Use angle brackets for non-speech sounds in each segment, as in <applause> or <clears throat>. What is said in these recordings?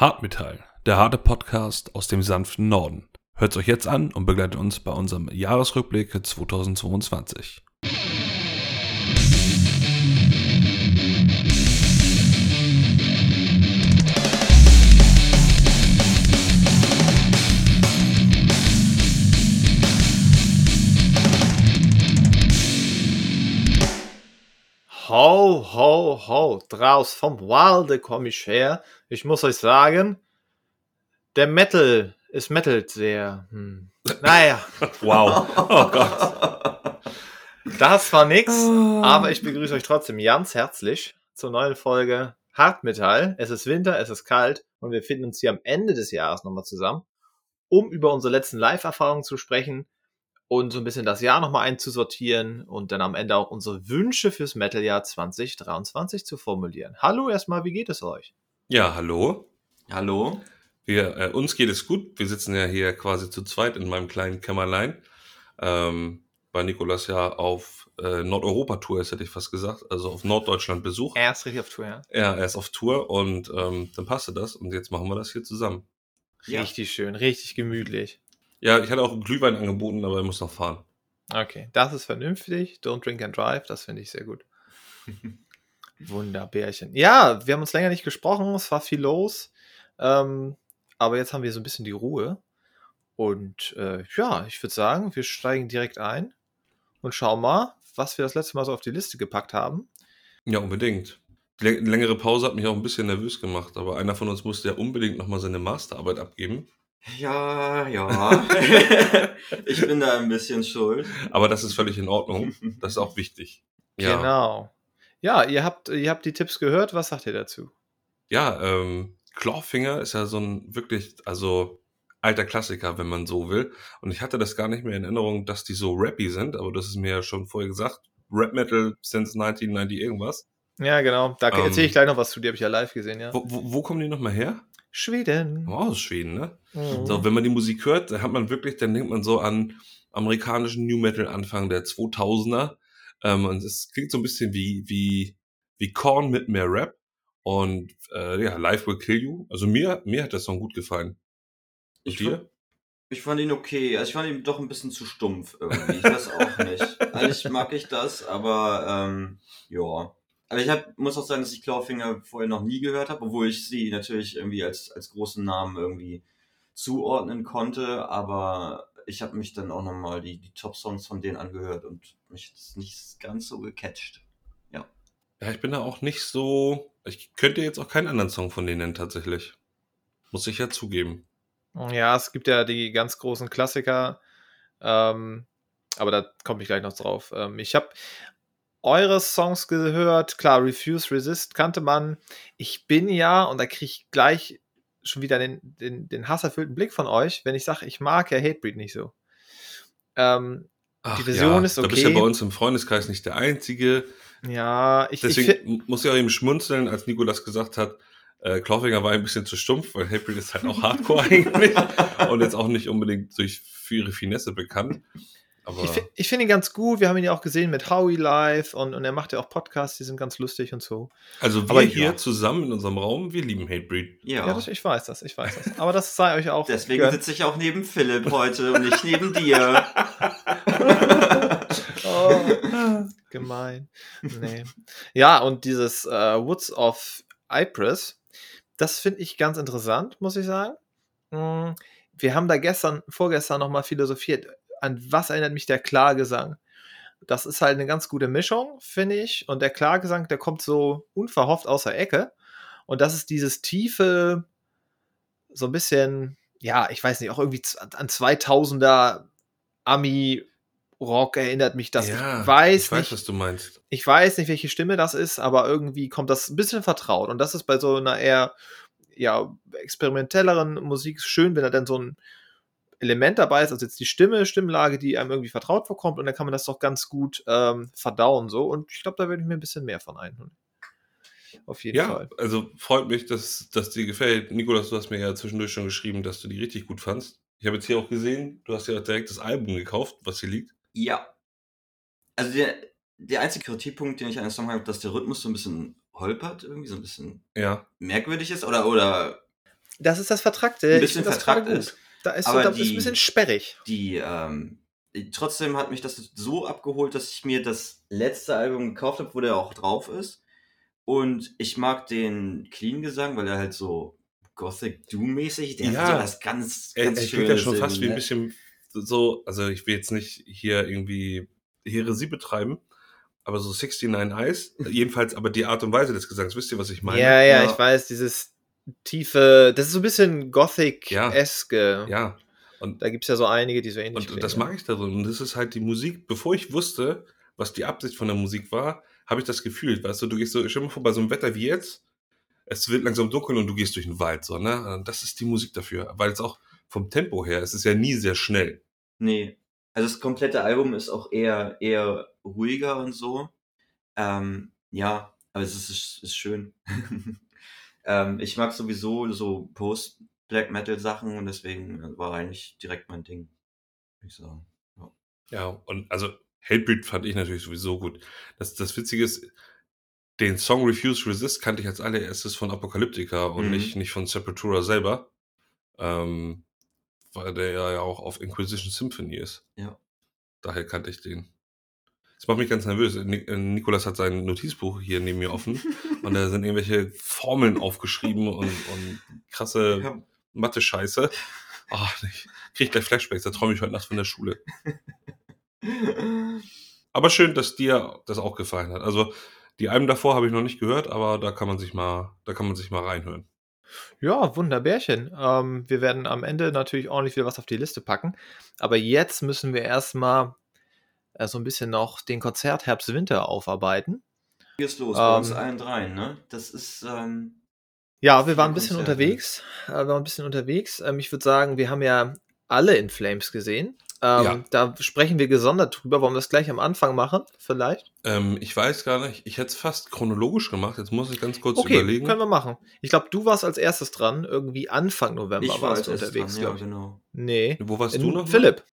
Hartmetall, der harte Podcast aus dem sanften Norden. Hört's euch jetzt an und begleitet uns bei unserem Jahresrückblick 2022. Ho, ho, ho, draus vom Walde komm ich her. Ich muss euch sagen, der Metal, es metalt sehr. Hm. Naja, <laughs> Wow. Oh Gott. das war nix, aber ich begrüße euch trotzdem ganz herzlich zur neuen Folge Hartmetall. Es ist Winter, es ist kalt und wir finden uns hier am Ende des Jahres nochmal zusammen, um über unsere letzten Live-Erfahrungen zu sprechen und so ein bisschen das Jahr nochmal einzusortieren und dann am Ende auch unsere Wünsche fürs Metal-Jahr 2023 zu formulieren. Hallo erstmal, wie geht es euch? Ja, hallo. Hallo? Wir, äh, uns geht es gut. Wir sitzen ja hier quasi zu zweit in meinem kleinen Kämmerlein. Ähm, bei Nikolas ja auf äh, Nordeuropa-Tour ist, hätte ich fast gesagt. Also auf Norddeutschland-Besuch. Er ist richtig auf Tour, ja. Ja, er ist auf Tour und ähm, dann passte das. Und jetzt machen wir das hier zusammen. Ja. Richtig schön, richtig gemütlich. Ja, ich hatte auch einen Glühwein angeboten, aber er muss noch fahren. Okay, das ist vernünftig. Don't drink and drive, das finde ich sehr gut. <laughs> Wunderbärchen. Ja, wir haben uns länger nicht gesprochen, es war viel los. Ähm, aber jetzt haben wir so ein bisschen die Ruhe. Und äh, ja, ich würde sagen, wir steigen direkt ein und schauen mal, was wir das letzte Mal so auf die Liste gepackt haben. Ja, unbedingt. Die lä- längere Pause hat mich auch ein bisschen nervös gemacht, aber einer von uns musste ja unbedingt nochmal seine Masterarbeit abgeben. Ja, ja. <laughs> ich bin da ein bisschen schuld. Aber das ist völlig in Ordnung. <laughs> Das ist auch wichtig. Ja, Genau. Ja, ihr habt, ihr habt die Tipps gehört. Was sagt ihr dazu? ja ähm, Clawfinger ist ja so ein wirklich, also alter Klassiker, wenn man so will. Und ich hatte das gar nicht mehr in Erinnerung, dass die so rappy sind, aber das ist mir ja schon vorher gesagt. Rap Metal since 1990 irgendwas. Ja, genau. Da Ähm, erzähle ich gleich noch was zu. Die habe ich ja live gesehen, ja. Wo, wo, wo kommen die nochmal her? Schweden. Oh, aus Schweden, ne? Mhm. So, wenn man die Musik hört, dann hat man wirklich, dann denkt man so an amerikanischen New Metal Anfang der 2000er. Ähm, und es klingt so ein bisschen wie, wie, wie Korn mit mehr Rap. Und äh, ja, Life Will Kill You. Also mir, mir hat der Song gut gefallen. Und Ich, dir? fand- ich fand ihn okay. Also ich fand ihn doch ein bisschen zu stumpf irgendwie. Ich weiß auch nicht. <laughs> Eigentlich mag ich das, aber ähm, ja. Aber ich hab, muss auch sagen, dass ich Clawfinger vorher noch nie gehört habe, obwohl ich sie natürlich irgendwie als, als großen Namen irgendwie zuordnen konnte. Aber ich habe mich dann auch nochmal die, die Top-Songs von denen angehört und mich jetzt nicht ganz so gecatcht. Ja, ich bin da auch nicht so. Ich könnte jetzt auch keinen anderen Song von denen nennen, tatsächlich. Muss ich ja zugeben. Ja, es gibt ja die ganz großen Klassiker, ähm, aber da komme ich gleich noch drauf. Ähm, ich habe eure Songs gehört, klar, Refuse, Resist kannte man. Ich bin ja, und da kriege ich gleich schon wieder den, den, den hasserfüllten Blick von euch, wenn ich sage, ich mag ja Hatebreed nicht so. Ähm, Ach Version ist Da bist ja okay. bei uns im Freundeskreis nicht der Einzige. ja, ich, ich Deswegen mu- muss ich auch eben schmunzeln, als Nikolas gesagt hat, äh, Clawfinger war ein bisschen zu stumpf, weil Hatebreed ist halt auch <laughs> Hardcore eigentlich und jetzt auch nicht unbedingt durch für ihre Finesse bekannt. Aber ich, ich finde ihn ganz gut. Wir haben ihn ja auch gesehen mit Howie live und, und er macht ja auch Podcasts, die sind ganz lustig und so. also wir aber hier ja. zusammen in unserem Raum, wir lieben Hatebreed. Ja. Ja, das, ich weiß das, ich weiß das. Aber das sei euch auch. Deswegen sitze ich auch neben Philipp heute und nicht neben dir. <laughs> Oh, gemein. Nee. Ja, und dieses äh, Woods of Ypres, das finde ich ganz interessant, muss ich sagen. Mm, Wir haben da gestern, vorgestern nochmal philosophiert. An was erinnert mich der Klagesang? Das ist halt eine ganz gute Mischung, finde ich. Und der Klagesang, der kommt so unverhofft aus der Ecke. Und das ist dieses tiefe, so ein bisschen, ja, ich weiß nicht, auch irgendwie an 2000er Ami-Rock erinnert mich das. ja, ich weiß ich weiß, nicht, was du meinst. ich weiß nicht, welche Stimme das ist, aber irgendwie kommt das ein bisschen vertraut. Und das ist bei so einer eher ja, experimentelleren Musik schön, wenn da dann so ein Element dabei ist, also jetzt die Stimme, Stimmlage, die einem irgendwie vertraut vorkommt und dann kann man das doch ganz gut ähm, verdauen so. Und ich glaube, da würde ich mir ein bisschen mehr von einholen. Auf jeden Ja, Fall. also freut mich, dass, dass dir gefällt. Nikolas, du hast mir ja zwischendurch schon geschrieben, dass du die richtig gut fandst. Ich habe jetzt hier auch gesehen, du hast ja direkt das Album gekauft, was hier liegt. Ja. Also der, der einzige Kritikpunkt, den ich an dem Song habe, dass der Rhythmus so ein bisschen holpert, irgendwie so ein bisschen Ja. merkwürdig ist oder, oder Das ist das Vertrackte. ein bisschen vertrackt ist. Da ist, Aber so, da ist die- ein bisschen sperrig. Die, ähm, trotzdem hat mich das so abgeholt, dass ich mir das letzte Album gekauft habe, wo der auch drauf ist. Und ich mag den Clean-Gesang, weil er halt so Gothic Doom-mäßig, der Ja. hat so was ganz, Er, ganz er klingt ja schon Schönes fast in, wie ein ne? bisschen so, also ich will jetzt nicht hier irgendwie Heresie betreiben, aber so 69 Eyes, jedenfalls aber die Art und Weise des Gesangs, wisst ihr, was ich meine? Ja, ja, Ja. ich weiß, dieses tiefe, das ist so ein bisschen Gothic-eske. Ja. Und, Da gibt es ja so einige, die so ähnlich und das mag ich darin. Und das ist halt die Musik, bevor ich wusste, was die Absicht von der Musik war, habe ich das gefühlt. Weißt du, du gehst so, stell dir mal vor, bei so einem Wetter wie jetzt, es wird langsam dunkel und du gehst durch den Wald, so, ne? Und Das ist die Musik dafür. Weil es auch vom Tempo her, es ist ja nie sehr schnell. Nee. Also das komplette Album ist auch eher, eher ruhiger und so. Ähm, ja, aber es ist, ist schön. <laughs> ähm, ich mag sowieso so Post-Black Metal-Sachen und deswegen war eigentlich direkt mein Ding, würde ich sagen. Ja, und also Hellbreed fand ich natürlich sowieso gut. Das, das Witzige ist, den Song Refuse Resist kannte ich als allererstes von Apocalyptica und Mhm. nicht, nicht von Sepultura selber. Ähm, weil der ja auch auf Inquisition Symphony ist. Ja. Daher kannte ich den. Das macht mich ganz nervös. Äh, Nikolas hat sein Notizbuch hier neben mir offen <laughs> und da sind irgendwelche Formeln aufgeschrieben und, und krasse Ja. Mathe-Scheiße. Ach, ich krieg gleich Flashbacks, da träume ich heute Nacht von der Schule. Aber schön, dass dir das auch gefallen hat. Also die Alben davor habe ich noch nicht gehört, aber da kann man sich mal, da kann man sich mal reinhören. Ja, wunderbärchen. Ähm, wir werden am Ende natürlich ordentlich wieder was auf die Liste packen. Aber jetzt müssen wir erstmal äh, so ein bisschen noch den Konzert Herbst-Winter aufarbeiten. Ist los, bei uns Ähm, allen dreien, ne? Das ist, ähm, Ja, wir waren ein bisschen Konzerte. unterwegs. Äh, wir waren ein bisschen unterwegs. Ähm, ich würde sagen, wir haben ja alle In Flames gesehen. Ähm, Ja. Da sprechen wir gesondert drüber. Wollen wir das gleich am Anfang machen? Vielleicht? Ähm, ich weiß gar nicht, ich hätte es fast chronologisch gemacht. Jetzt muss ich ganz kurz Okay, überlegen. können wir machen. Ich glaube, du warst als erstes dran. Irgendwie Anfang November ich war warst als du unterwegs, dran, ja, glaube ich. genau. Nee. Wo warst In du noch? Philipp.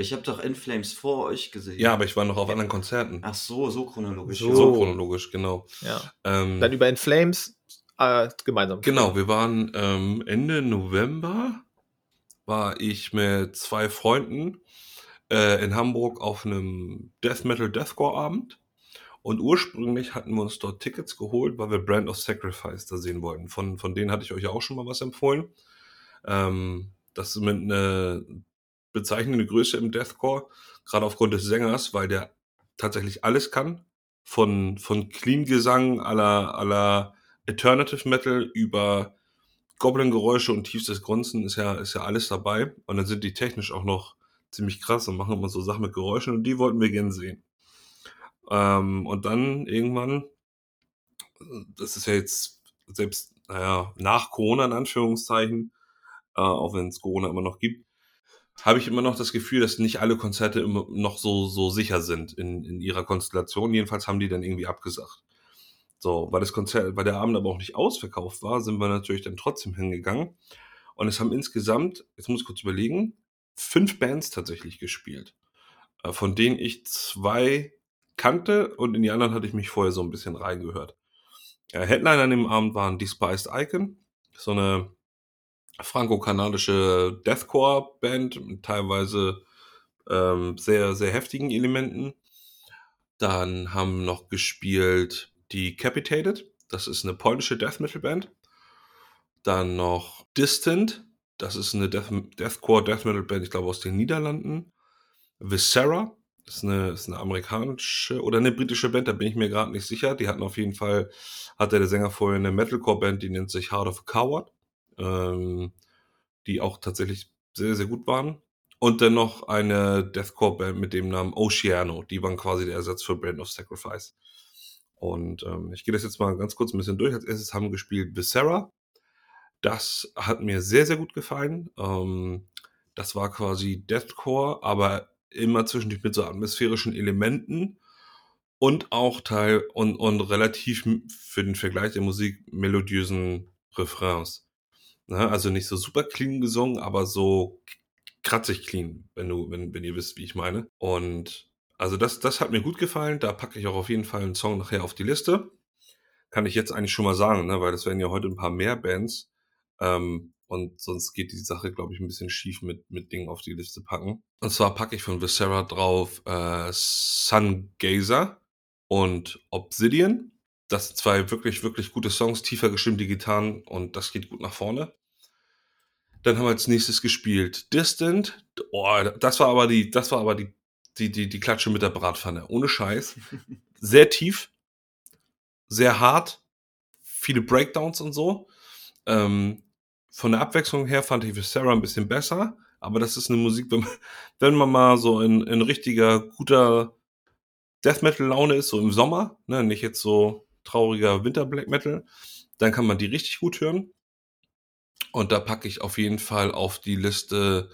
Ich habe doch In Flames vor euch gesehen. Ja, aber ich war noch auf anderen Konzerten. Ach so, so chronologisch. So. So chronologisch, genau. Ja. Ähm, Dann über In Flames äh, gemeinsam. Genau, wir waren ähm, Ende November, war ich mit zwei Freunden äh, in Hamburg auf einem Death Metal Deathcore Abend. Und ursprünglich hatten wir uns dort Tickets geholt, weil wir Brand of Sacrifice da sehen wollten. Von, von denen hatte ich euch ja auch schon mal was empfohlen. Ähm, das ist mit einer bezeichnende Größe im Deathcore, gerade aufgrund des Sängers, weil der tatsächlich alles kann. Von, von Clean-Gesang aller aller Alternative Metal über Goblin-Geräusche und tiefstes Grunzen ist ja, ist ja alles dabei. Und dann sind die technisch auch noch ziemlich krass und machen immer so Sachen mit Geräuschen und die wollten wir gern sehen. Ähm, und dann irgendwann, das ist ja jetzt selbst, naja, nach Corona in Anführungszeichen, äh, auch wenn es Corona immer noch gibt, habe ich immer noch das Gefühl, dass nicht alle Konzerte immer noch so, so sicher sind in, in ihrer Konstellation. Jedenfalls haben die dann irgendwie abgesagt. So, weil das Konzert, weil der Abend aber auch nicht ausverkauft war, sind wir natürlich dann trotzdem hingegangen. Und es haben insgesamt, jetzt muss ich kurz überlegen, fünf Bands tatsächlich gespielt. Äh, Von denen ich zwei kannte und in die anderen hatte ich mich vorher so ein bisschen reingehört. Äh, Headliner an dem Abend waren Despised Icon, so eine franco-kanadische Deathcore-Band teilweise ähm, sehr, sehr heftigen Elementen. Dann haben noch gespielt Decapitated, das ist eine polnische Death Metal Band. Dann noch Distant, das ist eine Death, Deathcore Death Metal Band, ich glaube aus den Niederlanden. Viscera, das ist eine, ist eine amerikanische oder eine britische Band, da bin ich mir gerade nicht sicher. Die hatten auf jeden Fall, hatte der Sänger vorher eine Metalcore Band, die nennt sich Heart of a Coward, ähm, die auch tatsächlich sehr, sehr gut waren. Und dann noch eine Deathcore-Band mit dem Namen Oceano. Die waren quasi der Ersatz für Brand of Sacrifice. Und ähm, ich gehe das jetzt mal ganz kurz ein bisschen durch. Als erstes haben wir gespielt Viscera. Das hat mir sehr, sehr gut gefallen. Ähm, das war quasi Deathcore, aber immer zwischendurch mit so atmosphärischen Elementen und auch Teil und, und relativ für den Vergleich der Musik melodiösen Refrains. Ne? Also nicht so super clean gesungen, aber so kratzig clean, wenn du, wenn, wenn ihr wisst, wie ich meine. Und also das, das hat mir gut gefallen. Da packe ich auch auf jeden Fall einen Song nachher auf die Liste. Kann ich jetzt eigentlich schon mal sagen, ne? weil das werden ja heute ein paar mehr Bands. Ähm, Und sonst geht die Sache, glaube ich, ein bisschen schief mit, mit Dingen auf die Liste packen. Und zwar packe ich von Viscera drauf äh, Sun Gazer und Obsidian. Das sind zwei wirklich, wirklich gute Songs, tiefer gestimmte Gitarren und das geht gut nach vorne. Dann haben wir als nächstes gespielt Distant. Oh, das war aber die, das war aber die, die, die, die Klatsche mit der Bratpfanne. Ohne Scheiß. <laughs> Sehr tief, sehr hart, viele Breakdowns und so. Ähm, von der Abwechslung her fand ich Sarah ein bisschen besser, aber das ist eine Musik, wenn man, <laughs> wenn man mal so in, in richtiger, guter Death Metal Laune ist, so im Sommer, ne, nicht jetzt so trauriger Winter Black Metal, dann kann man die richtig gut hören. Und da packe ich auf jeden Fall auf die Liste,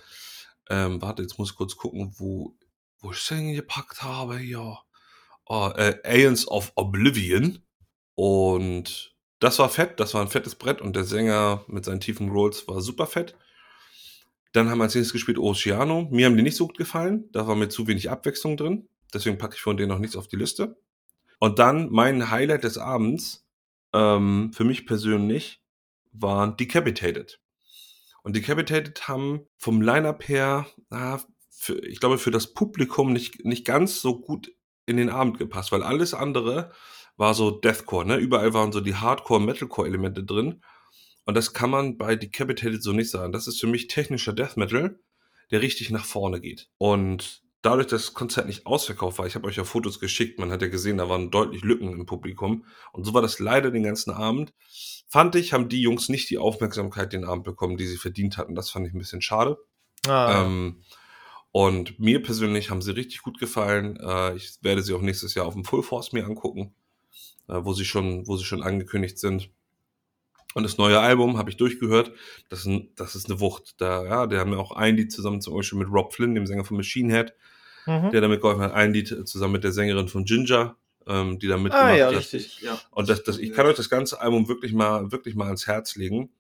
ähm, warte, jetzt muss ich kurz gucken, wo, wo ich den gepackt habe, ja. Oh, äh, Aliens of Oblivion. Und das war fett, das war ein fettes Brett und der Sänger mit seinen tiefen Rolls war super fett. Dann haben wir als nächstes gespielt Oceano. Mir haben die nicht so gut gefallen, da war mir zu wenig Abwechslung drin. Deswegen packe ich von denen noch nichts auf die Liste. Und dann mein Highlight des Abends, ähm, für mich persönlich, waren Decapitated. Und Decapitated haben vom Line-Up her, na, für, ich glaube, für das Publikum nicht, nicht ganz so gut in den Abend gepasst, weil alles andere war so Deathcore, ne? Überall waren so die Hardcore-Metalcore-Elemente drin. Und das kann man bei Decapitated so nicht sagen. Das ist für mich technischer Death Metal, der richtig nach vorne geht. Und dadurch, dass das Konzert nicht ausverkauft war, ich habe euch ja Fotos geschickt, man hat ja gesehen, da waren deutlich Lücken im Publikum. Und so war das leider den ganzen Abend. Fand ich, haben die Jungs nicht die Aufmerksamkeit den Abend bekommen, die sie verdient hatten. Das fand ich ein bisschen schade. Ah. Ähm, und mir persönlich haben sie richtig gut gefallen. Äh, ich werde sie auch nächstes Jahr auf dem Full Force mir angucken, äh, wo sie schon, wo sie schon angekündigt sind. Und das neue Album habe ich durchgehört. Das das ist eine Wucht. Da, ja, der haben ja auch ein Lied zusammen zum Beispiel mit Rob Flynn, dem Sänger von Machine Head, mhm. der damit geholfen hat. Ein Lied zusammen mit der Sängerin von Ginger, ähm, die da mitgemacht ah, ja, hat. Richtig. Ja. Und das, das, ich kann euch das ganze Album wirklich mal, wirklich mal ans Herz legen.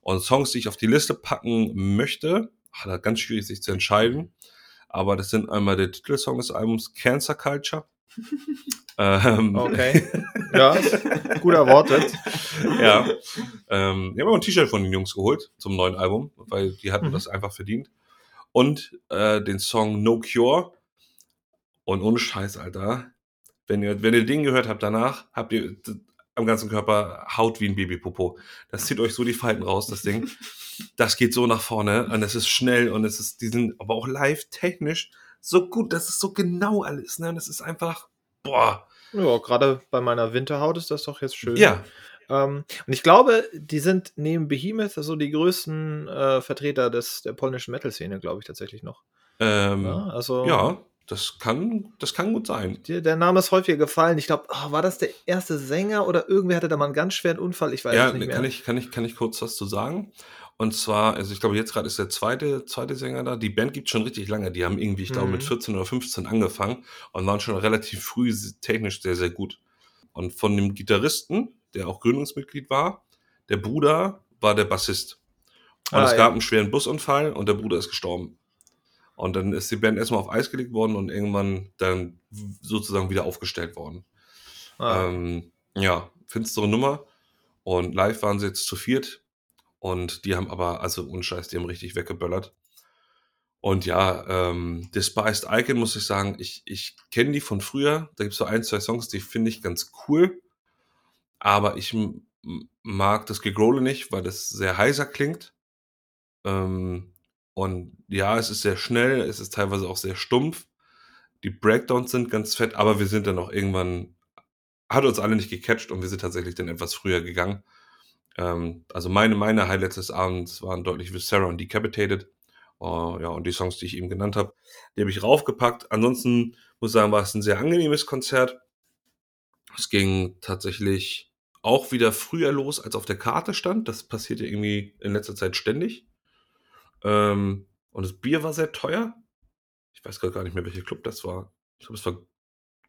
Und Songs, die ich auf die Liste packen möchte, ach, da ganz schwierig sich zu entscheiden. Aber das sind einmal der Titelsong des Albums Cancer Culture. <laughs> ähm, okay. <laughs> Ja, gut erwartet. ja. Ähm, ich habe auch ein T-Shirt von den Jungs geholt zum neuen Album, weil die hatten mhm. das einfach verdient. Und äh, den Song No Cure. Und ohne Scheiß, Alter. Wenn ihr, wenn ihr den gehört habt danach, habt ihr am ganzen Körper Haut wie ein Babypopo. Das zieht euch so die Falten raus, das Ding. <laughs> Das geht so nach vorne und es ist schnell und es ist, die sind aber auch live technisch so gut. Das ist so genau alles, ne? Es ist einfach, boah. Ja, gerade bei meiner Winterhaut ist das doch jetzt schön. Ja. Ähm, und ich glaube, die sind neben Behemoth so also die größten äh, Vertreter des, der polnischen Metal-Szene, glaube ich tatsächlich noch. Ähm, ja, also, ja, das kann, das kann gut sein. Der, der Name ist häufiger gefallen. Ich glaube, oh, war das der erste Sänger oder irgendwer hatte da mal einen ganz schweren Unfall? Ich weiß ja, nicht mehr. Kann ich, kann, ich, kann ich kurz was zu sagen? Und zwar, also ich glaube, jetzt gerade ist der zweite, zweite Sänger da. Die Band gibt schon richtig lange. Die haben irgendwie, ich glaube, mhm. mit 14 oder 15 angefangen und waren schon relativ früh technisch sehr, sehr gut. Und von dem Gitarristen, der auch Gründungsmitglied war, der Bruder war der Bassist. Und ah, es gab einen schweren Busunfall und der Bruder ist gestorben. Und dann ist die Band erstmal auf Eis gelegt worden und irgendwann dann sozusagen wieder aufgestellt worden. Ah. Ähm, ja, finstere Nummer. Und live waren sie jetzt zu viert. Und die haben aber, also unscheiß, die haben richtig weggeböllert. Und ja, ähm, Despised Icon muss ich sagen, ich, ich kenne die von früher. Da gibt es so ein, zwei Songs, die finde ich ganz cool. Aber ich mag das Gegrole nicht, weil das sehr heiser klingt. Ähm, und ja, es ist sehr schnell, es ist teilweise auch sehr stumpf. Die Breakdowns sind ganz fett, aber wir sind dann auch irgendwann, hat uns alle nicht gecatcht und wir sind tatsächlich dann etwas früher gegangen. Ähm, also meine, meine Highlights des Abends waren deutlich Viscera und Decapitated. Uh, ja, und die Songs, die ich eben genannt habe, die habe ich raufgepackt. Ansonsten muss ich sagen, war es ein sehr angenehmes Konzert. Es ging tatsächlich auch wieder früher los, als auf der Karte stand. Das passiert ja irgendwie in letzter Zeit ständig. Ähm, und das Bier war sehr teuer. Ich weiß gar nicht mehr, welcher Club das war. Ich glaube, es war,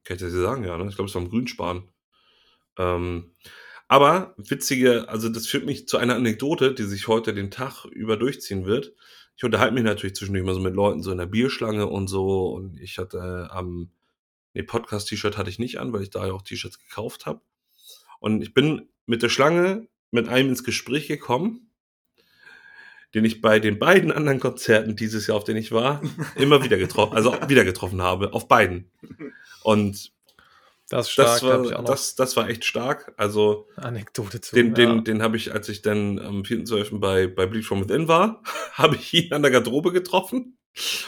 kann ich das dir sagen, ja, ne? Ich glaube, es war im Grünsparen. Ähm, aber witzige, also das führt mich zu einer Anekdote, die sich heute den Tag über durchziehen wird. Ich unterhalte mich natürlich zwischendurch mal so mit Leuten so in der Bierschlange und so. Und ich hatte am, ähm, nee, Podcast-T-Shirt hatte ich nicht an, weil ich da ja auch T-Shirts gekauft habe. Und ich bin mit der Schlange mit einem ins Gespräch gekommen den ich bei den beiden anderen Konzerten dieses Jahr, auf denen ich war, <laughs> immer wieder getroffen, also wieder getroffen habe, auf beiden. Und Das stark, das da hab ich war, auch noch das, das war echt stark. Also Anekdote zu. den, ja. den, den habe ich, als ich dann am 4.12. bei, bei Bleed From Within war, <laughs> habe ich ihn an der Garderobe getroffen.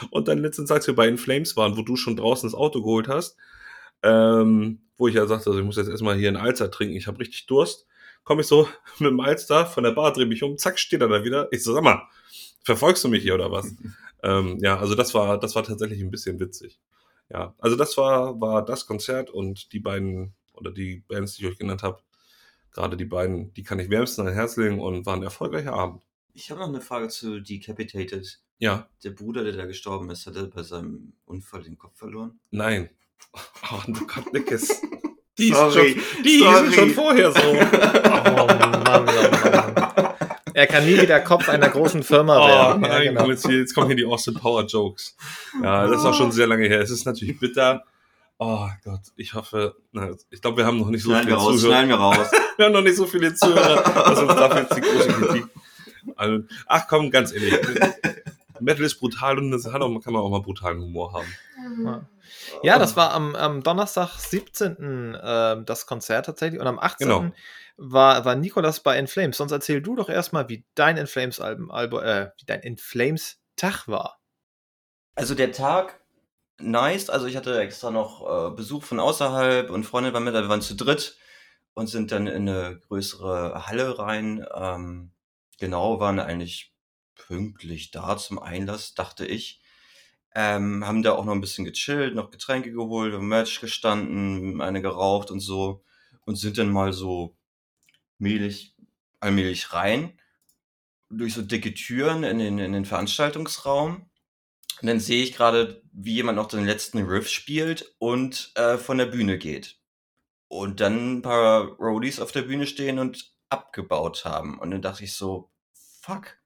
Und dann letztens, als wir bei In Flames waren, wo du schon draußen das Auto geholt hast, ähm, wo ich ja sagte, also ich muss jetzt erstmal hier einen Alster trinken, ich habe richtig Durst, komme ich so <laughs> mit dem Alster von der Bar, drehe mich um, zack, steht er da wieder. Ich so, sag mal, verfolgst du mich hier oder was? <laughs> ähm, ja, also das war, das war tatsächlich ein bisschen witzig. Ja, also das war, war das Konzert und die beiden, oder die Bands, die ich euch genannt habe, gerade die beiden, die kann ich wärmstens an Herz legen und war ein erfolgreicher Abend. Ich habe noch eine Frage zu Decapitated. Ja, Der Bruder, der da gestorben ist, hat er bei seinem Unfall den Kopf verloren? nein. <laughs> Oh, du kannst Die, ist Sorry, schon, die sorry. sind schon vorher so. <laughs> Oh Mann, oh Mann. Er kann nie wieder Kopf einer großen Firma Oh werden. nein, ja, genau. jetzt, hier, jetzt kommen hier die Austin Power Jokes. Ja, das ist auch schon sehr lange her. Es ist natürlich bitter. Oh Gott, ich hoffe, na, ich glaube, wir haben noch nicht so schneiden viele raus, Zuhörer. schneiden wir raus. <laughs> Wir haben noch nicht so viele Zuhörer, dass uns dafür jetzt die große Kritik. Also, ach komm, ganz ehrlich. Metal ist brutal und das hat auch, kann man auch mal brutalen Humor haben. Ja. Ja, das war am, am Donnerstag, 17. ähm, das Konzert tatsächlich. Und am 18. Genau. war, war Nikolas bei In Flames. Sonst erzähl du doch erstmal, wie dein In Flames Album, Album äh, wie dein In Flames Tag war. Also der Tag, nice. Also ich hatte extra noch äh, Besuch von außerhalb und Freunde waren mit, wir waren zu dritt und sind dann in eine größere Halle rein. Ähm, genau, waren eigentlich pünktlich da zum Einlass, dachte ich. Ähm, haben da auch noch ein bisschen gechillt, noch Getränke geholt, haben Merch gestanden, eine geraucht und so und sind dann mal so mählich, allmählich rein durch so dicke Türen in den, in den Veranstaltungsraum. Und dann sehe ich gerade, wie jemand noch den letzten Riff spielt und äh, von der Bühne geht. Und dann ein paar Roadies auf der Bühne stehen und abgebaut haben. Und dann dachte ich so, fuck,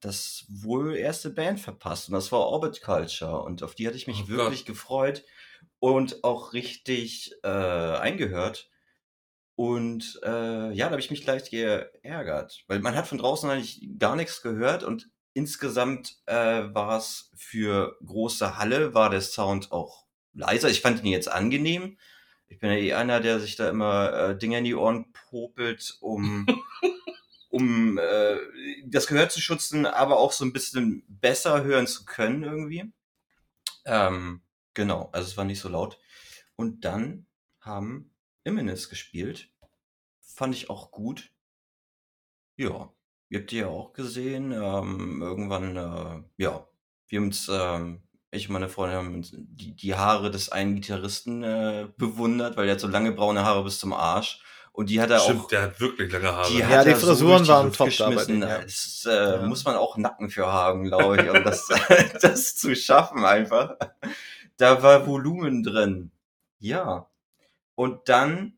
das wohl erste Band verpasst. Und das war Orbit Culture. Und auf die hatte ich mich Oh wirklich gefreut und auch richtig äh, eingehört. Und äh, ja, da habe ich mich leicht geärgert, weil man hat von draußen eigentlich gar nichts gehört und insgesamt äh, war es für große Halle, war der Sound auch leiser. Ich fand ihn jetzt angenehm. Ich bin ja eh einer, der sich da immer äh, Dinge in die Ohren popelt, um, <laughs> um äh, das Gehör zu schützen, aber auch so ein bisschen besser hören zu können irgendwie. Ähm, genau, also es war nicht so laut. Und dann haben Imminence gespielt. Fand ich auch gut. Ja, ihr habt die ja auch gesehen. Ähm, irgendwann, äh, ja, wir haben uns, ähm, ich und meine Freundin haben uns die, die Haare des einen Gitarristen äh, bewundert, weil der hat so lange braune Haare bis zum Arsch. Und die hat er Stimmt, auch. der hat wirklich lange Haare. Die Ja, hat die er so Frisuren die waren top geschmissen. denen, ja. Das äh, Ja. muss man auch Nacken für haben, glaube ich, um das, <laughs> <laughs> das zu schaffen einfach. Da war Volumen drin. Ja. Und dann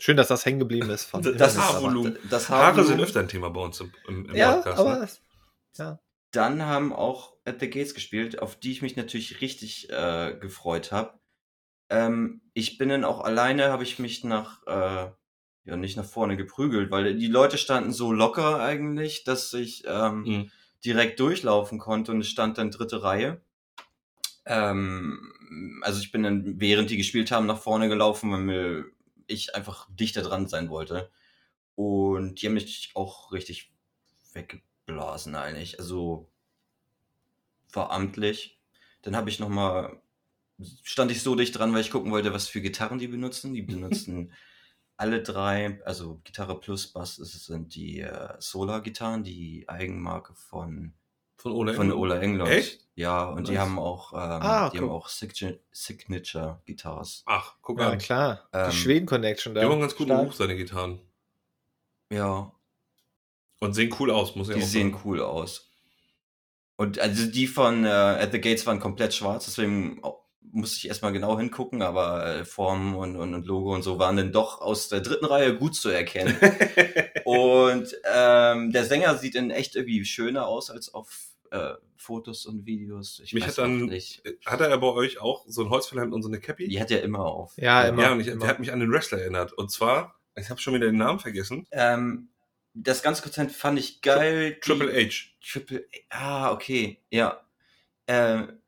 Schön, dass das hängen geblieben ist. Von das, Haarvolumen. Das Haare sind Haarvolumen. öfter ein Thema bei uns im, im, im ja, Podcast. aber ne? das, Dann haben auch At the Gates gespielt, auf die ich mich natürlich richtig äh, gefreut habe. Ähm, ich bin dann auch alleine, habe ich mich nach, äh, ja, nicht nach vorne geprügelt, weil die Leute standen so locker eigentlich, dass ich ähm, Mhm. direkt durchlaufen konnte und es stand dann dritte Reihe. Ähm, also ich bin dann, während die gespielt haben, nach vorne gelaufen, weil mir ich einfach dichter dran sein wollte. Und die haben mich auch richtig weggeblasen eigentlich. Also war amtlich. Dann habe ich noch mal stand ich so dicht dran, weil ich gucken wollte, was für Gitarren die benutzen. Die <laughs> benutzen alle drei, also Gitarre plus Bass, es sind die äh, Solar-Gitarren, die Eigenmarke von Von Ola von Englund. Ola Englund. Echt? Ja, und die Nice. haben auch, ähm, Ah, die cool. haben auch Signature, Signature Guitars. Ach, guck ja, an. klar. Ähm, die Schweden-Connection da. Die haben einen ganz guten. Ruf, seine Gitarren. Ja, Und sehen cool aus, muss ich die auch sehen sagen. cool aus. Und also die von äh, At the Gates waren komplett schwarz, deswegen musste ich erstmal genau hingucken, aber äh, Form und, und, und Logo und so waren dann doch aus der dritten Reihe gut zu erkennen. <laughs> und ähm, der Sänger sieht in echt irgendwie schöner aus als auf äh, Fotos und Videos. Ich Mich weiß hat dann, auch nicht. hat er bei euch auch so ein Holzfällerhemd und so eine Cappy? Die hat er immer auf. Ja, immer. ja, und ich, immer. der hat mich an den Wrestler erinnert. Und zwar, ich habe schon wieder den Namen vergessen. Ähm, das ganze Konzert fand ich geil. Triple H. Triple Ah, okay. Ja. Ähm,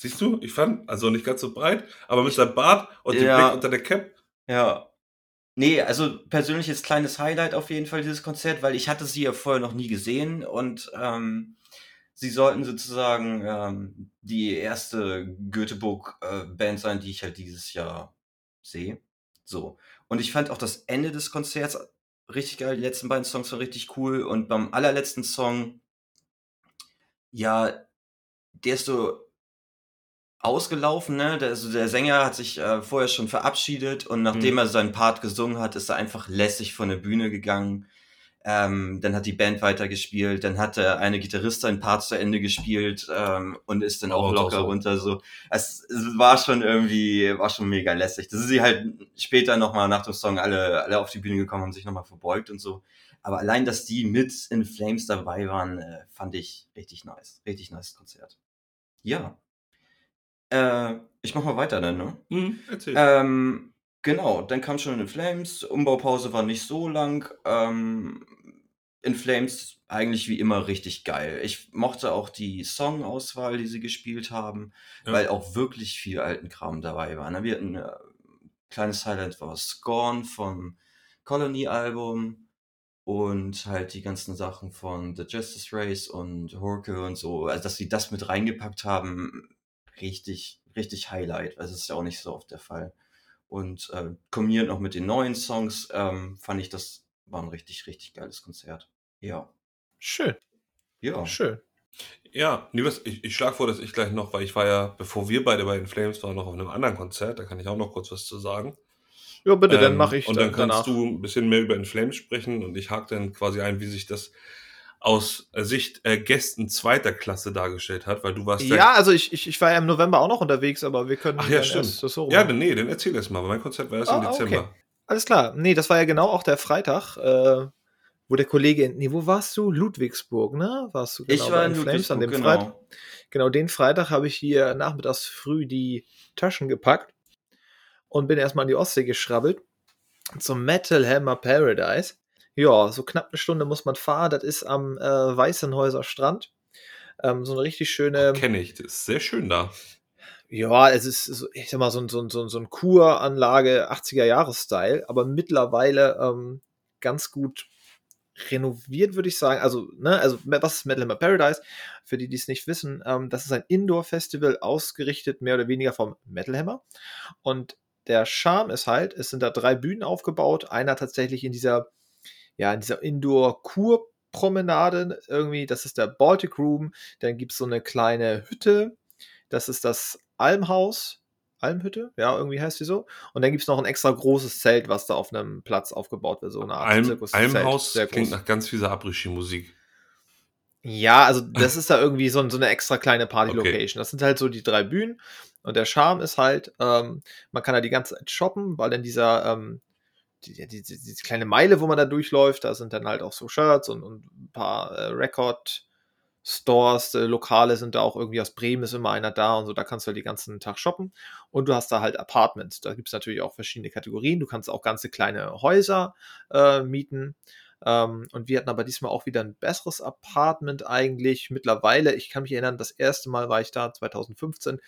Siehst du? Ich fand, also nicht ganz so breit, aber mit seinem Bart und dem Ja. Blick unter der Cap. Ja. Nee, also persönliches kleines Highlight auf jeden Fall dieses Konzert, weil ich hatte sie ja vorher noch nie gesehen und ähm, sie sollten sozusagen ähm, die erste Göteborg-Band sein, die ich halt dieses Jahr sehe. So. Und ich fand auch das Ende des Konzerts richtig geil. Die letzten beiden Songs waren richtig cool und beim allerletzten Song, ja, der ist so ausgelaufen, ne? Der, also der Sänger hat sich äh, vorher schon verabschiedet und nachdem Mhm. er seinen Part gesungen hat, ist er einfach lässig von der Bühne gegangen. Ähm, dann hat die Band weitergespielt, dann hat der eine Gitarrist seinen Part zu Ende gespielt ähm, und ist dann auch Oh, locker so. runter. So, es, es war schon irgendwie, war schon mega lässig. Das ist sie halt später nochmal nach dem Song alle, alle auf die Bühne gekommen, haben sich nochmal verbeugt und so. Aber allein, dass die mit in Flames dabei waren, äh, fand ich richtig nice. Richtig nice Konzert. Ja. Äh, ich mach mal weiter dann, ne? Hm, erzähl. Ähm, genau, dann kam schon in Flames. Umbaupause war nicht so lang. Ähm, in Flames eigentlich wie immer richtig geil. Ich mochte auch die Songauswahl, die sie gespielt haben, Ja. weil auch wirklich viel alten Kram dabei war. ne? Wir hatten äh, kleines Highlight war Scorn vom Colony-Album und halt die ganzen Sachen von The Justice Race und Horke und so. Also, dass sie das mit reingepackt haben, richtig, richtig Highlight. Also, das ist ja auch nicht so oft der Fall. Und äh, kombiniert noch mit den neuen Songs, ähm, fand ich, das war ein richtig, richtig geiles Konzert. Ja. Schön, Ja. schön. Ja, nee, was, ich, ich schlage vor, dass ich gleich noch, weil ich war ja, bevor wir beide bei den Flames waren, noch auf einem anderen Konzert, da kann ich auch noch kurz was zu sagen. Ja, bitte, dann Ähm, mache ich Und dann kannst danach. du ein bisschen mehr über den Flames sprechen und ich hake dann quasi ein, wie sich das aus Sicht äh, Gästen zweiter Klasse dargestellt hat, weil du warst Ja, also ich, ich, ich war ja im November auch noch unterwegs, aber wir können Ach ja, stimmt. erst das so Ja, dann, nee, dann erzähl das mal, weil mein Konzert war erst Ah, im ah, okay. Dezember. Alles klar. Nee, das war ja genau auch der Freitag, äh, wo der Kollege, nee, wo warst du? Ludwigsburg, ne? Warst du Ich genau war bei in den Flames an Ludwigsburg, dem Freitag? genau. Genau, den Freitag habe ich hier nachmittags früh die Taschen gepackt und bin erstmal an die Ostsee geschrabbelt zum Metal Hammer Paradise. Ja, so knapp eine Stunde muss man fahren. Das ist am äh, Weißenhäuser Strand. Ähm, so eine richtig schöne. Kenne ich, das ist sehr schön da. Ja, es ist, so, ich sag mal, so ein, so ein, so ein, so ein Kuranlage 80er-Jahres-Style, aber mittlerweile ähm, ganz gut renoviert, würde ich sagen. Also, ne, also was ist Metal Hammer Paradise? Für die, die es nicht wissen, ähm, das ist ein Indoor-Festival ausgerichtet mehr oder weniger vom Metal Hammer. Und der Charme ist halt, es sind da drei Bühnen aufgebaut. Einer tatsächlich in dieser, ja, in dieser Indoor-Kur-Promenade irgendwie. Das ist der Baltic Room. Dann gibt es so eine kleine Hütte. Das ist das Almhaus. Almhütte, ja, irgendwie heißt die so. Und dann gibt es noch ein extra großes Zelt, was da auf einem Platz aufgebaut wird, so eine Art Alm. Almhaus Sehr klingt nach ganz fieser Abrischi-Musik. Ja, also das <laughs> ist da irgendwie so, so eine extra kleine Okay. Party-Location. Das sind halt so die drei Bühnen. Und der Charme ist halt, ähm, man kann da die ganze Zeit shoppen, weil in dieser, ähm, die, die, die, kleine Meile, wo man da durchläuft, da sind dann halt auch so Shirts und, und ein paar äh, Record-Stores, äh, Lokale sind da auch irgendwie aus Bremen ist immer einer da und so, da kannst du halt den ganzen Tag shoppen. Und du hast da halt Apartments. Da gibt es natürlich auch verschiedene Kategorien. Du kannst auch ganze kleine Häuser äh, mieten. Ähm, und wir hatten aber diesmal auch wieder ein besseres Apartment eigentlich. Mittlerweile, ich kann mich erinnern, das erste Mal war ich da 2015.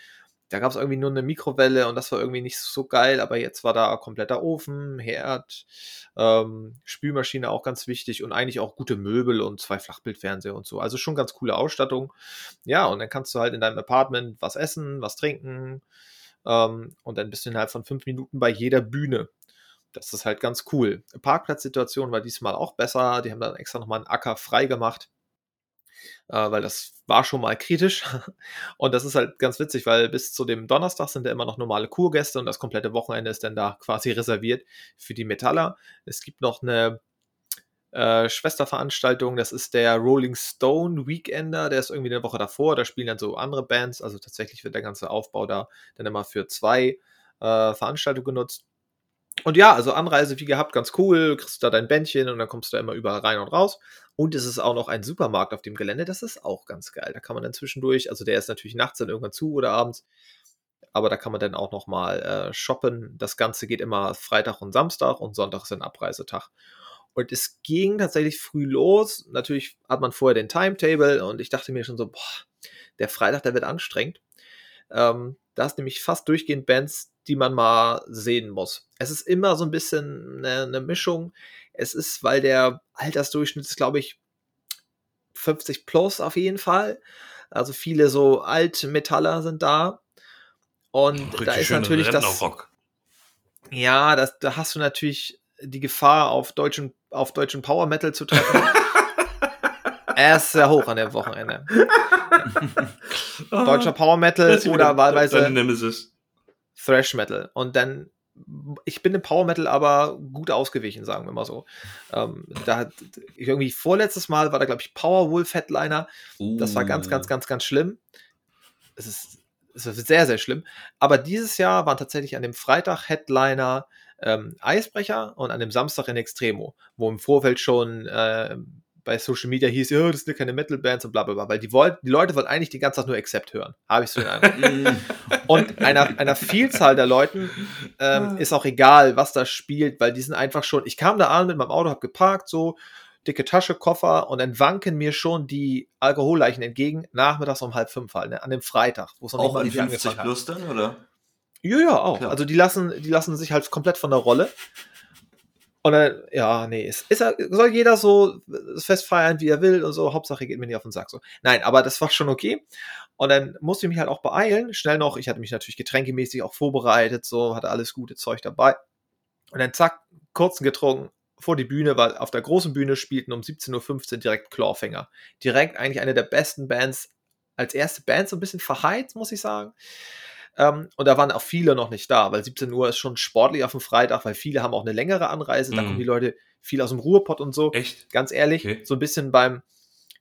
Da gab es irgendwie nur eine Mikrowelle und das war irgendwie nicht so geil, aber jetzt war da kompletter Ofen, Herd, ähm, Spülmaschine auch ganz wichtig und eigentlich auch gute Möbel und zwei Flachbildfernseher und so. Also schon ganz coole Ausstattung. Ja, und dann kannst du halt in deinem Apartment was essen, was trinken ähm, und dann bist du innerhalb von fünf Minuten bei jeder Bühne. Das ist halt ganz cool. Parkplatzsituation war diesmal auch besser. Die haben dann extra nochmal einen Acker frei gemacht, äh, weil das war schon mal kritisch. <laughs> Und das ist halt ganz witzig, weil bis zu dem Donnerstag sind da immer noch normale Kurgäste und das komplette Wochenende ist dann da quasi reserviert für die Metaller. Es gibt noch eine äh, Schwesterveranstaltung, das ist der Rolling Stone Weekender, der ist irgendwie eine Woche davor, da spielen dann so andere Bands, also tatsächlich wird der ganze Aufbau da dann immer für zwei äh, Veranstaltungen genutzt. Und ja, also Anreise wie gehabt, ganz cool, kriegst da dein Bändchen und dann kommst du da immer überall rein und raus. Und es ist auch noch ein Supermarkt auf dem Gelände, das ist auch ganz geil. Da kann man dann zwischendurch, also der ist natürlich nachts dann irgendwann zu oder abends, aber da kann man dann auch noch mal äh, shoppen. Das Ganze geht immer Freitag und Samstag und Sonntag ist ein Abreisetag. Und es ging tatsächlich früh los. Natürlich hat man vorher den Timetable und ich dachte mir schon so, boah, der Freitag, der wird anstrengend. Ähm, da ist nämlich fast durchgehend Bands, die man mal sehen muss. Es ist immer so ein bisschen eine, eine Mischung. Es ist, weil der Altersdurchschnitt ist, glaube ich, 50 plus auf jeden Fall. Also viele so Altmetaller sind da. Und Richtig da ist natürlich das. Ja, das, da hast du natürlich die Gefahr, auf deutschen, auf deutschen Power Metal zu treffen. <laughs> er ist sehr hoch an dem Wochenende. <laughs> Deutscher Power Metal oder wahlweise Thrash Metal. Und dann, ich bin im Power Metal aber gut ausgewichen, sagen wir mal so. Ähm, da hat irgendwie vorletztes Mal war da, glaube ich, Power Wolf Headliner. Uh. Das war ganz, ganz, uh. ganz, ganz schlimm. Es ist, es ist sehr, sehr schlimm. Aber dieses Jahr waren tatsächlich an dem Freitag Headliner ähm, Eisbrecher und an dem Samstag in Extremo, wo im Vorfeld schon äh, bei Social Media hieß, ja, das sind ja keine Metal-Bands und bla bla bla, weil die, wollt, die Leute wollten eigentlich die ganze Zeit nur Accept hören. Habe ich so den Eindruck. und einer, einer Vielzahl der Leuten ähm, ah. ist auch egal, was da spielt, weil die sind einfach schon, ich kam da an mit meinem Auto, hab geparkt, so, dicke Tasche, Koffer und dann wanken mir schon die Alkoholleichen entgegen, nachmittags um halb fünf halt, ne, an dem Freitag, wo es noch auch nicht mal 50 plus dann, oder? Ja, ja, auch. Klar. Also die lassen, die lassen sich halt komplett von der Rolle. Und dann, ja, nee, es ist, soll jeder so das Fest feiern, wie er will und so. Hauptsache geht mir nicht auf den Sack so. Nein, aber das war schon okay. Und dann musste ich mich halt auch beeilen. Schnell noch, ich hatte mich natürlich getränkemäßig auch vorbereitet, so, hatte alles gute Zeug dabei. Und dann zack, kurzen getrunken, vor die Bühne, weil auf der großen Bühne spielten um 17.15 Uhr direkt Clawfinger. Direkt eigentlich eine der besten Bands, als erste Band so ein bisschen verheizt, muss ich sagen. Ähm, und da waren auch viele noch nicht da, weil 17 Uhr ist schon sportlich auf dem Freitag, weil viele haben auch eine längere Anreise. Da kommen mhm. die Leute viel aus dem Ruhrpott und so. Echt? Ganz ehrlich, okay. so ein bisschen beim,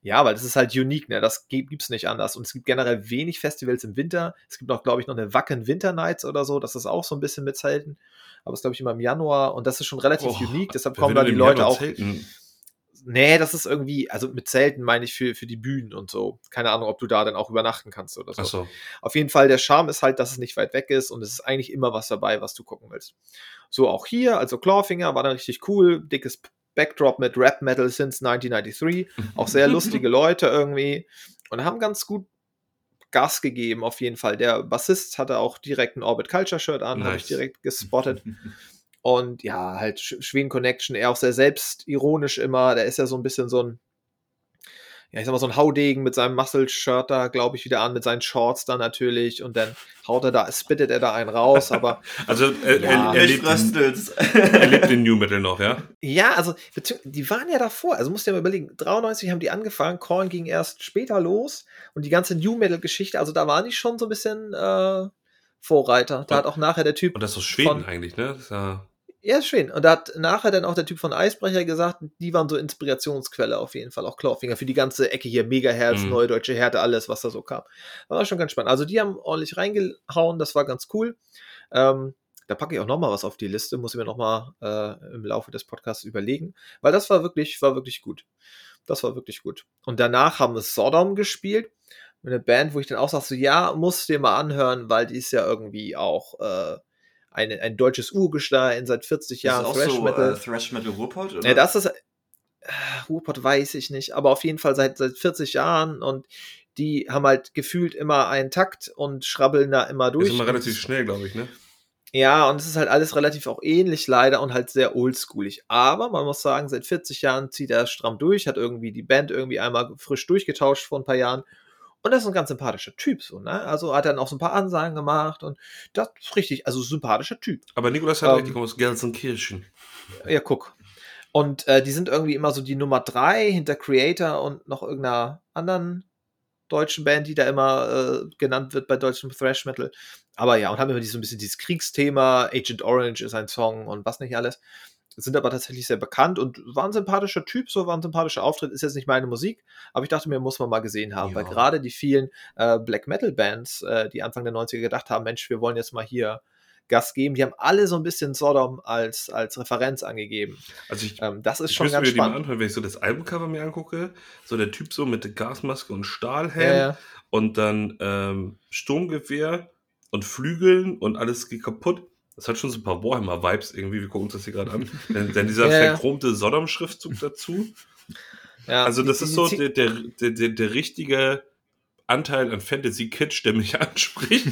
ja, weil das ist halt unique, ne? Das gibt es nicht anders. Und es gibt generell wenig Festivals im Winter. Es gibt auch, glaube ich, noch eine Wacken Winter Nights oder so. Das ist auch so ein bisschen mit Zelten. Aber es ist, glaube ich, immer im Januar und das ist schon relativ oh, unique. Deshalb kommen da die Leute auch. Zelten nee, das ist irgendwie, also mit Zelten meine ich für, für die Bühnen und so. Keine Ahnung, ob du da dann auch übernachten kannst oder so. so. Auf jeden Fall, der Charme ist halt, dass es nicht weit weg ist und es ist eigentlich immer was dabei, was du gucken willst. So auch hier, also Clawfinger war dann richtig cool, dickes Backdrop mit Rap Metal since 1993. Auch sehr <laughs> lustige Leute irgendwie und haben ganz gut Gas gegeben, auf jeden Fall. Der Bassist hatte auch direkt ein Orbit Culture Shirt an, nice. habe ich direkt gespottet. <laughs> Und ja, halt Schweden Connection, er auch sehr selbstironisch immer. Der ist ja so ein bisschen so ein, ja, ich sag mal, so ein Haudegen mit seinem Muscle-Shirt da, glaube ich, wieder an, mit seinen Shorts da natürlich. Und dann haut er da, spittet er da einen raus, <laughs> aber. also, er, ja, er, er, lebt in, er lebt in New Metal noch, ja? Ja, also, die waren ja davor. Also, musst du dir mal überlegen, 93 haben die angefangen, Korn ging erst später los und die ganze New Metal-Geschichte, also, da waren die schon so ein bisschen, äh, Vorreiter. Da und, hat auch nachher der Typ. Und das ist so Schweden von, eigentlich, ne? Das ist ja ja, ist schön. Und da hat nachher dann auch der Typ von Eisbrecher gesagt, die waren so Inspirationsquelle auf jeden Fall, auch Clawfinger für die ganze Ecke hier, Megaherz, mhm. Neue Deutsche Härte, alles, was da so kam. War schon ganz spannend. Also die haben ordentlich reingehauen, das war ganz cool. Ähm, da packe ich auch nochmal was auf die Liste, muss ich mir nochmal äh, im Laufe des Podcasts überlegen, weil das war wirklich, war wirklich gut. Das war wirklich gut. Und danach haben wir Sodom gespielt. Eine Band, wo ich dann auch sage, so, ja, musst dir mal anhören, weil die ist ja irgendwie auch äh, ein, ein deutsches Urgestein seit 40 Jahren. Ist Thrash so, Metal. Äh, Thrash Metal Ruhrpott? Oder? Ja, das ist. Äh, Ruhrpott weiß ich nicht, aber auf jeden Fall seit, seit 40 Jahren und die haben halt gefühlt immer einen Takt und schrabbeln da immer durch. ist immer relativ schnell, glaube ich, ne? Ja, und es ist halt alles relativ auch ähnlich leider und halt sehr oldschoolig. Aber man muss sagen, seit 40 Jahren zieht er stramm durch, hat irgendwie die Band irgendwie einmal frisch durchgetauscht vor ein paar Jahren und das ist ein ganz sympathischer Typ, so, ne? Also hat er dann auch so ein paar Ansagen gemacht und das ist richtig, also sympathischer Typ. Aber Nikolas hat ähm, aus Gelsenkirchen. Ja, guck. Und äh, die sind irgendwie immer so die Nummer drei hinter Creator und noch irgendeiner anderen deutschen Band, die da immer äh, genannt wird bei deutschem Thrash Metal. Aber ja, und haben immer so ein bisschen dieses Kriegsthema. Agent Orange ist ein Song und was nicht alles sind aber tatsächlich sehr bekannt und war ein sympathischer Typ, so war ein sympathischer Auftritt, ist jetzt nicht meine Musik, aber ich dachte mir, muss man mal gesehen haben, ja. weil gerade die vielen äh, Black Metal Bands, äh, die Anfang der 90er gedacht haben, Mensch, wir wollen jetzt mal hier Gas geben, die haben alle so ein bisschen Sodom als, als Referenz angegeben. Also ich, ähm, das ist schon ganz mir spannend. Anhören, wenn ich so das Albumcover mir angucke, so der Typ so mit Gasmaske und Stahlhelm äh. und dann ähm, Sturmgewehr und Flügeln und alles geht kaputt Das hat schon so ein paar Warhammer-Vibes irgendwie. Wir gucken uns das hier gerade an. <laughs> Denn, denn dieser Ja, verchromte Sodom-Schriftzug dazu. Ja, Also, das die- ist so die- der, der, der, der richtige Anteil an Fantasy-Kitsch, der mich <laughs> anspricht.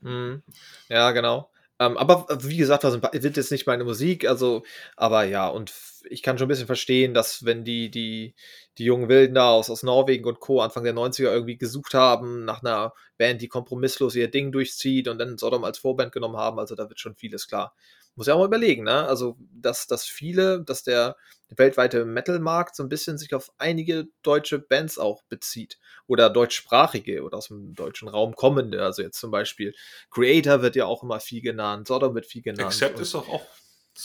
Mhm. Ja, genau. Ähm, aber wie gesagt, was wird jetzt nicht meine Musik, also, aber ja, und ich kann schon ein bisschen verstehen, dass wenn die, die, die jungen Wilden da aus, aus Norwegen und Co. Anfang der 90er irgendwie gesucht haben nach einer Band, die kompromisslos ihr Ding durchzieht und dann Sodom als Vorband genommen haben, also da wird schon vieles klar. Muss ja auch mal überlegen, ne? Also, dass, dass viele, dass der weltweite Metal-Markt so ein bisschen sich auf einige deutsche Bands auch bezieht oder deutschsprachige oder aus dem deutschen Raum kommende. Also jetzt zum Beispiel Creator wird ja auch immer viel genannt, Sodom wird viel genannt. Accept und ist doch auch,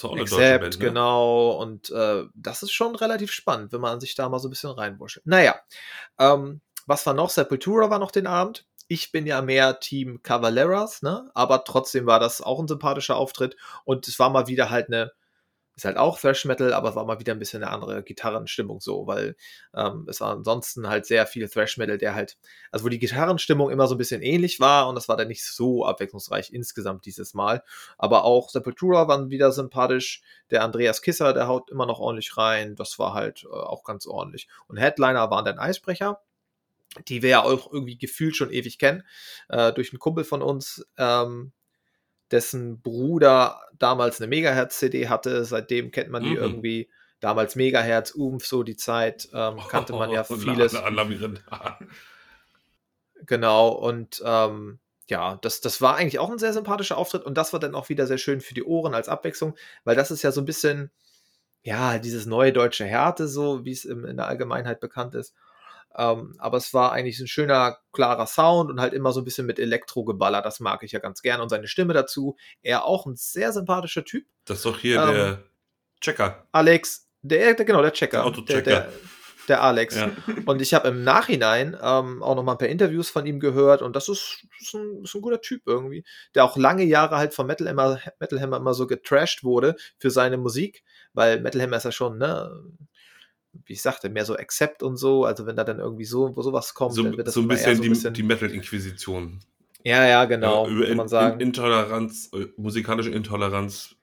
auch eine Band, ne? genau. Und äh, das ist schon relativ spannend, wenn man sich da mal so ein bisschen reinwurschtelt. Naja, ähm, was war noch? Sepultura war noch den Abend. Ich bin ja mehr Team Cavaleras, ne? Aber trotzdem war das auch ein sympathischer Auftritt. Und es war mal wieder halt eine, ist halt auch Thrash Metal, aber es war mal wieder ein bisschen eine andere Gitarrenstimmung so, weil ähm, es war ansonsten halt sehr viel Thrash Metal, der halt, also wo die Gitarrenstimmung immer so ein bisschen ähnlich war und das war dann nicht so abwechslungsreich insgesamt dieses Mal. Aber auch Sepultura waren wieder sympathisch. Der Andreas Kisser, der haut immer noch ordentlich rein. Das war halt äh, auch ganz ordentlich. Und Headliner waren dann Eisbrecher, die wir ja auch irgendwie gefühlt schon ewig kennen, äh, durch einen Kumpel von uns, ähm, dessen Bruder damals eine Megahertz-CD hatte. Seitdem kennt man die Mhm. irgendwie. Damals Megahertz, Umf, so die Zeit, ähm, kannte man ja <laughs> Oh, vieles. La- La- Labyrinth. Genau, und ähm, ja, das, das war eigentlich auch ein sehr sympathischer Auftritt und das war dann auch wieder sehr schön für die Ohren als Abwechslung, weil das ist ja so ein bisschen, ja, dieses neue deutsche Härte, so wie es in der Allgemeinheit bekannt ist. Ähm, aber es war eigentlich ein schöner, klarer Sound und halt immer so ein bisschen mit Elektro-Geballer. Das mag ich ja ganz gern. Und seine Stimme dazu. Er auch ein sehr sympathischer Typ. Das ist doch hier Ähm, der Checker. Alex, der, der genau, der Checker. Der Autochecker. Der, der, der Alex. Ja. Und ich habe im Nachhinein ähm, auch noch mal ein paar Interviews von ihm gehört und das ist, ist, ein, ist ein guter Typ irgendwie, der auch lange Jahre halt von Metal Hammer, Metal Hammer immer so getrashed wurde für seine Musik, weil Metal Hammer ist ja schon, ne, wie ich sagte, mehr so Accept und so, also wenn da dann irgendwie so sowas kommt, So, dann wird das so ein immer eher bisschen die, die Metal-Inquisition. ja, ja, genau, Ja, über kann man In- sagen. Intoleranz, äh, musikalische Intoleranz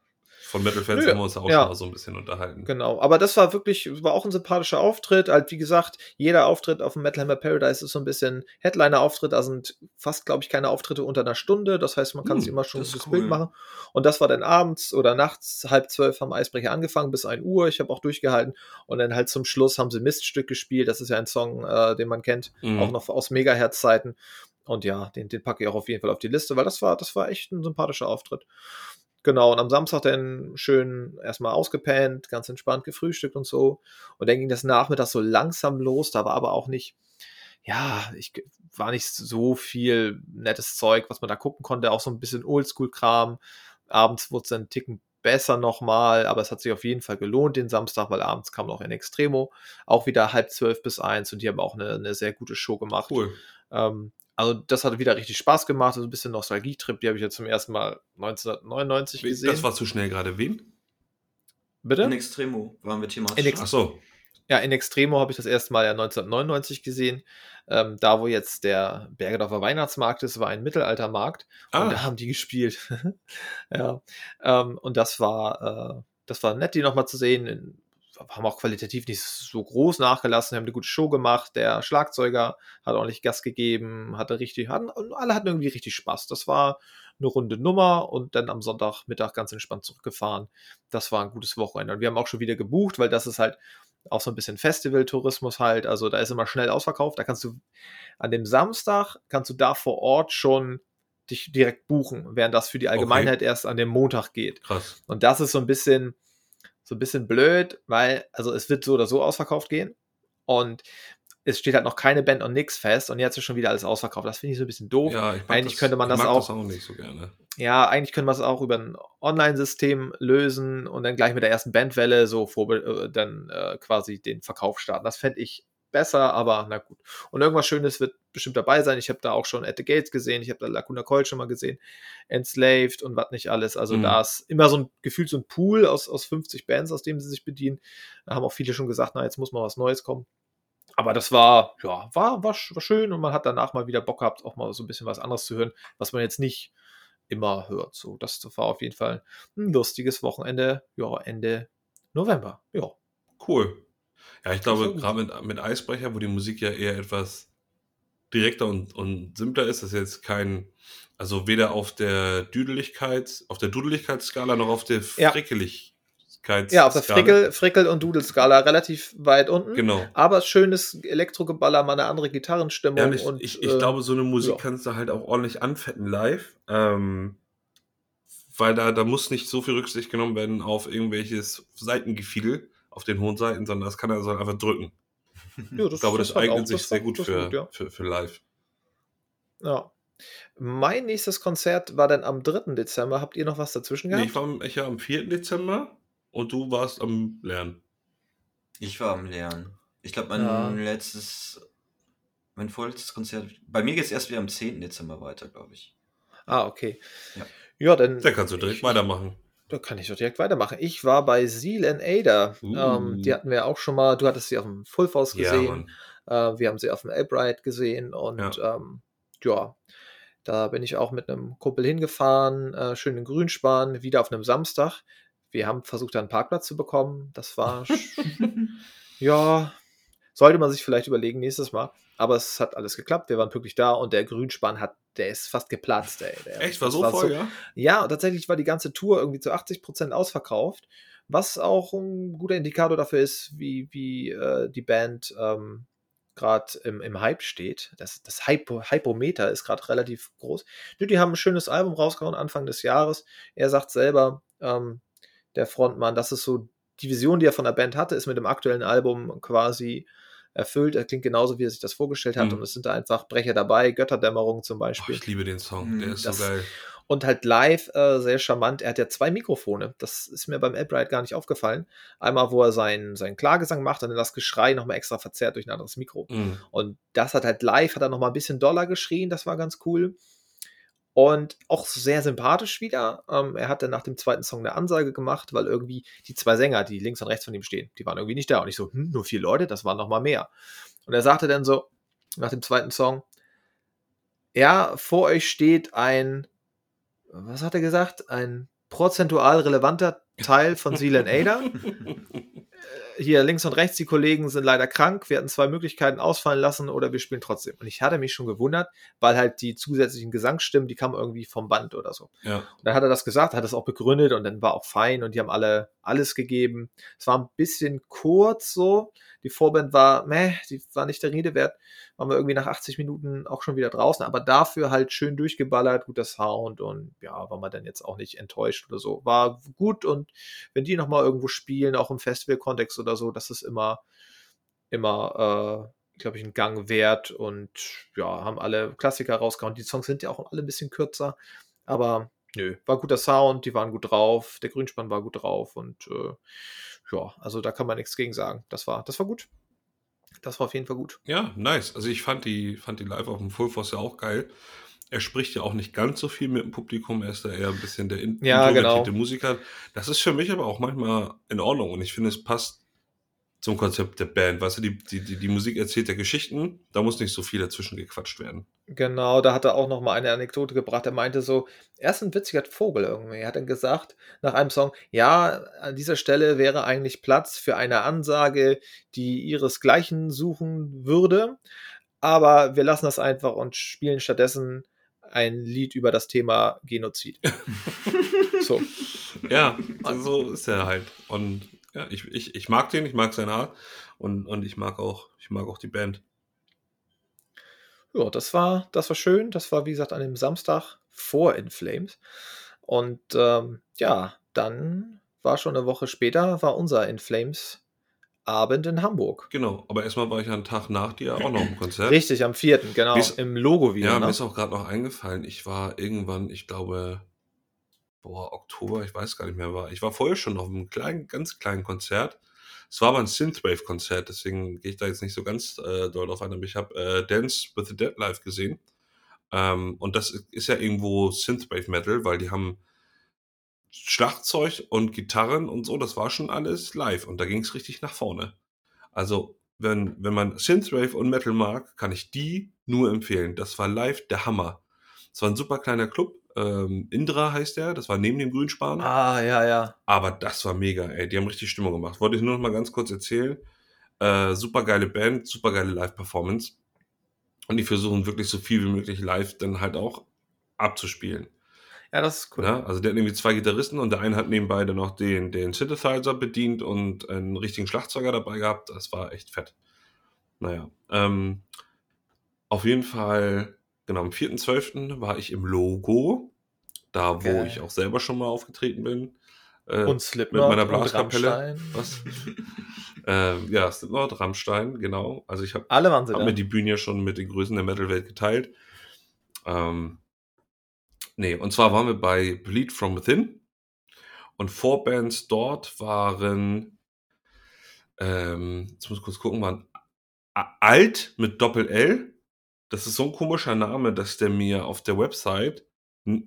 von Metal-Fans Nö, haben wir uns auch ja. schon mal so ein bisschen unterhalten. Genau, aber das war wirklich, war auch ein sympathischer Auftritt. Halt, wie gesagt, jeder Auftritt auf dem Metal Hammer Paradise ist so ein bisschen Headliner-Auftritt. Da sind fast, glaube ich, keine Auftritte unter einer Stunde. Das heißt, man kann Hm, sich immer schon das ist Bild cool. machen. Und das war dann abends oder nachts, halb zwölf haben Eisbrecher angefangen bis 1 Uhr. Ich habe auch durchgehalten. Und dann halt zum Schluss haben sie Miststück gespielt. Das ist ja ein Song, äh, den man kennt, Mhm. auch noch aus Megahertz-Zeiten. Und ja, den, den packe ich auch auf jeden Fall auf die Liste, weil das war, das war echt ein sympathischer Auftritt. Genau, und am Samstag dann schön erstmal ausgepennt, ganz entspannt gefrühstückt und so. Und dann ging das nachmittags so langsam los. Da war aber auch nicht, ja, ich war nicht so viel nettes Zeug, was man da gucken konnte. Auch so ein bisschen Oldschool-Kram. Abends wurde es dann einen Ticken besser nochmal, aber es hat sich auf jeden Fall gelohnt den Samstag, weil abends kam noch in Extremo. Auch wieder halb zwölf bis eins und die haben auch eine, eine sehr gute Show gemacht. Cool. Ähm, also das hat wieder richtig Spaß gemacht, so ein bisschen Nostalgie-Trip, die habe ich jetzt zum ersten Mal 1999 gesehen. Das war zu schnell gerade. Wen? Bitte? In Extremo waren wir thematisch. In Ex- Ach so. Ja, in Extremo habe ich das erste Mal ja 1999 gesehen. Ähm, da, wo jetzt der Bergedorfer Weihnachtsmarkt ist, war ein Mittelaltermarkt. Und da Ah, haben die gespielt. <laughs> ja. Ähm, und das war, äh, das war nett, die nochmal zu sehen. Haben auch qualitativ nicht so groß nachgelassen, haben eine gute Show gemacht. Der Schlagzeuger hat ordentlich Gas gegeben, hatte richtig, hatten, und alle hatten irgendwie richtig Spaß. Das war eine runde Nummer und dann am Sonntagmittag ganz entspannt zurückgefahren. Das war ein gutes Wochenende. Und wir haben auch schon wieder gebucht, weil das ist halt auch so ein bisschen Festival-Tourismus halt. Also da ist immer schnell ausverkauft. Da kannst du an dem Samstag kannst du da vor Ort schon dich direkt buchen, während das für die Allgemeinheit erst an dem Montag geht. krass. Und das ist so ein bisschen so ein bisschen blöd, weil also es wird so oder so ausverkauft gehen und es steht halt noch keine Band und nix fest und jetzt ist schon wieder alles ausverkauft. Das finde ich so ein bisschen doof. Ja, Eigentlich das, könnte man das auch- das auch nicht so gerne. Ja, eigentlich können wir es auch über ein Online-System lösen und dann gleich mit der ersten Bandwelle so vor, äh, dann äh, quasi den Verkauf starten. Das fände ich besser, aber na gut. Und irgendwas Schönes wird bestimmt dabei sein. Ich habe da auch schon At the Gates gesehen, ich habe da Lacuna Coil schon mal gesehen, Enslaved und was nicht alles. Also Mhm. da ist immer so ein gefühlt so ein Pool aus, aus 50 Bands, aus dem sie sich bedienen. Da haben auch viele schon gesagt, na, jetzt muss mal was Neues kommen. Aber das war, ja, war, war, war schön und man hat danach mal wieder Bock gehabt, auch mal so ein bisschen was anderes zu hören, was man jetzt nicht immer hört. So, das war auf jeden Fall ein lustiges Wochenende, ja, Ende November. Ja. Cool. Ja, ich glaube, gerade mit, mit Eisbrecher, wo die Musik ja eher etwas direkter und, und simpler ist, das ist jetzt kein, also weder auf der Düdeligkeit, auf der Dudeligkeitsskala noch auf der. Frickeligkeitsskala. Ja, auf der Frickel, Frickel und Dudel-Skala relativ weit unten. Genau. Aber schönes Elektrogeballer, mal eine andere Gitarrenstimmung. Ja, und ich, und, ich, ich äh, glaube, so eine Musik ja. kannst du halt auch ordentlich anfetten live. Ähm, weil da, da muss nicht so viel Rücksicht genommen werden auf irgendwelches Seitengefiedel auf den hohen Seiten, sondern das kann er so einfach drücken. <laughs> ja, Ich glaube, das hat eignet auch- sich sehr war- gut das für, gut, ja. für, für live. Ja. Mein nächstes Konzert war dann am 3. Dezember. Habt ihr noch was dazwischen Nee, gehabt? ich war am- ich ja am 4. Dezember und du warst am Lernen. Ich war am Lernen. Ich glaube, mein Ja. letztes, mein vorletztes Konzert. Bei mir geht es erst wieder am 10. Dezember weiter, glaube ich. Ah, okay. Ja. Ja, dann. Da kannst du direkt ich, weitermachen. Da kann ich doch direkt weitermachen. Ich war bei Seal and Ada. Uh. Ähm, die hatten wir auch schon mal. Du hattest sie auf dem Full Force Ja, gesehen. Mann. Äh, wir haben sie auf dem Albright gesehen und ja. Ähm, ja, da bin ich auch mit einem Kumpel hingefahren, äh, schön in Grünspan, wieder auf einem Samstag. Wir haben versucht, da einen Parkplatz zu bekommen. Das war, <laughs> ja, sollte man sich vielleicht überlegen nächstes Mal. Aber es hat alles geklappt. Wir waren pünktlich da und der Grünspan hat, der ist fast geplatzt, ey. Der, Echt, war so voll, ja? ja, und tatsächlich war die ganze Tour irgendwie zu 80% ausverkauft, was auch ein guter Indikator dafür ist, wie, wie äh, die Band ähm, gerade im, im Hype steht. Das, das Hypo, Hypometer ist gerade relativ groß. Nö, die haben ein schönes Album rausgehauen Anfang des Jahres. Er sagt selber, ähm, der Frontmann, das ist so die Vision, die er von der Band hatte, ist mit dem aktuellen Album quasi erfüllt. Er klingt genauso, wie er sich das vorgestellt hat. Mhm. Und es sind da einfach Brecher dabei, Götterdämmerung zum Oh, Beispiel. ich liebe den Song, Mhm, der ist das- so geil. Und halt live äh, sehr charmant. Er hat ja zwei Mikrofone. Das ist mir beim Albright gar nicht aufgefallen. Einmal, wo er seinen, seinen Klagesang macht und dann das Geschrei nochmal extra verzerrt durch ein anderes Mikro. Mhm. Und das hat halt live, hat er nochmal ein bisschen doller geschrien. Das war ganz cool. Und auch sehr sympathisch wieder. Ähm, er hat dann nach dem zweiten Song eine Ansage gemacht, weil irgendwie die zwei Sänger, die links und rechts von ihm stehen, die waren irgendwie nicht da. Und ich so, hm, nur vier Leute, das waren nochmal mehr. Und er sagte dann so, nach dem zweiten Song, ja, vor euch steht ein, was hat er gesagt? Ein prozentual relevanter Teil von Seal and Ada. <laughs> Hier links und rechts, die Kollegen sind leider krank. Wir hatten zwei Möglichkeiten ausfallen lassen oder wir spielen trotzdem. Und ich hatte mich schon gewundert, weil halt die zusätzlichen Gesangsstimmen, die kamen irgendwie vom Band oder so. Ja. Und dann hat er das gesagt, hat es auch begründet und dann war auch fein und die haben alle alles gegeben. Es war ein bisschen kurz so. Die Vorband war, meh, die war nicht der Rede wert. Waren wir irgendwie nach 80 Minuten auch schon wieder draußen, aber dafür halt schön durchgeballert, guter Sound und ja, war man dann jetzt auch nicht enttäuscht oder so. War gut und wenn die nochmal irgendwo spielen, auch im Festival-Kontext oder so, das ist immer, immer, äh, glaube ich, ein Gang wert und ja, haben alle Klassiker rausgehauen. Die Songs sind ja auch alle ein bisschen kürzer, aber nö, war guter Sound, die waren gut drauf, der Grünspann war gut drauf und äh, ja, also da kann man nichts gegen sagen. Das war, das war gut. Das war auf jeden Fall gut. Ja, nice. Also ich fand die, fand die live auf dem Full Force ja auch geil. Er spricht ja auch nicht ganz so viel mit dem Publikum, er ist da eher ein bisschen der in Ja, genau. Musiker. Das ist für mich aber auch manchmal in Ordnung und ich finde, es passt zum Konzept der Band. Weißt du, die, die, die, Musik erzählt ja Geschichten, da muss nicht so viel dazwischen gequatscht werden. Genau, da hat er auch noch mal eine Anekdote gebracht. Er meinte so, er ist ein witziger Vogel irgendwie. Er hat dann gesagt, nach einem Song, ja, an dieser Stelle wäre eigentlich Platz für eine Ansage, die ihresgleichen suchen würde. Aber wir lassen das einfach und spielen stattdessen ein Lied über das Thema Genozid. <laughs> so. Ja, so ist er halt. Und ja, ich, ich, ich mag den, ich mag seine Art und, und ich mag auch, ich mag auch die Band. Ja, das war, das war schön. Das war, wie gesagt, an dem Samstag vor In Flames. Und ähm, ja, dann war schon eine Woche später, war unser In Flames Abend in Hamburg. Genau, aber erstmal war ich einen Tag nach dir auch noch im Konzert. Richtig, am vierten, genau, Bis- im Logo wieder. Ja, ne? mir ist auch gerade noch eingefallen, ich war irgendwann, ich glaube, boah, Oktober, ich weiß gar nicht mehr, war. Ich war vorher schon auf einem kleinen, ganz kleinen Konzert. Es war aber ein Synthwave-Konzert, deswegen gehe ich da jetzt nicht so ganz äh, doll drauf ein, aber ich habe äh, Dance with the Dead live gesehen. Ähm, und das ist ja irgendwo Synthwave-Metal, weil die haben Schlagzeug und Gitarren und so, das war schon alles live und da ging es richtig nach vorne. Also, wenn, wenn man Synthwave und Metal mag, kann ich die nur empfehlen. Das war live der Hammer. Es war ein super kleiner Club Ähm, Indra heißt der, das war neben dem Grünspan. Ah, ja, ja. Aber das war mega, ey. Die haben richtig Stimmung gemacht. Wollte ich nur noch mal ganz kurz erzählen. Äh, super geile Band, super geile Live-Performance. Und die versuchen wirklich so viel wie möglich live dann halt auch abzuspielen. Ja, das ist cool. Ja, also der hat irgendwie zwei Gitarristen und der eine hat nebenbei dann noch den, den Synthesizer bedient und einen richtigen Schlagzeuger dabei gehabt. Das war echt fett. Naja, ähm, auf jeden Fall, genau, am 4.12. war ich im Logo, da wo Geil. ich auch selber schon mal aufgetreten bin. Äh, Und Slipknot mit meiner Blaskapelle. Was? <laughs> äh, ja, Slipknot, Rammstein, genau. Also ich habe Alle waren sie hab mir die Bühne ja schon mit den Größen der Metal-Welt geteilt. Ähm, nee, und zwar waren wir bei Bleed From Within. Und Vorbands dort waren, ähm, jetzt muss ich kurz gucken, waren Alt mit Doppel-L. Das ist so ein komischer Name, dass der mir auf der Website,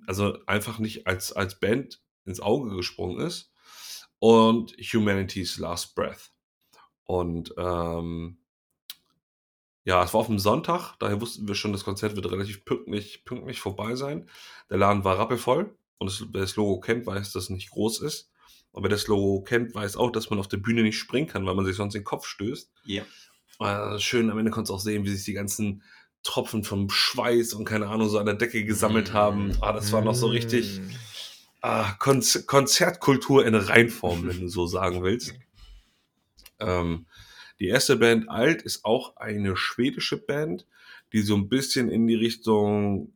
also einfach nicht als, als Band ins Auge gesprungen ist. Und Humanity's Last Breath. Und ähm, ja, es war auf dem Sonntag, daher wussten wir schon, das Konzert wird relativ pünktlich, pünktlich vorbei sein. Der Laden war rappelvoll und es, wer das Logo kennt, weiß, dass es nicht groß ist. Und wer das Logo kennt, weiß auch, dass man auf der Bühne nicht springen kann, weil man sich sonst den Kopf stößt. Ja. Äh, schön, am Ende konntest du auch sehen, wie sich die ganzen Tropfen vom Schweiß und keine Ahnung so an der Decke gesammelt Mm. haben. Ah, das war noch so richtig Mm. ah, Konz Konzertkultur in Reinform, wenn du so sagen willst. <laughs> Ähm, die erste Band Alt ist auch eine schwedische Band, die so ein bisschen in die Richtung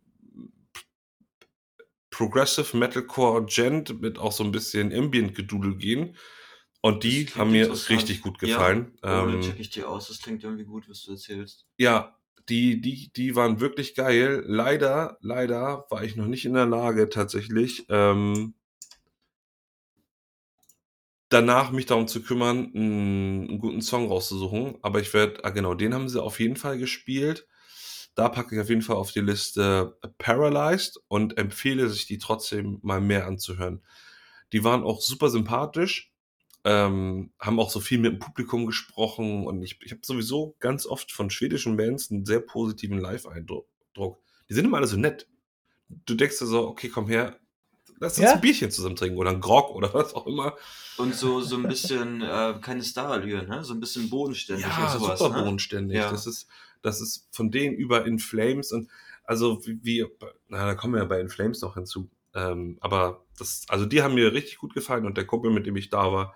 Progressive Metalcore Gent mit auch so ein bisschen Ambient-Gedudel gehen. Und die haben mir richtig gut gefallen. Ja, oh, ähm, dann check ich dir aus. Das klingt irgendwie gut, was du erzählst. ja, die, die, die waren wirklich geil. Leider, leider war ich noch nicht in der Lage, tatsächlich, ähm, danach mich darum zu kümmern, einen, einen guten Song rauszusuchen. Aber ich werde, ah genau, den haben sie auf jeden Fall gespielt. Da packe ich auf jeden Fall auf die Liste Paralyzed und empfehle sich die trotzdem mal mehr anzuhören. Die waren auch super sympathisch, ähm, haben auch so viel mit dem Publikum gesprochen und ich, ich habe sowieso ganz oft von schwedischen Bands einen sehr positiven Live-Eindruck. Die sind immer alle so nett. Du denkst dir so, okay, komm her, lass uns Ja. ein Bierchen zusammen trinken oder ein Grog oder <laughs> was auch immer. Und so, so ein bisschen, äh, keine Starallüre, ne? So ein bisschen bodenständig Ja, und sowas, super ne? bodenständig. Ja. Das ist, das ist von denen über In Flames und also wie, wie na, da kommen wir ja bei In Flames noch hinzu. Ähm, aber das, also die haben mir richtig gut gefallen und der Kumpel, mit dem ich da war,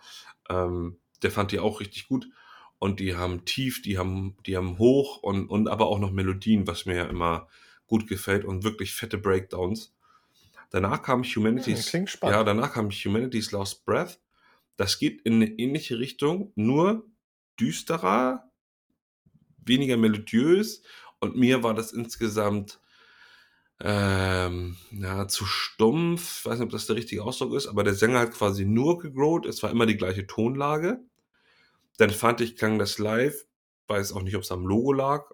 ähm, der fand die auch richtig gut. Und die haben tief, die haben, die haben hoch und, und aber auch noch Melodien, was mir ja immer gut gefällt und wirklich fette Breakdowns. Danach kam Humanity's, Hm, klingt spannend. ja, danach kam Humanity's Lost Breath. Das geht in eine ähnliche Richtung, nur düsterer, weniger melodiös und mir war das insgesamt ähm, ja, zu stumpf. Ich weiß nicht, ob das der richtige Ausdruck ist, aber der Sänger hat quasi nur gegrowt. Es war immer die gleiche Tonlage. Dann fand ich, klang das live, weiß auch nicht, ob es am Logo lag,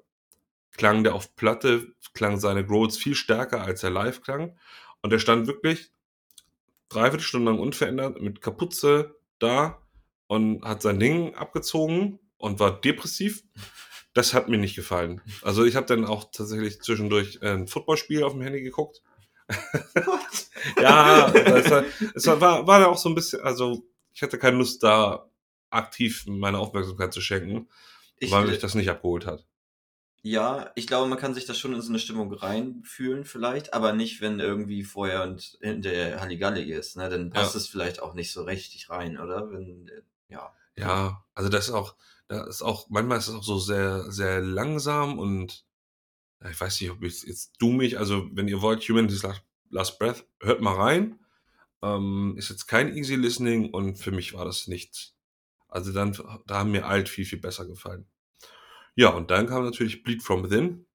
klang der auf Platte, klang seine Growls viel stärker, als er live klang. Und er stand wirklich dreiviertel Stunde lang unverändert mit Kapuze da und hat sein Ding abgezogen und war depressiv. Das hat mir nicht gefallen. Also ich habe dann auch tatsächlich zwischendurch ein Footballspiel auf dem Handy geguckt. <laughs> ja, es war, es war, war, auch so ein bisschen, also ich hatte keine Lust da aktiv meine Aufmerksamkeit zu schenken, Ich, weil mich das nicht abgeholt hat. ja, ich glaube, man kann sich das schon in so eine Stimmung reinfühlen vielleicht, aber nicht, wenn irgendwie vorher und hinter Halligalli ist, ne? Dann passt Ja. es vielleicht auch nicht so richtig rein, oder? Wenn, äh, ja. Ja, also das ist auch, da ist auch, manchmal ist es auch so sehr, sehr langsam und ich weiß nicht, ob ich jetzt du mich, also wenn ihr wollt, Humanity's Last, Last Breath, hört mal rein. Ähm, ist jetzt kein easy listening und für mich war das nichts. Also dann, da haben mir alt viel, viel besser gefallen. Ja, und dann kam natürlich Bleed From Within.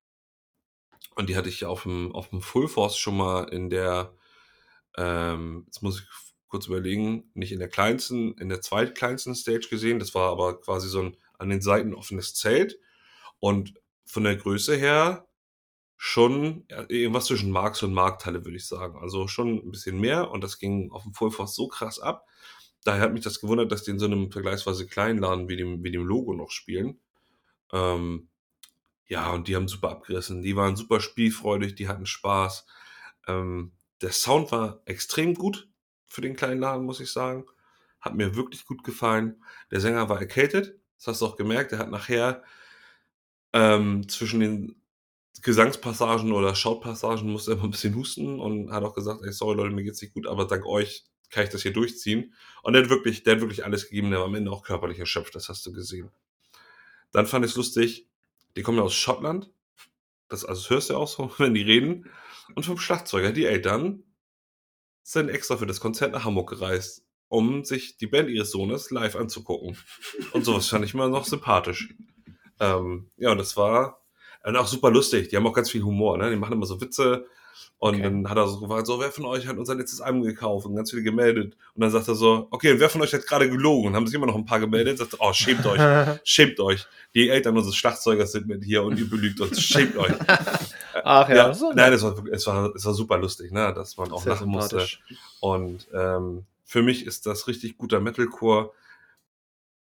Und die hatte ich ja auf dem, auf dem Full Force schon mal in der, ähm, jetzt muss ich kurz überlegen, nicht in der kleinsten, in der zweitkleinsten Stage gesehen. Das war aber quasi so ein an den Seiten offenes Zelt. Und von der Größe her schon irgendwas zwischen Marks und Markthalle, würde ich sagen. Also schon ein bisschen mehr. Und das ging auf dem Full Force so krass ab. Daher hat mich das gewundert, dass die in so einem vergleichsweise kleinen Laden wie dem, wie dem Logo noch spielen. Ähm, ja, und die haben super abgerissen. Die waren super spielfreudig, die hatten Spaß. Ähm, der Sound war extrem gut für den kleinen Laden, muss ich sagen. Hat mir wirklich gut gefallen. Der Sänger war erkältet. Das hast du auch gemerkt. Er hat nachher ähm, zwischen den Gesangspassagen oder Schautpassagen musste er immer ein bisschen husten und hat auch gesagt, ey, sorry Leute, mir geht's nicht gut, aber dank euch kann ich das hier durchziehen. Und der hat wirklich, der hat wirklich alles gegeben, der war am Ende auch körperlich erschöpft, das hast du gesehen. Dann fand ich es lustig, die kommen ja aus Schottland. Das, also das hörst du ja auch so, <laughs> wenn die reden. Und vom Schlagzeuger, die Eltern, sind extra für das Konzert nach Hamburg gereist, um sich die Band ihres Sohnes live anzugucken. Und sowas fand ich immer noch sympathisch. Ähm, ja, und das war und auch super lustig. Die haben auch ganz viel Humor, ne? Die machen immer so Witze. Und Okay. dann hat er so gefragt, so, wer von euch hat unser letztes Album gekauft? Und ganz viele gemeldet. Und dann sagt er so, okay, und wer von euch hat gerade gelogen? Und haben sich immer noch ein paar gemeldet. Sagt, oh, schämt euch, <laughs> schämt euch. Die Eltern unseres Schlagzeugers sind mit hier und ihr belügt uns. Schämt euch. <laughs> Ach ja, Ja, so nein, es war, es war, es war super lustig, ne? dass man auch lachen musste. Und ähm, für mich ist das richtig guter Metalcore.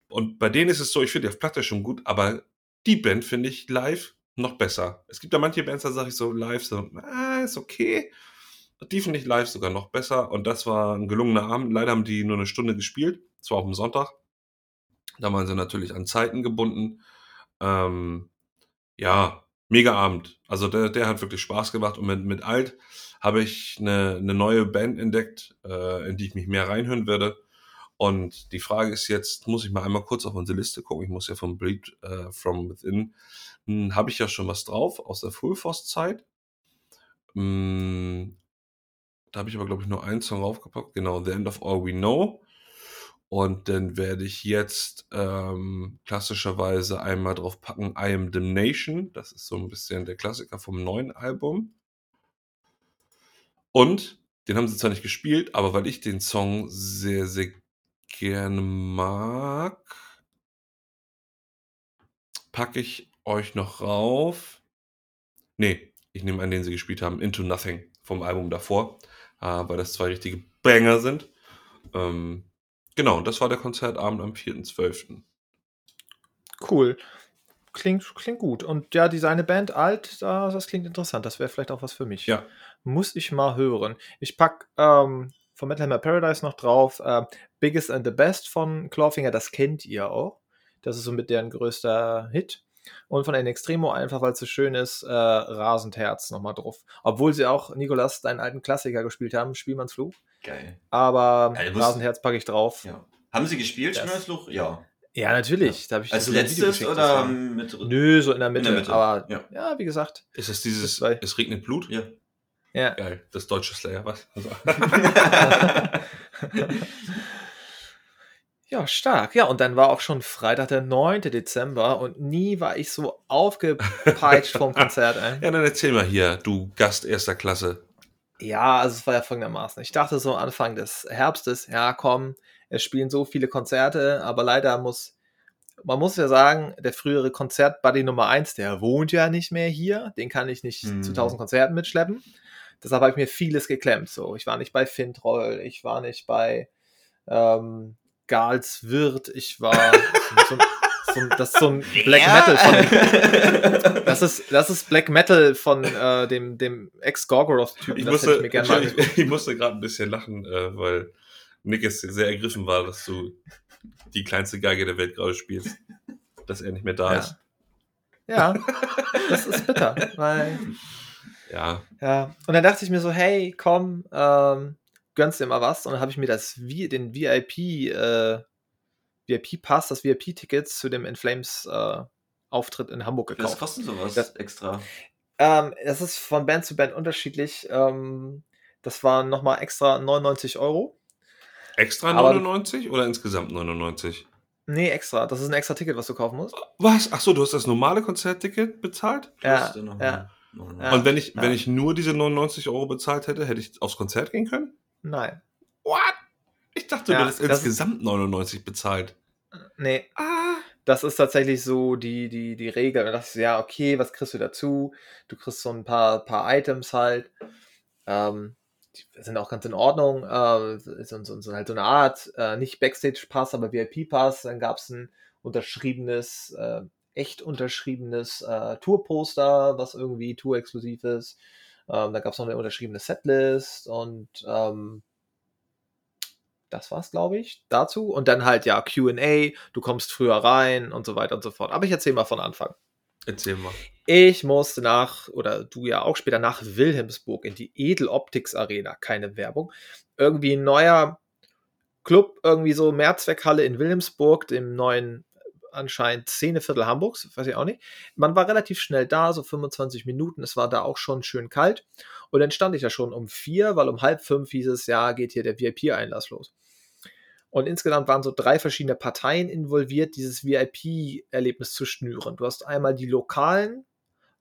Und bei denen ist es so, ich finde die auf Platte schon gut, aber die Band finde ich live noch besser. Es gibt da manche Bands, da sage ich so live, so, ah, ist okay. Die finde ich live sogar noch besser. Und das war ein gelungener Abend. Leider haben die nur eine Stunde gespielt. Zwar auf dem Sonntag. Da waren sie natürlich an Zeiten gebunden. Ähm, ja, mega Abend. Also der, der hat wirklich Spaß gemacht. Und mit, mit Alt habe ich eine, eine neue Band entdeckt, äh, in die ich mich mehr reinhören werde. Und die Frage ist jetzt, muss ich mal einmal kurz auf unsere Liste gucken. Ich muss ja vom Bleed äh, From Within, habe ich ja schon was drauf aus der Full Force Zeit. Hm, da habe ich aber, glaube ich, nur einen Song draufgepackt. Genau, The End of All We Know. Und dann werde ich jetzt ähm, klassischerweise einmal drauf packen I Am Damnation. Das ist so ein bisschen der Klassiker vom neuen Album. Und den haben sie zwar nicht gespielt, aber weil ich den Song sehr, sehr gerne mag, packe ich euch noch rauf. Nee, ich nehme an, den sie gespielt haben, Into Nothing vom Album davor, äh, weil das zwei richtige Banger sind. Ähm, genau, das war der Konzertabend am 4.12. Cool. Klingt, klingt gut. Und ja, die seine Band alt, da- das klingt interessant. Das wäre vielleicht auch was für mich. Ja. Muss ich mal hören. Ich pack ähm, von Metal Hammer Paradise noch drauf. Äh, Biggest and the Best von Clawfinger, das kennt ihr auch. Das ist so mit deren größter Hit. Und von den Extremo einfach, weil es so schön ist, äh, Rasend Herz nochmal drauf. Obwohl sie auch, Nikolas, deinen alten Klassiker gespielt haben, Spielmanns Fluch. Geil. Aber Ja, wisst- Rasend Herz packe ich drauf. Ja, Ja. Haben sie gespielt, Das- Schmerzfluch? Ja. natürlich. Da habe ich Als letztes oder mit. Nö, so in der Mitte. Mitte, Aber ja. ja, wie gesagt. Ist das dieses Das war- Es regnet Blut? Ja. Ja. Geil, das deutsche Slayer, was? Also, <laughs> <laughs> <laughs> Ja, stark. Ja, und dann war auch schon Freitag, der 9. Dezember und nie war ich so aufgepeitscht vom <laughs> Konzert. Ey. ja, dann erzähl mal hier, du Gast erster Klasse. Ja, also es war ja folgendermaßen. Ich dachte so Anfang des Herbstes, ja komm, es spielen so viele Konzerte, aber leider muss, man muss ja sagen, der frühere Konzertbuddy Nummer 1, der wohnt ja nicht mehr hier, den kann ich nicht Mhm. zu 1000 Konzerten mitschleppen. Deshalb habe ich mir vieles geklemmt. So, ich war nicht bei Fintroll, ich war nicht bei ähm, Gals Wirt, ich war so, so, so, das ist so ein Black Metal von <laughs> das ist, das ist Black Metal von äh, dem, dem Ex-Gorgoroth-Typen. Ich Das musste, ich mir gerne mal ich, musste gerade ein bisschen lachen, äh, weil Nick jetzt sehr ergriffen war, dass du die kleinste Geige der Welt gerade spielst. Dass er nicht mehr da Ja. ist. Ja, das ist bitter, weil, Ja, ja. Und dann dachte ich mir so, hey, komm, ähm, gönnst dir mal was. Und dann habe ich mir das, den VIP, äh, VIP-Pass, das VIP-Tickets zu dem In Flames äh, Auftritt in Hamburg Was gekauft. kostet sowas Das- extra? Ähm, das ist von Band zu Band unterschiedlich. Ähm, das waren nochmal extra 99 Euro. extra Aber- 99 oder insgesamt 99? Nee, extra. Das ist ein extra Ticket, was du kaufen musst. Was? Ach so, du hast das normale Konzertticket bezahlt? Ja, ja. Ja. Und wenn ich, ja. wenn ich nur diese 99 Euro bezahlt hätte, hätte ich aufs Konzert gehen können? Nein. What? Ich dachte, Ja, du hättest das- insgesamt 99 bezahlt. Nee, Ah. das ist tatsächlich so die, die, die Regel. Da dachte ich, so, ja, okay, was kriegst du dazu? Du kriegst so ein paar, paar Items halt. Ähm, die sind auch ganz in Ordnung. Äh, so, so, so halt so eine Art, äh, nicht Backstage-Pass, aber VIP-Pass. Dann gab es ein unterschriebenes, äh, echt unterschriebenes äh, Tourposter, was irgendwie Tour-exklusiv ist. Ähm, da gab es noch eine unterschriebene Setlist und ähm, das war's, glaube ich, dazu. Und dann halt ja QA, du kommst früher rein und so weiter und so fort. Aber ich erzähle mal von Anfang. Erzähl mal. Ich musste nach, oder du ja auch später nach Wilhelmsburg in die Edel Optics Arena, keine Werbung. Irgendwie ein neuer Club, irgendwie so Mehrzweckhalle in Wilhelmsburg, dem neuen anscheinend Szeneviertel Hamburgs, weiß ich auch nicht. Man war relativ schnell da, so 25 Minuten. Es war da auch schon schön kalt. Und dann stand ich da schon um vier, weil um halb fünf hieß es, ja, geht hier der VIP-Einlass los. Und insgesamt waren so drei verschiedene Parteien involviert, dieses VIP-Erlebnis zu schnüren. Du hast einmal die lokalen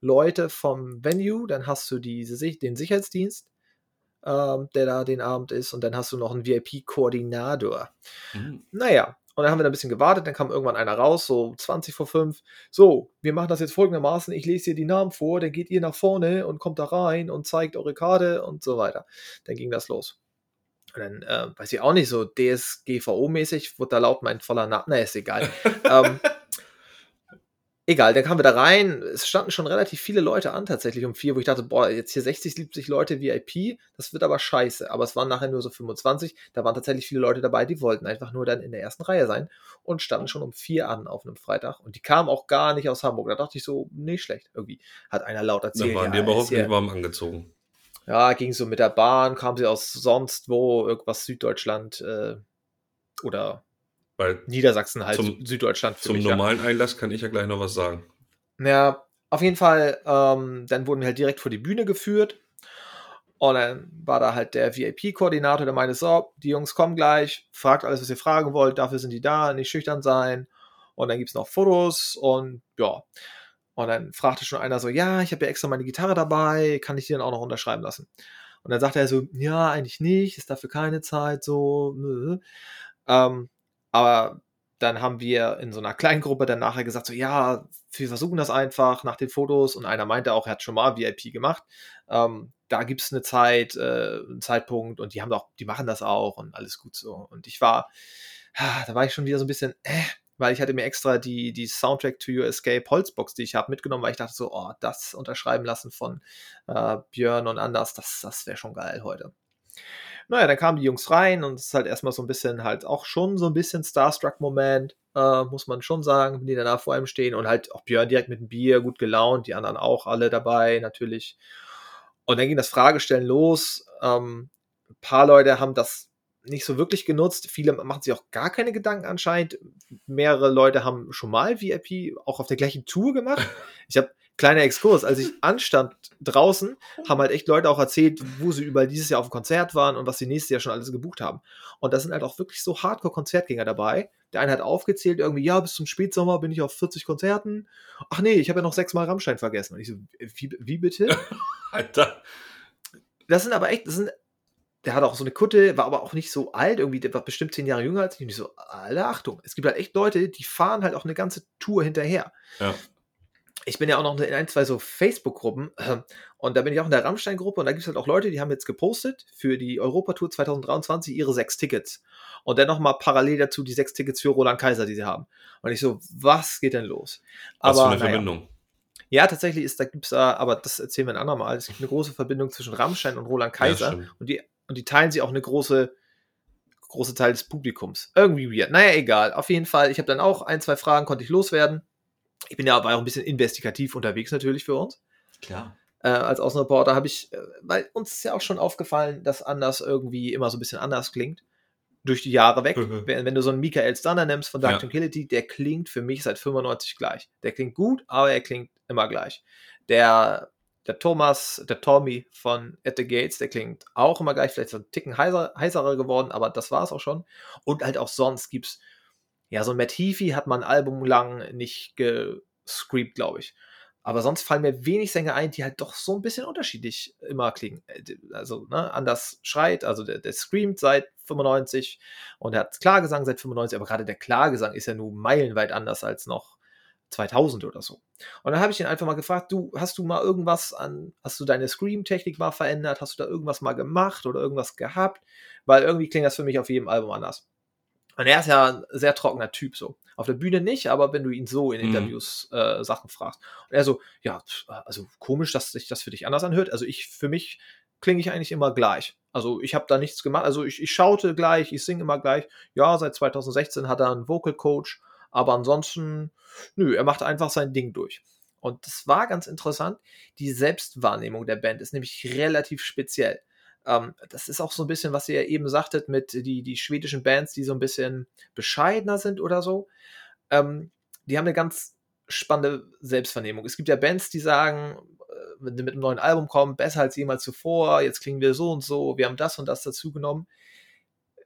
Leute vom Venue, dann hast du diese, den Sicherheitsdienst, ähm, der da den Abend ist, und dann hast du noch einen VIP-Koordinator. Mhm. Naja, und dann haben wir da ein bisschen gewartet, dann kam irgendwann einer raus, so 20 vor 5. So, wir machen das jetzt folgendermaßen, ich lese dir die Namen vor, dann geht ihr nach vorne und kommt da rein und zeigt eure Karte und so weiter. Dann ging das los. Und dann, äh, weiß ich auch nicht, so DSGVO-mäßig, wurde da laut mein voller Name, na, ist egal. <laughs> ähm, egal, dann kamen wir da rein. Es standen schon relativ viele Leute an, tatsächlich um vier, wo ich dachte, boah, jetzt hier 60, 70 Leute VIP, das wird aber scheiße. Aber es waren nachher nur so 25. Da waren tatsächlich viele Leute dabei, die wollten einfach nur dann in der ersten Reihe sein und standen schon um vier an auf einem Freitag. Und die kamen auch gar nicht aus Hamburg. Da dachte ich so, nicht schlecht. Irgendwie hat einer laut erzählt. Da waren ja, die aber hoffentlich warm angezogen ja, ging so mit der Bahn, kam sie aus sonst wo, irgendwas Süddeutschland äh, oder Weil Niedersachsen halt, zum, Süddeutschland. zum mich, normalen ja. Einlass kann ich ja gleich noch was sagen. Ja, auf jeden Fall, ähm, dann wurden wir halt direkt vor die Bühne geführt. Und dann war da halt der VIP-Koordinator, der meinte, so, die Jungs kommen gleich, fragt alles, was ihr fragen wollt, dafür sind die da, nicht schüchtern sein. Und dann gibt es noch Fotos und ja. Und dann fragte schon einer so, ja, ich habe ja extra meine Gitarre dabei, kann ich die dann auch noch unterschreiben lassen? Und dann sagte er so, ja, eigentlich nicht, ist dafür keine Zeit, so. Ähm, aber dann haben wir in so einer kleinen Gruppe dann nachher gesagt, so, ja, wir versuchen das einfach nach den Fotos. Und einer meinte auch, er hat schon mal VIP gemacht. Ähm, da gibt es eine Zeit, äh, einen Zeitpunkt und die haben auch, die machen das auch und alles gut so. Und ich war, da war ich schon wieder so ein bisschen, äh, weil ich hatte mir extra die, die Soundtrack to Your Escape Holzbox, die ich habe, mitgenommen, weil ich dachte so, oh, das unterschreiben lassen von äh, Björn und Anders, das, das wäre schon geil heute. Naja, dann kamen die Jungs rein und es ist halt erstmal so ein bisschen halt auch schon so ein bisschen Starstruck-Moment, äh, muss man schon sagen, wenn die danach vor einem stehen und halt auch Björn direkt mit dem Bier, gut gelaunt, die anderen auch alle dabei, natürlich. Und dann ging das Fragestellen los. Ähm, ein paar Leute haben das nicht so wirklich genutzt. Viele machen sich auch gar keine Gedanken anscheinend. Mehrere Leute haben schon mal VIP auch auf der gleichen Tour gemacht. <laughs> Ich habe kleiner Exkurs, als ich <laughs> anstand draußen, haben halt echt Leute auch erzählt, wo sie überall dieses Jahr auf dem Konzert waren und was sie nächstes Jahr schon alles gebucht haben. Und da sind halt auch wirklich so Hardcore-Konzertgänger dabei. Der eine hat aufgezählt, irgendwie, ja, bis zum Spätsommer bin ich auf 40 Konzerten. Ach nee, ich habe ja noch sechsmal Rammstein vergessen. Und ich so, wie, wie bitte? <laughs> Alter. Das sind aber echt, das sind der hat auch so eine Kutte, war aber auch nicht so alt, irgendwie, der war bestimmt zehn Jahre jünger als ich. Und ich so, alle Achtung, es gibt halt echt Leute, die fahren halt auch eine ganze Tour hinterher. Ja. Ich bin ja auch noch in ein, zwei so Facebook-Gruppen äh, <clears throat> und da bin ich auch in der Rammstein-Gruppe und da gibt es halt auch Leute, die haben jetzt gepostet für die Europatour 2023 ihre sechs Tickets. Und dann nochmal parallel dazu die sechs Tickets für Roland Kaiser, die sie haben. Und ich so, was geht denn los? Was aber, für eine naja. Verbindung? Ja, tatsächlich ist, da gibt es, aber das erzählen wir ein andermal. Es gibt eine große Verbindung zwischen Rammstein und Roland Kaiser. Ja, und die und die teilen sie auch eine große, große Teil des Publikums. Irgendwie weird. Naja, egal. Auf jeden Fall, ich habe dann auch ein, zwei Fragen konnte ich loswerden. Ich bin ja aber auch ein bisschen investigativ unterwegs natürlich für uns. Klar. Äh, als Außenreporter habe ich, äh, weil uns ist ja auch schon aufgefallen, dass anders irgendwie immer so ein bisschen anders klingt. Durch die Jahre weg. wenn, wenn, du so einen Michael Stunner nimmst von Dark ja. Tranquility, der klingt für mich seit 95 gleich. Der klingt gut, aber er klingt immer gleich. Der der Thomas, der Tommy von At the Gates, der klingt auch immer gleich, vielleicht so ein Ticken heiser, heißerer geworden, aber das war es auch schon. Und halt auch sonst gibt's, ja, so ein Matt Heafy hat man ein Album lang nicht gescreept, glaube ich. Aber sonst fallen mir wenig Sänger ein, die halt doch so ein bisschen unterschiedlich immer klingen. Äh, also, ne, anders schreit, also der, der screamt seit 95 und er hat Klagesang seit 95, aber gerade der Klagesang ist ja nun meilenweit anders als noch 2000 oder so. Und dann habe ich ihn einfach mal gefragt, du, hast du mal irgendwas an, hast du deine Scream-Technik mal verändert? Hast du da irgendwas mal gemacht oder irgendwas gehabt? Weil irgendwie klingt das für mich auf jedem Album anders. Und er ist ja ein sehr trockener Typ so. Auf der Bühne nicht, aber wenn du ihn so in Mhm. Interviews äh, Sachen fragst. Und er so, ja, also komisch, dass sich das für dich anders anhört. Also ich, für mich klinge ich eigentlich immer gleich. Also ich habe da nichts gemacht. Also ich, ich schaute gleich, ich singe immer gleich. Ja, seit 2016 hat er einen Vocal Coach, aber ansonsten, nö, er macht einfach sein Ding durch. Und das war ganz interessant. Die Selbstwahrnehmung der Band ist nämlich relativ speziell. Ähm, das ist auch so ein bisschen, was ihr eben sagtet, mit die, die schwedischen Bands, die so ein bisschen bescheidener sind oder so. Ähm, die haben eine ganz spannende Selbstvernehmung. Es gibt ja Bands, die sagen, äh, wenn sie mit einem neuen Album kommen, besser als jemals zuvor, jetzt klingen wir so und so, wir haben das und das dazu genommen.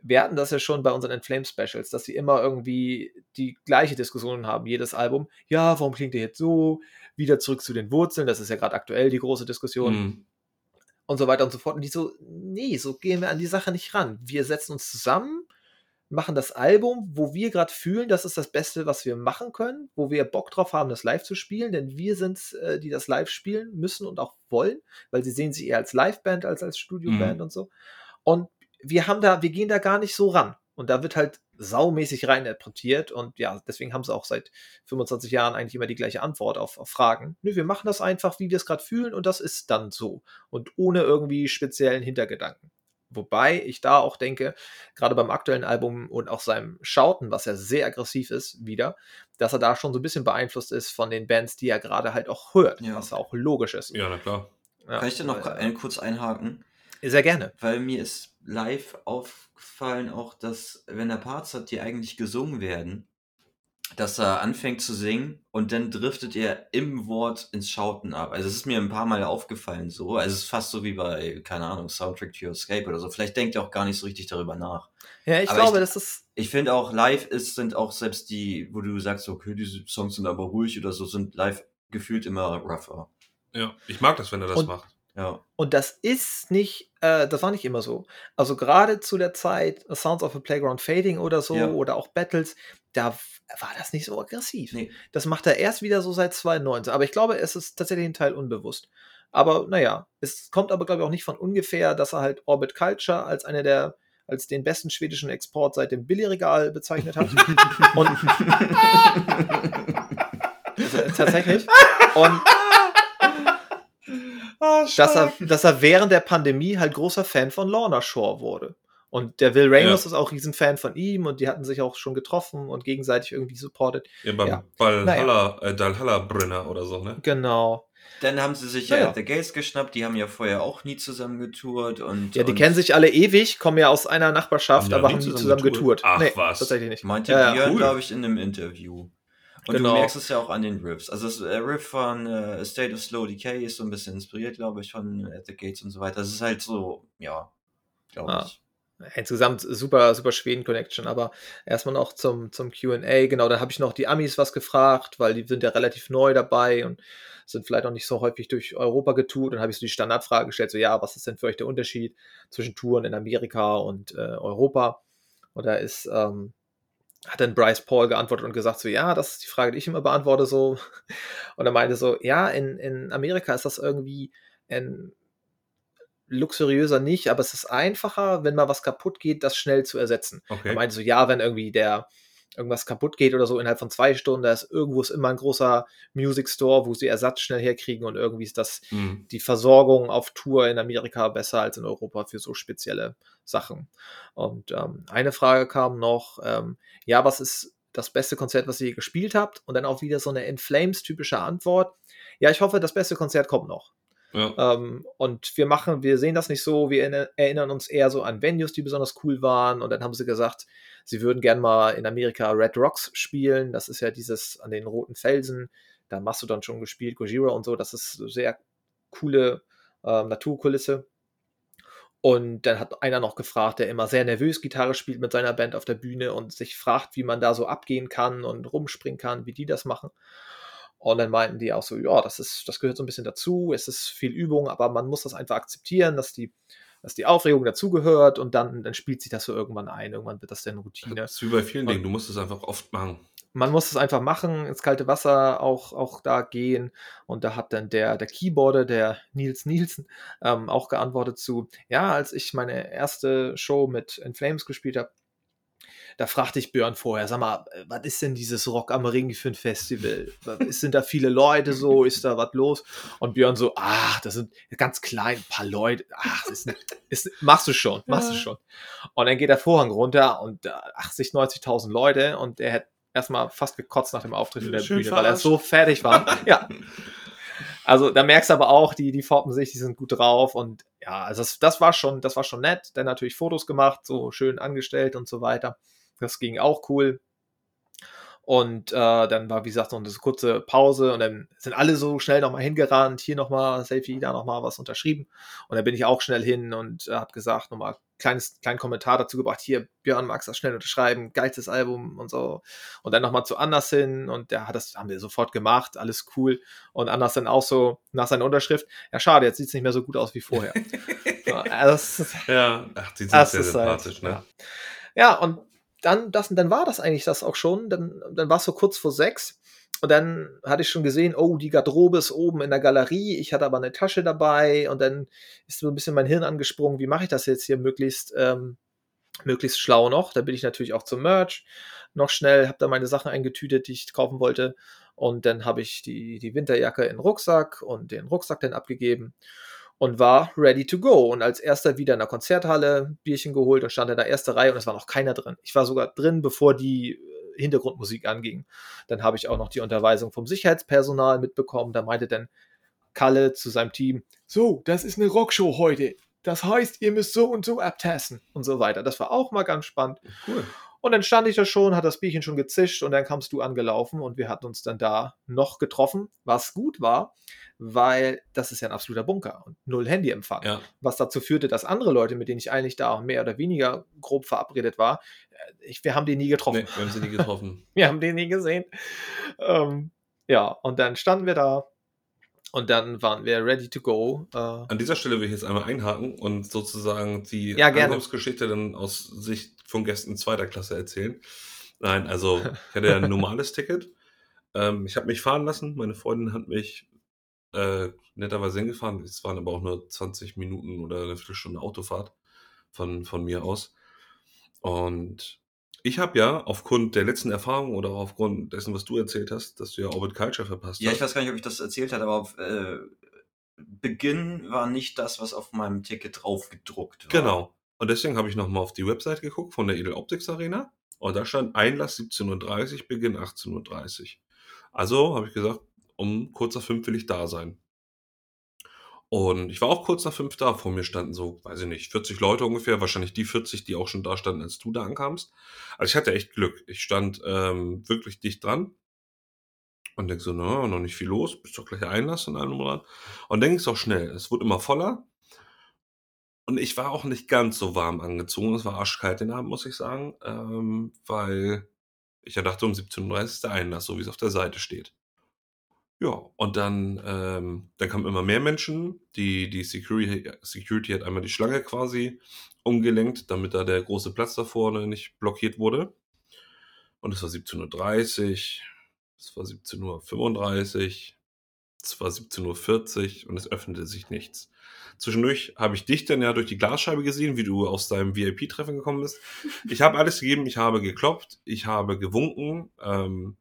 Wir hatten das ja schon bei unseren Inflame Specials, dass sie immer irgendwie die gleiche Diskussion haben, jedes Album. Ja, warum klingt ihr jetzt so? Wieder zurück zu den Wurzeln, das ist ja gerade aktuell die große Diskussion Mhm. Und so weiter und so fort. Und die so, nee, so gehen wir an die Sache nicht ran. Wir setzen uns zusammen, machen das Album, wo wir gerade fühlen, das ist das Beste, was wir machen können, wo wir Bock drauf haben, das live zu spielen, denn wir sind äh, die das live spielen müssen und auch wollen, weil sie sehen sich eher als Liveband als als Studioband Mhm. und so. Und wir haben da, wir gehen da gar nicht so ran. Und da wird halt saumäßig reininterpretiert und ja, deswegen haben sie auch seit 25 Jahren eigentlich immer die gleiche Antwort auf, auf Fragen. Nö, wir machen das einfach, wie wir es gerade fühlen und das ist dann so. Und ohne irgendwie speziellen Hintergedanken. Wobei ich da auch denke, gerade beim aktuellen Album und auch seinem Schauten, was ja sehr aggressiv ist, wieder, dass er da schon so ein bisschen beeinflusst ist von den Bands, die er gerade halt auch hört, Ja. was auch logisch ist. Ja, na klar. Ja, Kann ich da noch ein, kurz einhaken? äh, Sehr gerne. Weil mir ist live aufgefallen auch, dass wenn er Parts hat, die eigentlich gesungen werden, dass er anfängt zu singen und dann driftet er im Wort ins Schauten ab. Also es ist mir ein paar Mal aufgefallen so. Also es ist fast so wie bei, keine Ahnung, Soundtrack to Your Escape oder so. Vielleicht denkt er auch gar nicht so richtig darüber nach. Ja, ich Aber glaube, ich- das ist Ich finde auch live ist, sind auch selbst die, wo du sagst, okay, diese Songs sind aber ruhig oder so, sind live gefühlt immer rougher. Ja, ich mag das, wenn er das Und- macht. Ja. Und das ist nicht, äh, das war nicht immer so. Also gerade zu der Zeit Sounds of a Playground Fading oder so Ja. oder auch Battles, da war das nicht so aggressiv. Nee. Das macht er erst wieder so seit 2019. Aber ich glaube, es ist tatsächlich ein Teil unbewusst. Aber naja, es kommt aber, glaube ich, auch nicht von ungefähr, dass er halt Orbit Culture als eine der, als den besten schwedischen Export seit dem Billigregal bezeichnet hat. <laughs> Und also, <laughs> <laughs> tatsächlich. Und dass er, dass er während der Pandemie halt großer Fan von Lorna Shore wurde. Und der Will Ramos Ja. ist auch Riesenfan von ihm und die hatten sich auch schon getroffen und gegenseitig irgendwie supported. Ja, beim Ja. Äh, Dalhalla-Brenner oder so, ne? Genau. Dann haben sie sich Ja, ja. The Gates geschnappt, die haben ja vorher auch nie zusammen getourt und. Ja, die und kennen sich alle ewig, kommen ja aus einer Nachbarschaft, Haben ja aber nie haben nie zusammen zusammen getourt. getourt. Ach, was. Tatsächlich nicht. Meinte Ja, ja, Björn, cool. glaube ich, in einem Interview. Und Genau. du merkst es ja auch an den Riffs. Also das äh, Riff von äh, State of Slow Decay ist so ein bisschen inspiriert, glaube ich, von At the Gates und so weiter. Das ist halt so, ja, glaube Ah. ich. Insgesamt super, super Schweden-Connection, aber erstmal noch zum, zum QA. Genau, da habe ich noch die Amis was gefragt, weil die sind ja relativ neu dabei und sind vielleicht noch nicht so häufig durch Europa getourt. Dann habe ich so die Standardfrage gestellt: so, ja, was ist denn für euch der Unterschied zwischen Touren in Amerika und äh, Europa? Und da ist, ähm, hat dann Bryce Paul geantwortet und gesagt: so, ja, das ist die Frage, die ich immer beantworte, so. <laughs> Und er meinte so, ja, in, in Amerika ist das irgendwie ein luxuriöser nicht, aber es ist einfacher, wenn mal was kaputt geht, das schnell zu ersetzen. Er Okay. meinte so, ja, wenn irgendwie der irgendwas kaputt geht oder so innerhalb von zwei Stunden, da ist irgendwo ist immer ein großer Music Store, wo sie Ersatz schnell herkriegen und irgendwie ist das Hm. die Versorgung auf Tour in Amerika besser als in Europa für so spezielle Sachen. Und ähm, eine Frage kam noch, ähm, ja, was ist das beste Konzert, was ihr je gespielt habt? Und dann auch wieder so eine In Flames typische Antwort. Ja, ich hoffe, das beste Konzert kommt noch. Ja. Ähm, und wir machen, wir sehen das nicht so, wir erinner- erinnern uns eher so an Venues, die besonders cool waren. Und dann haben sie gesagt, sie würden gern mal in Amerika Red Rocks spielen. Das ist ja dieses an den roten Felsen. Da haben Mastodon schon gespielt, Gojira und so. Das ist sehr coole ähm, Naturkulisse. Und dann hat einer noch gefragt, der immer sehr nervös Gitarre spielt mit seiner Band auf der Bühne und sich fragt, wie man da so abgehen kann und rumspringen kann, wie die das machen. Und dann meinten die auch so, ja, das ist, das gehört so ein bisschen dazu, es ist viel Übung, aber man muss das einfach akzeptieren, dass die, dass die Aufregung dazugehört und dann, dann spielt sich das so irgendwann ein. Irgendwann wird das dann Routine. Das ist wie bei vielen Und- Dingen, du musst es einfach oft machen. Man muss es einfach machen, ins kalte Wasser auch, auch da gehen. Und da hat dann der, der Keyboarder, der Nils Nielsen, ähm, auch geantwortet zu, ja, als ich meine erste Show mit In Flames gespielt habe, da fragte ich Björn vorher, sag mal, äh, was ist denn dieses Rock am Ring für ein Festival? Sind da viele Leute so? Ist da was los? Und Björn so, ach, das sind ganz klein, ein paar Leute. Ach, ist, ist, machst du schon, machst ja. du schon. Und dann geht der Vorhang runter und 80, 90.000 Leute und er hat erstmal fast gekotzt nach dem Auftritt in der Schön Bühne, verarscht. weil er so fertig war. <laughs> ja. Also da merkst du aber auch, die, die formen sich, die sind gut drauf und ja, also das, das war schon, das war schon nett. Dann natürlich Fotos gemacht, so schön angestellt und so weiter. Das ging auch cool. Und äh, dann war, wie gesagt, noch eine kurze Pause und dann sind alle so schnell nochmal hingerannt, hier nochmal Selfie, da nochmal was unterschrieben. Und dann bin ich auch schnell hin und äh, habe gesagt, nochmal kleines, kleinen Kommentar dazu gebracht, hier, Björn, magst du das schnell unterschreiben, geilstes Album und so. Und dann nochmal zu Anders hin und der hat das, haben wir sofort gemacht, alles cool. Und Anders dann auch so nach seiner Unterschrift, ja schade, jetzt sieht es nicht mehr so gut aus wie vorher. <laughs> so, also, ja, ach, die sind sehr sympathisch, halt, ne? Ja. ja, und dann, das, dann war das eigentlich das auch schon. Dann, dann war es so kurz vor sechs. Und dann hatte ich schon gesehen, oh, die Garderobe ist oben in der Galerie. Ich hatte aber eine Tasche dabei. Und dann ist so ein bisschen mein Hirn angesprungen, wie mache ich das jetzt hier möglichst, ähm, möglichst schlau noch. Da bin ich natürlich auch zum Merch noch schnell, habe da meine Sachen eingetütet, die ich kaufen wollte. Und dann habe ich die, die Winterjacke in den Rucksack und den Rucksack dann abgegeben und war ready to go. Und als erster wieder in der Konzerthalle Bierchen geholt und stand in der ersten Reihe und es war noch keiner drin. Ich war sogar drin, bevor die äh, Hintergrundmusik anging. Dann habe ich auch noch die Unterweisung vom Sicherheitspersonal mitbekommen. Da meinte dann Kalle zu seinem Team, so, das ist eine Rockshow heute. Das heißt, ihr müsst so und so abtesten und so weiter. Das war auch mal ganz spannend. Cool. Und dann stand ich da schon, hat das Bierchen schon gezischt und dann kamst du angelaufen und wir hatten uns dann da noch getroffen, was gut war, weil das ist ja ein absoluter Bunker und null Handyempfang. Ja. Was dazu führte, dass andere Leute, mit denen ich eigentlich da mehr oder weniger grob verabredet war, äh, ich, wir haben die nie getroffen. Nee, wir haben sie nie getroffen. <laughs> wir haben die nie gesehen. Ähm, ja, und dann standen wir da und dann waren wir ready to go. Äh An dieser Stelle will ich jetzt einmal einhaken und sozusagen die ja, Ankunftsgeschichte dann aus Sicht von Gästen zweiter Klasse erzählen. Nein, also ich hatte ja ein <laughs> normales Ticket. Ähm, ich habe mich fahren lassen. Meine Freundin hat mich äh, netterweise hingefahren. Es waren aber auch nur 20 Minuten oder eine Viertelstunde Autofahrt von, von mir aus. Und ich habe ja aufgrund der letzten Erfahrung oder aufgrund dessen, was du erzählt hast, dass du ja Orbit Culture verpasst ja, hast. Ja, ich weiß gar nicht, ob ich das erzählt habe, aber auf äh, Beginn war nicht das, was auf meinem Ticket drauf gedruckt war. Genau. Und deswegen habe ich nochmal auf die Website geguckt von der Edel Optics Arena. Und da stand Einlass 17.30 Uhr, Beginn 18.30 Uhr. Also habe ich gesagt, um kurz nach fünf will ich da sein. Und ich war auch kurz nach fünf da. Vor mir standen so, weiß ich nicht, 40 Leute ungefähr. Wahrscheinlich die 40, die auch schon da standen, als du da ankamst. Also ich hatte echt Glück. Ich stand ähm, wirklich dicht dran. Und denk so, na, noch nicht viel los. Bist doch gleich Einlass und allem dran. Und denk es auch schnell. Es wurde immer voller. Und ich war auch nicht ganz so warm angezogen. Es war arschkalt den Abend, muss ich sagen. Ähm, weil ich ja dachte, um 17.30 Uhr ist der Einlass, so wie es auf der Seite steht. Ja, und dann, ähm, dann kamen immer mehr Menschen. Die, die Security, Security hat einmal die Schlange quasi umgelenkt, damit da der große Platz da vorne nicht blockiert wurde. Und es war 17.30 Uhr, es war 17.35 Uhr, es war 17.40 Uhr und es öffnete sich nichts. Zwischendurch habe ich dich dann ja durch die Glasscheibe gesehen, wie du aus deinem VIP-Treffen gekommen bist. <laughs> Ich habe alles gegeben, ich habe geklopft, ich habe gewunken. Ähm,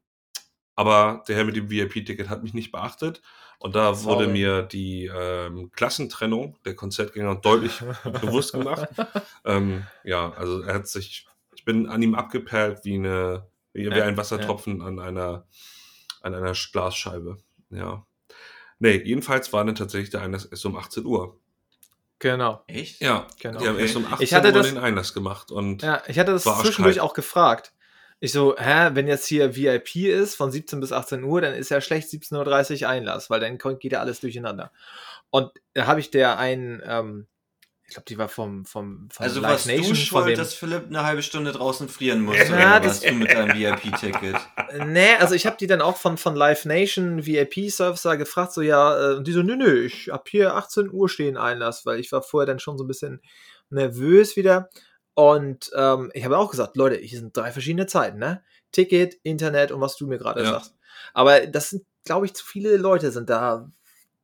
aber der Herr mit dem VIP-Ticket hat mich nicht beachtet. Und da Sorry. wurde mir die ähm, Klassentrennung der Konzertgänger deutlich <laughs> bewusst gemacht. Ähm, ja, also er hat sich, ich bin an ihm abgeperlt wie eine, wie, ja, ein Wassertropfen ja. an einer, an einer Glasscheibe. Ja. Nee, jedenfalls war dann tatsächlich der Einlass erst um 18 Uhr. Genau. Echt? Ja, genau. Die haben erst um 18 ich hatte Uhr das, den Einlass gemacht. Und ja, ich hatte das zwischendurch auch gefragt. Ich so, hä, wenn jetzt hier VIP ist von 17 bis 18 Uhr, dann ist ja schlecht 17.30 Uhr Einlass, weil dann geht ja alles durcheinander. Und da habe ich der einen, ähm, ich glaube, die war vom, vom, vom also Live Nation. Du schuld, dass Philipp eine halbe Stunde draußen frieren muss, ja, oder was du mit deinem VIP-Ticket? <laughs> Nee, also ich habe die dann auch von, von Live Nation VIP-Servicer gefragt, so ja, äh, und die so, nö, nö, ich hab hier 18 Uhr stehen Einlass, weil ich war vorher dann schon so ein bisschen nervös wieder. Und ähm, ich habe auch gesagt, Leute, hier sind drei verschiedene Zeiten, ne? Ticket, Internet und was du mir gerade ja. sagst. Aber das sind, glaube ich, zu viele Leute sind da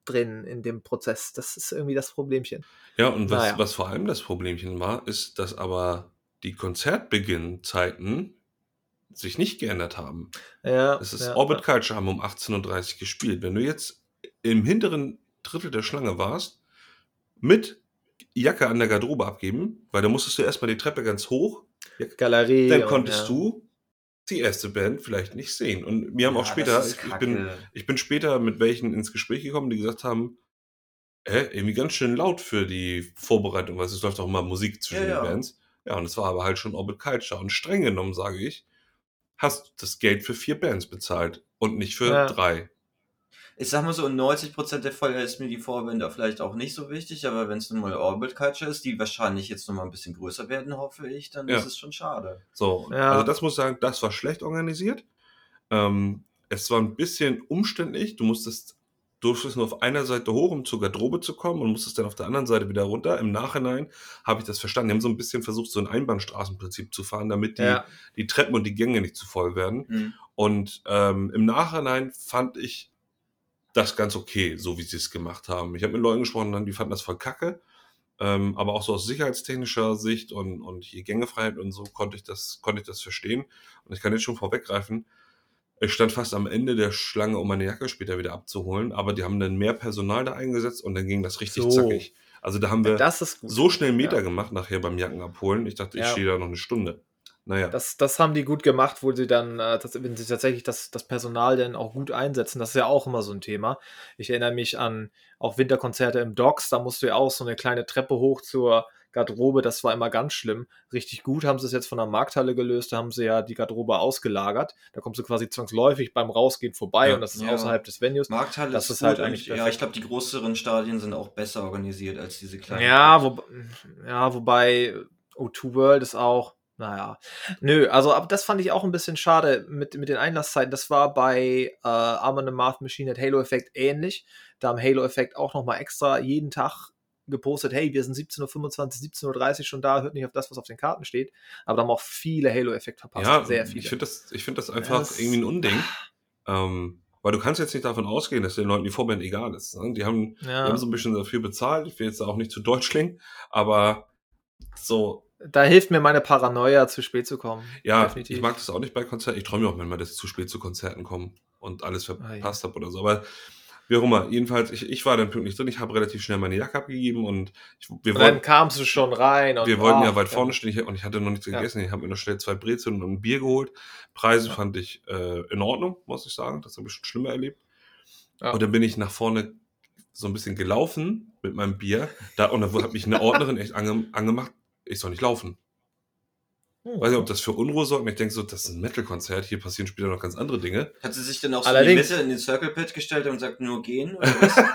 drin in dem Prozess. Das ist irgendwie das Problemchen. Ja, und was, naja. was vor allem das Problemchen war, ist, dass aber die Konzertbeginnzeiten sich nicht geändert haben. Ja, Es ist ja, Orbit. Culture haben um 18.30 Uhr gespielt. Wenn du jetzt im hinteren Drittel der Schlange warst, mit Jacke an der Garderobe abgeben, weil da musstest du erstmal die Treppe ganz hoch, Galerie. dann und, konntest ja. du die erste Band vielleicht nicht sehen. Und wir haben auch Ja, später, das ist ich, ich, bin, ich bin später mit welchen ins Gespräch gekommen, die gesagt haben, hä, irgendwie ganz schön laut für die Vorbereitung, weil es läuft auch immer Musik zwischen Ja, ja. den Bands. Ja, und es war aber halt schon Orbit Culture. Und streng genommen, sage ich, hast das Geld für vier Bands bezahlt und nicht für Ja. drei. Ich sag mal so, in 90% der Fälle ist mir die Vorband da vielleicht auch nicht so wichtig, aber wenn es nun mal Orbit Culture ist, die wahrscheinlich jetzt noch mal ein bisschen größer werden, hoffe ich, dann Ja. ist es schon schade. So, Ja. also das muss ich sagen, das war schlecht organisiert. Ähm, es war ein bisschen umständlich. Du musstest, durftest nur auf einer Seite hoch, um zur Garderobe zu kommen und musstest dann auf der anderen Seite wieder runter. Im Nachhinein habe ich das verstanden. Die haben so ein bisschen versucht, so ein Einbahnstraßenprinzip zu fahren, damit die, Ja. die Treppen und die Gänge nicht zu voll werden. Hm. Und ähm, im Nachhinein fand ich das ganz okay, so wie sie es gemacht haben. Ich habe mit Leuten gesprochen, die fanden das voll kacke. Ähm, aber auch so aus sicherheitstechnischer Sicht und, und hier Gängefreiheit und so konnte ich das, konnte ich das verstehen. Und ich kann jetzt schon vorweggreifen, ich stand fast am Ende der Schlange, um meine Jacke später wieder abzuholen, aber die haben dann mehr Personal da eingesetzt und dann ging das richtig So. zackig. Also da haben wir gut. so schnell Meter Ja. gemacht nachher beim Jacken abholen. Ich dachte, ich Ja. stehe da noch eine Stunde. Naja. Das, das haben die gut gemacht, wo sie dann, äh, das, wenn sie tatsächlich das, das Personal dann auch gut einsetzen. Das ist ja auch immer so ein Thema. Ich erinnere mich an auch Winterkonzerte im Docks, da musst du ja auch so eine kleine Treppe hoch zur Garderobe, das war immer ganz schlimm. Richtig gut haben sie es jetzt von der Markthalle gelöst, da haben sie ja die Garderobe ausgelagert. Da kommst du quasi zwangsläufig beim Rausgehen vorbei Ja. und das ist Ja. außerhalb des Venues. Markthalle Das ist, ist halt eigentlich ich, Ja, ich glaube, die größeren Stadien sind auch besser organisiert als diese kleinen. Ja, wo, ja, wobei O2 World ist auch, naja. Nö, also aber das fand ich auch ein bisschen schade mit, mit den Einlasszeiten. Das war bei äh, Arm and Math Machine at Halo Effect ähnlich. Da haben Halo Effect auch nochmal extra jeden Tag gepostet, hey, wir sind 17.25 17.30 Uhr schon da, hört nicht auf das, was auf den Karten steht. Aber da haben auch viele Halo Effect verpasst. Ja, sehr viele. ich finde das, ich find das einfach Das- irgendwie ein Unding. Ähm, weil du kannst jetzt nicht davon ausgehen, dass den Leuten die Vorband egal ist. Ne? Die, haben, die ja. haben so ein bisschen dafür bezahlt. Ich will jetzt auch nicht zu deutsch klingen, aber so, Da hilft mir meine Paranoia, zu spät zu kommen. ja, Definitiv. ich mag das auch nicht bei Konzerten. Ich träume auch manchmal, dass ich zu spät zu Konzerten komme und alles Ah, ja. verpasst habe oder so. Aber wie auch immer, jedenfalls, ich, ich war dann pünktlich drin. Ich habe relativ schnell meine Jacke abgegeben und ich, wir Und dann wollten, kamst du schon rein. Und wir wollten ja weit vorne stehen ich, und ich hatte noch nichts Ja. gegessen. Ich habe mir noch schnell zwei Brezeln und ein Bier geholt. Preise Ja. fand ich äh, in Ordnung, muss ich sagen. Das habe ich schon schlimmer erlebt. Und dann bin ich nach vorne so ein bisschen gelaufen mit meinem Bier. Da, und dann hat mich eine Ordnerin echt ange, angemacht, ich soll nicht laufen. Hm. Weiß nicht, ob das für Unruhe sorgt. Ich denke so, das ist ein Metal-Konzert, hier passieren später noch ganz andere Dinge. Hat sie sich dann auch so Allerdings- in die Mitte in den Circle Pit gestellt und sagt nur gehen? Oder was? <laughs>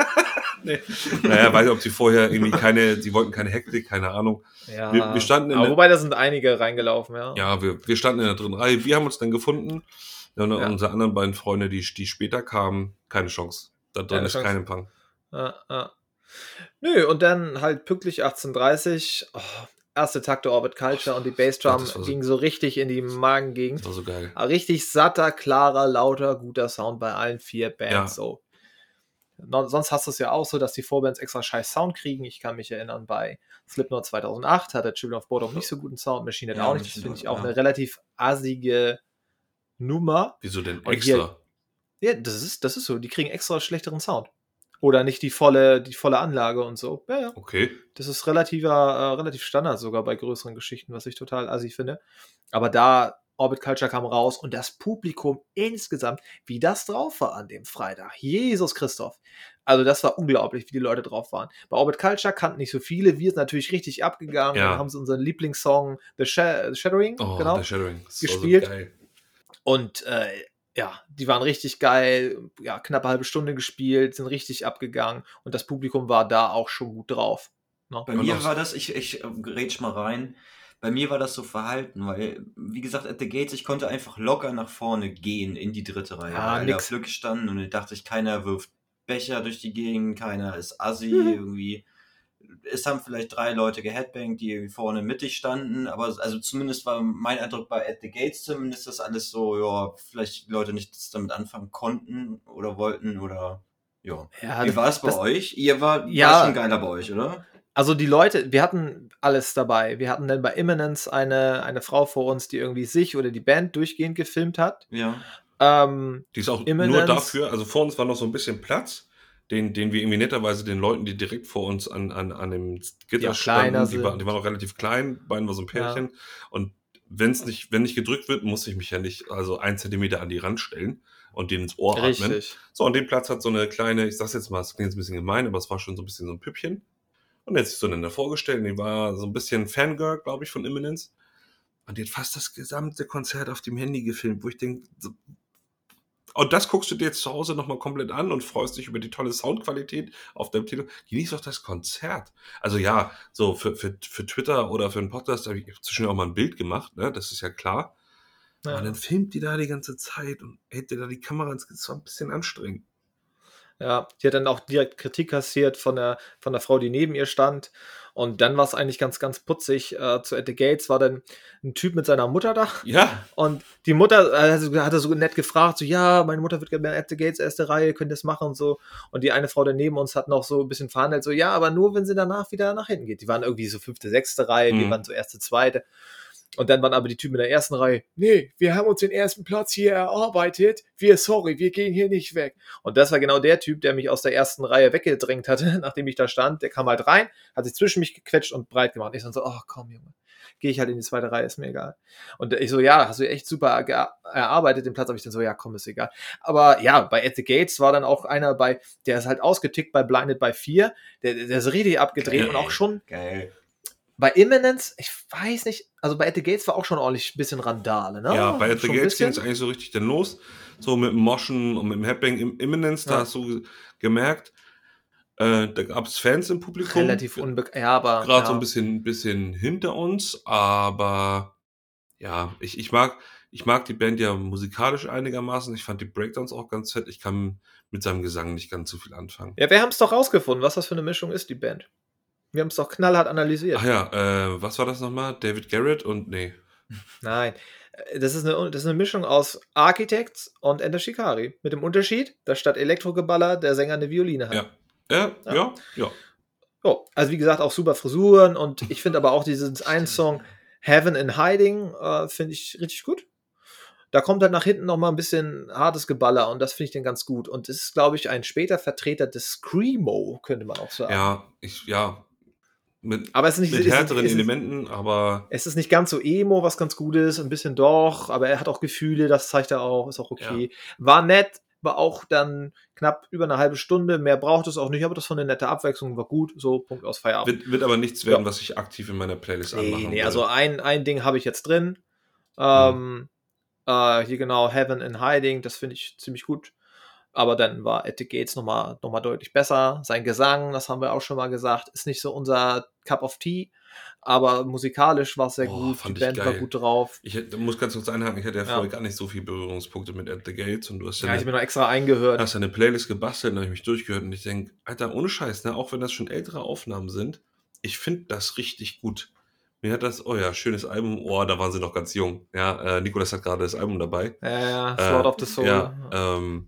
Naja, weiß nicht, ob sie vorher irgendwie keine, sie wollten keine Hektik, keine Ahnung. Ja. Wir- wir standen in Aber der- wobei da sind einige reingelaufen, ja. Ja, wir, wir standen in der dritten Reihe. Wir haben uns dann gefunden. Ja, und Ja. unsere anderen beiden Freunde, die, die später kamen, keine Chance. Da drin Keine ist Chance. kein Empfang. Ja, ja. Nö, und dann halt pünktlich 18.30 oh, erste Takte Orbit Culture und die Bassdrum so- ging so richtig in die Magengegend. Das war so geil. Aber Richtig satter, klarer, lauter, guter Sound bei allen vier Bands Ja. so. Sonst hast du es ja auch so, dass die Vorbands extra scheiß Sound kriegen. Ich kann mich erinnern, bei Slipknot 2008 hatte Children of Bodom nicht so guten Sound, Machine Head Ja, auch nicht. Das finde ich auch ja. eine relativ assige Nummer. Wieso denn extra? Ja, das ist, das ist so. Die kriegen extra schlechteren Sound. Oder nicht die volle, die volle Anlage und so. Ja, ja. Okay. Das ist relativer, äh, relativ Standard sogar bei größeren Geschichten, was ich total assi finde. Aber da Orbit Culture kam raus und das Publikum insgesamt, wie das drauf war an dem Freitag. Jesus Christoph. Also das war unglaublich, wie die Leute drauf waren. Bei Orbit Culture kannten nicht so viele. Wir sind natürlich richtig abgegangen. Ja. Dann haben sie unseren Lieblingssong The, Sha The Shadowing, Oh, genau. Das war Gespielt. So geil. Und äh, ja, die waren richtig geil, ja, knappe halbe Stunde gespielt, sind richtig abgegangen und das Publikum war da auch schon gut drauf. Ne? Bei Und mir war das, ich, ich äh, grätsch mal rein, bei mir war das so verhalten, weil, wie gesagt, at the gates, ich konnte einfach locker nach vorne gehen in die dritte Reihe. Ah, weil nix. da Glück standen und ich dachte ich, keiner wirft Becher durch die Gegend, keiner ist assi Mhm. irgendwie. Es haben vielleicht drei Leute geheadbangt, die vorne mittig standen, aber also zumindest war mein Eindruck bei At the Gates zumindest, dass alles so, ja, vielleicht Leute nichts damit anfangen konnten oder wollten oder ja. Ja, Wie war es bei das- euch? Ihr war, Ja. war schon geiler bei euch, oder? also die Leute, wir hatten alles dabei. Wir hatten dann bei Imminence eine, eine Frau vor uns, die irgendwie sich oder die Band durchgehend gefilmt hat. Ja. Ähm, Die ist auch nur Imminence. dafür, also vor uns war noch so ein bisschen Platz, den, den wir irgendwie netterweise den Leuten, die direkt vor uns an, an, an dem Gitter kleiner standen, die, war, die waren auch relativ klein, beiden war so ein Pärchen. Und wenn's nicht, wenn nicht gedrückt wird, muss ich mich ja nicht also ein Zentimeter an die Rand stellen und den ins Ohr atmen. richtig. So, und den Platz hat so eine kleine, ich sag's jetzt mal, es klingt jetzt ein bisschen gemein, aber es war schon so ein bisschen so ein Püppchen. Und jetzt sich so dann vorgestellt, die war so ein bisschen Fangirl, glaube ich, von Imminence. Und die hat fast das gesamte Konzert auf dem Handy gefilmt, wo ich denke, so, und das guckst du dir jetzt zu Hause nochmal komplett an und freust dich über die tolle Soundqualität auf deinem Telefon. Genieß doch das Konzert. Also ja, so für, für, für Twitter oder für einen Podcast habe ich zwischen auch mal ein Bild gemacht, ne? Das ist ja klar. Ja. Aber dann filmt die da die ganze Zeit und hält dir da die Kamera ins Gesicht. Das war ein bisschen anstrengend. Ja, die hat dann auch direkt Kritik kassiert von der, von der Frau, die neben ihr stand. Und dann war es eigentlich ganz, ganz putzig. Äh, zu At the Gates war dann ein Typ mit seiner Mutter da. Ja, Und die Mutter also, hat er so nett gefragt, so, ja, meine Mutter wird gerne At the Gates erste Reihe, könnt ihr das machen und so. Und die eine Frau daneben uns hat noch so ein bisschen verhandelt, so, ja, aber nur, wenn sie danach wieder nach hinten geht. Die waren irgendwie so fünfte, sechste Reihe, wir Mhm. waren so erste, zweite. Und dann waren aber die Typen in der ersten Reihe, nee, wir haben uns den ersten Platz hier erarbeitet, wir, sorry, wir gehen hier nicht weg. Und das war genau der Typ, der mich aus der ersten Reihe weggedrängt hatte, <laughs> nachdem ich da stand. Der kam halt rein, hat sich zwischen mich gequetscht und breit gemacht. Ich dann so, oh komm, Junge, gehe ich halt in die zweite Reihe, ist mir egal. Und ich so, ja, hast du echt super erarbeitet, den Platz habe ich dann so, ja, komm, ist egal. Aber ja, bei At the Gates war dann auch einer bei, der ist halt ausgetickt bei Blinded by 4, der, der ist richtig abgedreht Geil. und auch schon Geil. Bei Imminence, ich weiß nicht, also bei At the Gates war auch schon ordentlich ein bisschen Randale, ne? ja, bei The Schon ein Gates ging es eigentlich so richtig dann los. So mit dem Moschen und mit dem Headbang im Imminence, da Ja. hast du gemerkt, äh, da gab es Fans im Publikum. relativ unbekannt, ja, aber gerade ja. so ein bisschen, bisschen hinter uns, aber ja, ich, ich mag, ich mag die Band ja musikalisch einigermaßen. Ich fand die Breakdowns auch ganz fett. Ich kann mit seinem Gesang nicht ganz so viel anfangen. Ja, wir haben es doch rausgefunden, was das für eine Mischung ist, die Band. Wir haben es doch knallhart analysiert. Ach ja, äh, was war das nochmal? David Garrett und nee. <laughs> Nein, äh, das ist, eine, das ist eine Mischung aus Architects und Ender Shikari. Mit dem Unterschied, dass statt Elektrogeballer der Sänger eine Violine hat. Ja. Ja, Ja. ja, ja. Oh, also wie gesagt, auch super Frisuren und ich finde aber auch diesen <laughs> einen Song Heaven in Hiding äh, finde ich richtig gut. Da kommt halt nach hinten noch mal ein bisschen hartes Geballer und das finde ich dann ganz gut. Und das ist, glaube ich, ein später Vertreter des Screamo, könnte man auch sagen. Ja, ich, ja. Mit, Aber es ist nicht, mit härteren ist, Elementen, aber es ist nicht ganz so emo, was ganz gut ist, ein bisschen doch, aber er hat auch Gefühle, das zeigt er auch, ist auch okay. War nett, war auch dann knapp über eine halbe Stunde, mehr braucht es auch nicht, aber das war eine nette Abwechslung, war gut, so, Punkt aus Feierabend. wird, wird aber nichts werden, Ja. was ich aktiv in meiner Playlist Nee, anmachen nee, will. also ein, ein Ding habe ich jetzt drin. Ähm, äh, hier genau, Heaven in Hiding, das finde ich ziemlich gut. Aber dann war At the Gates nochmal noch mal deutlich besser. Sein Gesang, das haben wir auch schon mal gesagt, ist nicht so unser Cup of Tea. Aber musikalisch war es sehr Boah, gut. Die ich Band war geil. gut drauf. Ich hätte- muss ganz kurz einhaken, ich hatte ja Ja. vorher gar nicht so viele Berührungspunkte mit At the Gates und du hast ja, Ja, ich eine, bin noch extra eingehört. hast ja eine Playlist gebastelt und habe ich mich durchgehört und ich denke, Alter, ohne Scheiß, ne, auch wenn das schon ältere Aufnahmen sind, ich finde das richtig gut. Mir hat das, oh ja, schönes Album, oh, da waren sie noch ganz jung. Ja, äh, Nikolas hat gerade das Album dabei. Ja, ja, Äh, Sword of the Soul. Ja, ähm,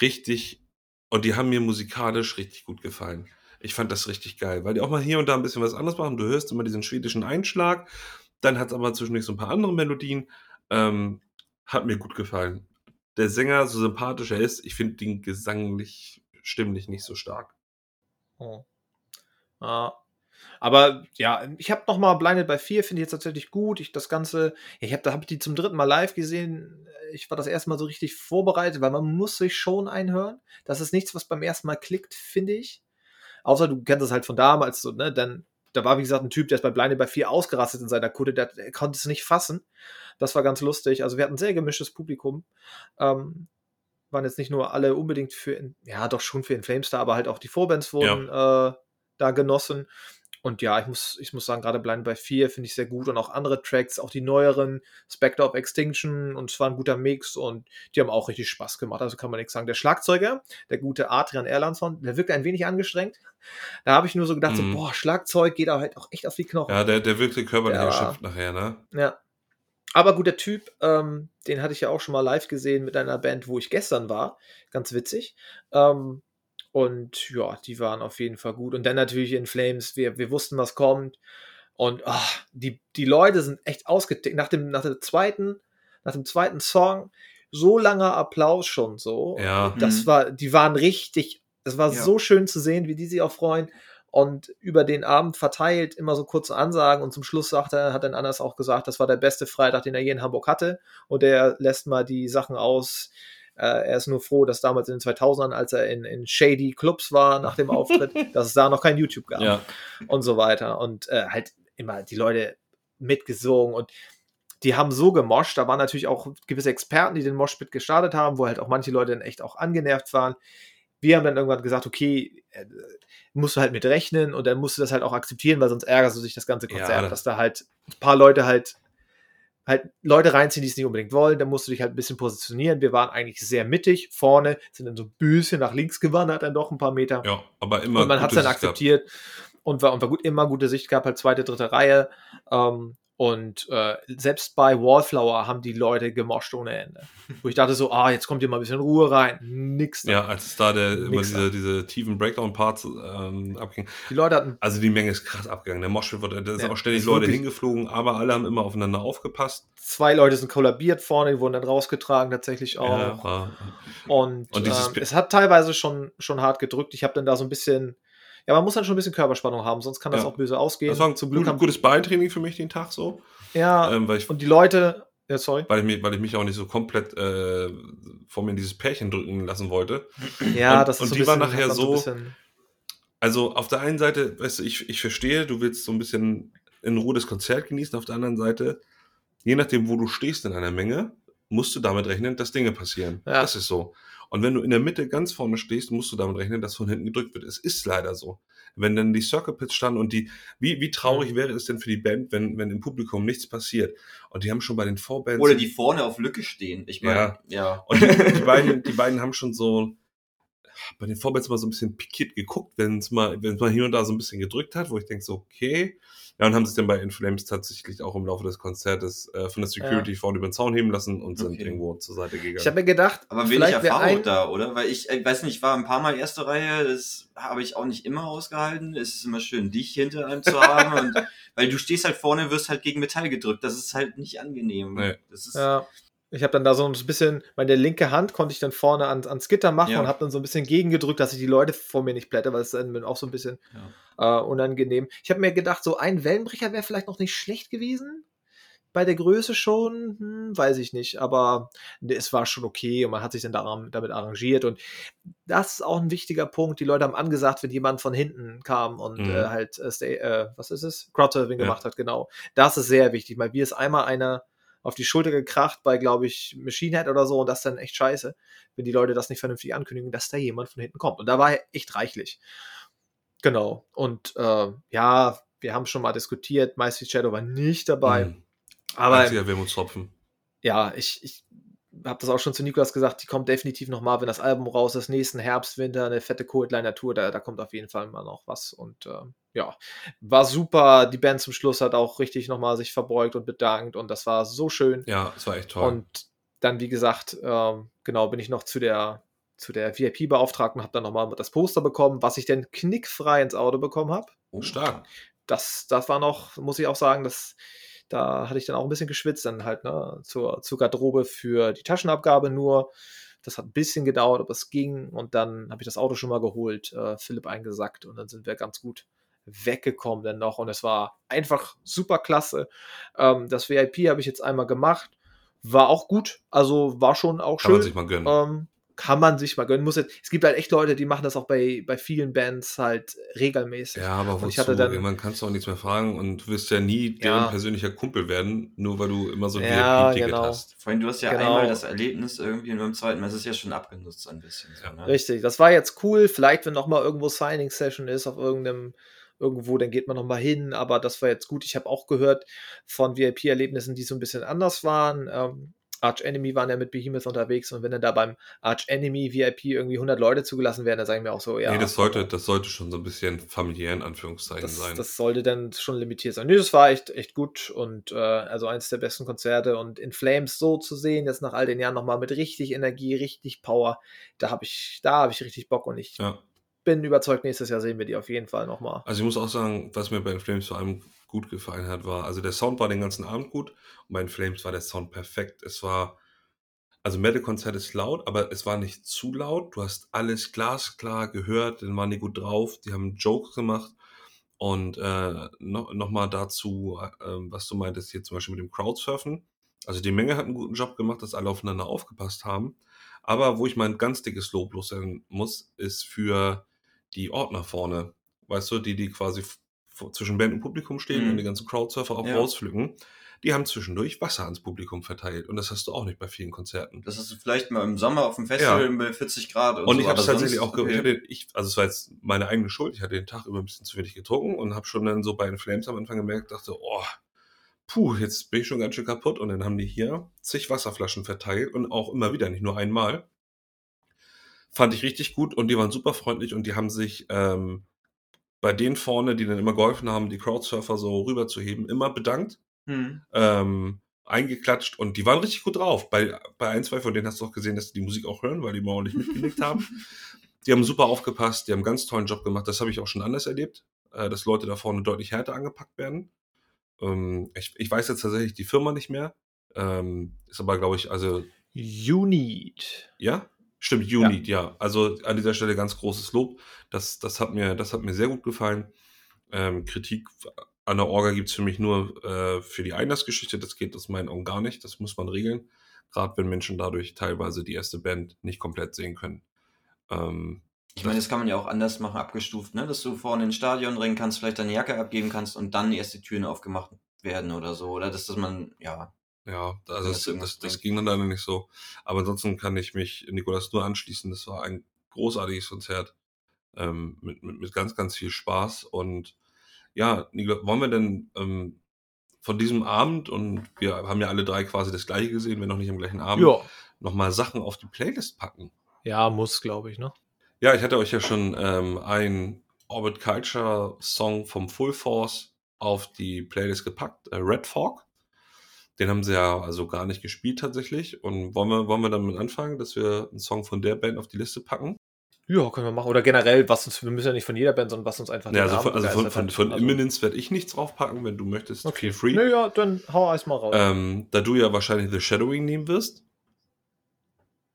richtig, und die haben mir musikalisch richtig gut gefallen. Ich fand das richtig geil, weil die auch mal hier und da ein bisschen was anderes machen. Du hörst immer diesen schwedischen Einschlag, dann hat es aber zwischendurch so ein paar andere Melodien. Ähm, hat mir gut gefallen. Der Sänger, so sympathisch er ist, ich finde den gesanglich, stimmlich nicht so stark. Oh. Ja. Aber ja, ich habe noch mal Blinded by 4, finde ich jetzt tatsächlich gut. Ich das Ganze, ich habe da ich die zum dritten Mal live gesehen. Ich war das erste Mal so richtig vorbereitet, weil man muss sich schon einhören. Das ist nichts, was beim ersten Mal klickt, finde ich. Außer du kennst es halt von damals so, ne? Dann, da war, wie gesagt, ein Typ, der ist bei Blinded by 4 ausgerastet in seiner Kutte, der, der konnte es nicht fassen. Das war ganz lustig. Also wir hatten ein sehr gemischtes Publikum. Ähm, waren jetzt nicht nur alle unbedingt für, ja, doch schon für In Flames da, aber halt auch die Vorbands wurden äh, da genossen. Und ja, ich muss, ich muss sagen, gerade Blind by 4 finde ich sehr gut und auch andere Tracks, auch die neueren, Spectre of Extinction und es war ein guter Mix und die haben auch richtig Spaß gemacht, also kann man nichts sagen. Der Schlagzeuger, der gute Adrian Erlandsson, der wirkt ein wenig angestrengt. Da habe ich nur so gedacht, Mhm. so, boah, Schlagzeug geht aber halt auch echt auf die Knochen. Ja, der, der wirkte körperlich Ja. erschöpft nachher, ne? Ja. Aber guter Typ, ähm, den hatte ich ja auch schon mal live gesehen mit einer Band, wo ich gestern war. Ganz witzig. Ähm, Und ja, die waren auf jeden Fall gut. Und dann natürlich in Flames, wir, wir wussten, was kommt. Und oh, die, die Leute sind echt ausgetickt. Nach dem, nach, dem zweiten, nach dem zweiten Song, so langer Applaus schon so. Ja. Das Mhm. war, die waren richtig, das war Ja. so schön zu sehen, wie die sich auch freuen. Und über den Abend verteilt immer so kurze Ansagen und zum Schluss sagt er, hat dann Anders auch gesagt, das war der beste Freitag, den er je in Hamburg hatte. Und er lässt mal die Sachen aus. Äh, er ist nur froh, dass damals in den 2000ern, als er in, in shady Clubs war nach dem Auftritt, <laughs> dass es da noch kein YouTube gab Ja, und so weiter. Und äh, halt immer die Leute mitgesungen und die haben so gemoscht. Da waren natürlich auch gewisse Experten, die den Moshpit gestartet haben, wo halt auch manche Leute dann echt auch angenervt waren. Wir haben dann irgendwann gesagt, okay, äh, musst du halt mit rechnen und dann musst du das halt auch akzeptieren, weil sonst ärgerst du dich das ganze Ja, Konzert, das- dass da halt ein paar Leute halt halt Leute reinziehen, die es nicht unbedingt wollen, dann musst du dich halt ein bisschen positionieren. Wir waren eigentlich sehr mittig, vorne, sind dann so ein bisschen nach links gewandert, dann doch ein paar Meter ja, aber immer. und man hat es dann Sicht gehabt. akzeptiert und war, und war gut, immer gute Sicht gehabt, halt zweite, dritte Reihe. Ähm, und äh, selbst bei Wallflower haben die Leute gemoscht ohne Ende. Wo ich dachte so, ah, jetzt kommt hier mal ein bisschen Ruhe rein. Nix. da. Ja, als es da der, immer diese, diese tiefen Breakdown-Parts ähm, abging. Die Leute hatten, Also die Menge ist krass abgegangen. Der Moshpit wurde, da ist Ja, auch ständig Leute wirklich- hingeflogen, aber alle haben immer aufeinander aufgepasst. zwei Leute sind kollabiert vorne, die wurden dann rausgetragen tatsächlich auch. Ja, Und, Und ähm, es hat teilweise schon, schon hart gedrückt. Ich habe dann da so ein bisschen, ja, man muss dann schon ein bisschen Körperspannung haben, sonst kann das Ja. auch böse ausgehen. das war ein Zum Glück gut, haben, gutes Beintraining für mich den Tag so. ja, Ähm, ich, und die Leute, ja, sorry. weil, ich mich, weil ich mich auch nicht so komplett äh, vor mir in dieses Pärchen drücken lassen wollte. Ja, Und- das ist und so ein die bisschen- nachher so- Also auf der einen Seite, weißt du, ich, ich verstehe, du willst so ein bisschen in Ruhe das Konzert genießen. Auf der anderen Seite, je nachdem, wo du stehst in einer Menge, musst du damit rechnen, dass Dinge passieren. Ja. Das ist so. Und wenn du in der Mitte ganz vorne stehst, musst du damit rechnen, dass von hinten gedrückt wird. Es ist leider so. Wenn dann die Circle Pits standen und die, wie, wie traurig Mhm. wäre es denn für die Band, wenn, wenn im Publikum nichts passiert? Und die haben schon bei den Vorbands. Oder die vorne auf Lücke stehen. Ich meine, Ja. ja. Und die, die, <laughs> beiden, die beiden haben schon so bei den Vorbands mal so ein bisschen pikiert geguckt, wenn es mal, wenn es mal hier und da so ein bisschen gedrückt hat, wo ich denke so, okay. Ja, und haben sich dann bei Inflames tatsächlich auch im Laufe des Konzertes äh, von der Security vorne über den Zaun heben lassen und sind Okay. irgendwo zur Seite gegangen. Ich habe mir gedacht, Aber wenig vielleicht wäre Erfahrung ein, da, oder? Weil ich, ich weiß nicht, ich war ein paar Mal erste Reihe, das habe ich auch nicht immer ausgehalten. Es ist immer schön, dich hinter einem zu haben. <laughs> und, weil du stehst halt vorne, wirst halt gegen Metall gedrückt. Das ist halt nicht angenehm. Nee. Das ist, Ja. Ich habe dann da so ein bisschen, meine linke Hand konnte ich dann vorne an, ans Gitter machen Ja. und habe dann so ein bisschen gegengedrückt, dass ich die Leute vor mir nicht plätte, weil es dann auch so ein bisschen äh, unangenehm. Ich habe mir gedacht, so ein Wellenbrecher wäre vielleicht noch nicht schlecht gewesen. Bei der Größe schon, hm, weiß ich nicht, aber es war schon okay und man hat sich dann daran, damit arrangiert und das ist auch ein wichtiger Punkt. Die Leute haben angesagt, wenn jemand von hinten kam und Mhm. äh, halt, äh, stay, äh, was ist es? Crowdsurfing Ja. gemacht hat, genau. Das ist sehr wichtig, weil mir ist einmal einer auf die Schulter gekracht bei, glaube ich, Machine Head oder so und das ist dann echt scheiße, wenn die Leute das nicht vernünftig ankündigen, dass da jemand von hinten kommt. Und da war echt reichlich. Genau. Und äh, ja, wir haben schon mal diskutiert, Mighty Shadow war nicht dabei. Mhm. Aber Einziger Wermutstropfen. ja, ich, ich habe das auch schon zu Nikolas gesagt, die kommt definitiv noch mal, wenn das Album raus ist, nächsten Herbst, Winter, eine fette Coldliner Tour, da, da kommt auf jeden Fall mal noch was. Und äh, ja, war super. Die Band zum Schluss hat auch richtig noch mal sich verbeugt und bedankt und das war so schön. Ja, es war echt toll. Und dann, wie gesagt, ähm, genau, bin ich noch zu der, zu der VIP-Beauftragten, habe dann nochmal das Poster bekommen, was ich dann knickfrei ins Auto bekommen habe. Oh. Stark. Das, das war noch, muss ich auch sagen, das, da hatte ich dann auch ein bisschen geschwitzt, dann halt ne, zur, zur Garderobe für die Taschenabgabe nur. Das hat ein bisschen gedauert, aber es ging. Und dann habe ich das Auto schon mal geholt, äh, Philipp eingesackt und dann sind wir ganz gut weggekommen dann noch. Und es war einfach super klasse. Ähm, das VIP habe ich jetzt einmal gemacht. War auch gut. Also war schon auch Kann man schön. sich mal gönnen. Ähm, kann man sich mal gönnen. Muss jetzt, es gibt halt echt Leute, die machen das auch bei, bei vielen Bands halt regelmäßig. ja, aber wozu? ich hatte dann- Irgendwann kannst du auch nichts mehr fragen und du wirst ja nie Ja. deren persönlicher Kumpel werden, nur weil du immer so ein Ja, VIP-Ticket genau. hast. Vorhin, du hast ja Genau. einmal das Erlebnis irgendwie und beim zweiten Mal ist es ja schon abgenutzt ein bisschen. So, ne? Richtig, das war jetzt cool. Vielleicht, wenn noch mal irgendwo Signing-Session ist auf irgendeinem irgendwo, dann geht man noch mal hin. Aber das war jetzt gut. Ich habe auch gehört von VIP-Erlebnissen, die so ein bisschen anders waren. Ähm, Arch Enemy waren ja mit Behemoth unterwegs und wenn dann da beim Arch Enemy VIP irgendwie 100 Leute zugelassen werden, dann sagen wir auch so, ja. nee, das sollte, das sollte schon so ein bisschen familiär in Anführungszeichen das, sein. das sollte dann schon limitiert sein. Nee, das war echt, echt gut und äh, also eines der besten Konzerte und in Flames so zu sehen, jetzt nach all den Jahren nochmal mit richtig Energie, richtig Power, da habe ich, da habe ich richtig Bock und ich ja. bin überzeugt, nächstes Jahr sehen wir die auf jeden Fall nochmal. Also ich muss auch sagen, was mir bei den Flames vor allem gut gefallen hat, war, also der Sound war den ganzen Abend gut und bei den Flames war der Sound perfekt. Es war, also Metal-Konzert ist laut, aber es war nicht zu laut. Du hast alles glasklar gehört, dann waren die gut drauf, die haben Jokes gemacht. Und äh, noch, noch mal dazu, äh, was du meintest hier zum Beispiel mit dem Crowdsurfen. Also die Menge hat einen guten Job gemacht, dass alle aufeinander aufgepasst haben. Aber wo ich mein ganz dickes Lob loswerden muss, ist für die Ordner vorne. Weißt du, die, die quasi zwischen Band und Publikum stehen Mhm. und die ganzen Crowdsurfer auch Ja. rauspflücken. Die haben zwischendurch Wasser ans Publikum verteilt. Und das hast du auch nicht bei vielen Konzerten. Das hast du vielleicht mal im Sommer auf dem Festival Ja. bei 40 Grad und, Und so, ich habe es tatsächlich auch okay. ich hatte, ich, also es war jetzt meine eigene Schuld. Ich hatte den Tag über ein bisschen zu wenig getrunken und habe schon dann so bei den Flames am Anfang gemerkt, dachte, oh, puh, jetzt bin ich schon ganz schön kaputt. Und dann haben die hier zig Wasserflaschen verteilt und auch immer wieder, nicht nur einmal. Fand ich richtig gut und die waren super freundlich und die haben sich ähm, bei denen vorne, die dann immer geholfen haben, die Crowdsurfer so rüberzuheben, immer bedankt Hm. ähm, eingeklatscht und die waren richtig gut drauf. Bei, bei ein, zwei von denen hast du auch gesehen, dass die die Musik auch hören, weil die mal ordentlich mitgelegt haben. <laughs> Die haben super aufgepasst, die haben einen ganz tollen Job gemacht. Das habe ich auch schon anders erlebt, äh, dass Leute da vorne deutlich härter angepackt werden. Ähm, ich, ich weiß jetzt tatsächlich die Firma nicht mehr. Ähm, ist aber, glaube ich, also, Unit. ja? Stimmt, Unit, ja. Also an dieser Stelle ganz großes Lob. Das, das, hat, mir, das hat mir sehr gut gefallen. Ähm, Kritik an der Orga gibt's für mich nur äh, für die Einlassgeschichte. Das geht aus meinen Augen gar nicht. Das muss man regeln. Gerade wenn Menschen dadurch teilweise die erste Band nicht komplett sehen können. Ähm, Ich meine, das kann man ja auch anders machen, abgestuft, ne? Dass du vorne ins Stadion rennen kannst, vielleicht deine Jacke abgeben kannst und dann erst die Türen aufgemacht werden oder so. Oder dass, dass man, ja. Ja, also das das, das, ging dann leider nicht so. Aber ansonsten kann ich mich Nikolas nur anschließen. Das war ein großartiges Konzert ähm, mit, mit, mit ganz, ganz viel Spaß. Und ja, Nikolas, wollen wir denn ähm, von diesem Abend, und wir haben ja alle drei quasi das gleiche gesehen, wenn noch nicht am gleichen Abend, Ja. nochmal Sachen auf die Playlist packen? Ja, muss, glaube ich, ne? Ja, ich hatte euch ja schon ähm, einen Orbit Culture Song vom Full Force auf die Playlist gepackt, äh, Red Fork. Den haben sie ja also gar nicht gespielt tatsächlich. Und wollen wir, wollen wir damit anfangen, dass wir einen Song von der Band auf die Liste packen? Ja, können wir machen. Oder generell, was uns, wir müssen ja nicht von jeder Band, sondern was uns einfach Ja, also von, also von, von, von Also- Imminence werde ich nichts draufpacken, wenn du möchtest. Okay, Feel free. Nö, ja, dann hau erst mal raus. Ähm, da du ja wahrscheinlich The Shadowing nehmen wirst.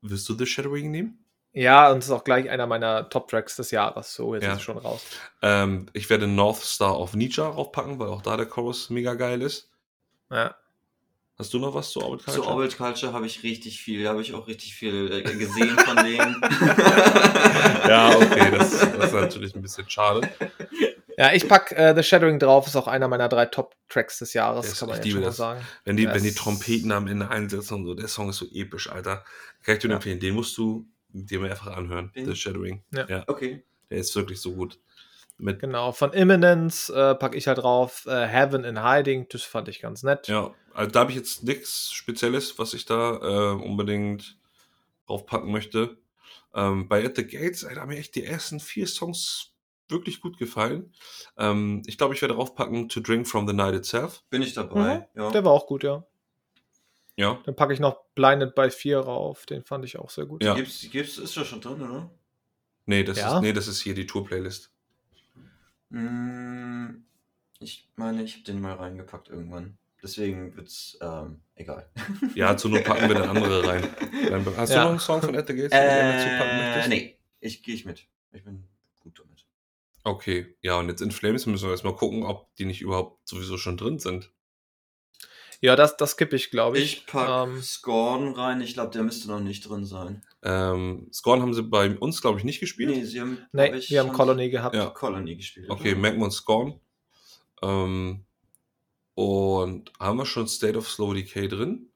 Wirst du The Shadowing nehmen? Ja, und es ist auch gleich einer meiner Top-Tracks des Jahres. So, jetzt Ja. ist es schon raus. Ähm, ich werde North Star of Nietzsche draufpacken, weil auch da der Chorus mega geil ist. Ja. Hast du noch was zu Orbit Culture? Zu Orbit Culture habe ich richtig viel, habe ich auch richtig viel äh, gesehen von denen. <laughs> Ja, okay, das, das ist natürlich ein bisschen schade. Ja, ich pack äh, The Shadowing drauf, ist auch einer meiner drei Top-Tracks des Jahres, Das- kann man jetzt schon mal das. sagen. Wenn die, Das- wenn die Trompeten am Ende einsetzen und so, der Song ist so episch, Alter. Kann ich dir Ja. empfehlen, den musst du dir mehrfach anhören. Den? The Shadowing. Ja. Okay. Der ist wirklich so gut. Mit, Genau, von Imminence äh, packe ich halt drauf. Äh, Heaven in Hiding, das fand ich ganz nett. ja, also da habe ich jetzt nichts Spezielles, was ich da äh, unbedingt draufpacken möchte. Ähm, bei At the Gates, ey, da haben mir echt die ersten vier Songs wirklich gut gefallen. Ähm, ich glaube, ich werde draufpacken To Drink from the Night Itself. Bin ich dabei. Ja. Der war auch gut, ja. Ja. Dann packe ich noch Blinded by 4 rauf, den fand ich auch sehr gut. Ja. Gibt's, gibt's, ist das schon drin, oder? Nee, das, Ja? ist, nee, das ist hier die Tour-Playlist. Mm, Ich meine, ich habe den mal reingepackt irgendwann. Deswegen wird's ähm, egal. Ja, zur Not packen wir dann andere rein. Dann- Hast Ja. du noch einen Song von At the Gates, den du gerne dazu packen Äh, möchtest? nee, ich gehe ich mit. Ich bin gut damit. Okay, ja, und jetzt in Flames müssen wir erstmal gucken, ob die nicht überhaupt sowieso schon drin sind. Ja, das, das kippe ich, glaube ich. Ich pack Ähm, Scorn rein. Ich glaube, der müsste noch nicht drin sein. Ähm, Scorn haben sie bei uns, glaube ich, nicht gespielt. Nee, sie haben. nee, ich, wir haben Colony gehabt. Ja. Colony gespielt. Okay, merken wir uns Scorn. Ähm, und haben wir schon State of Slow Decay drin?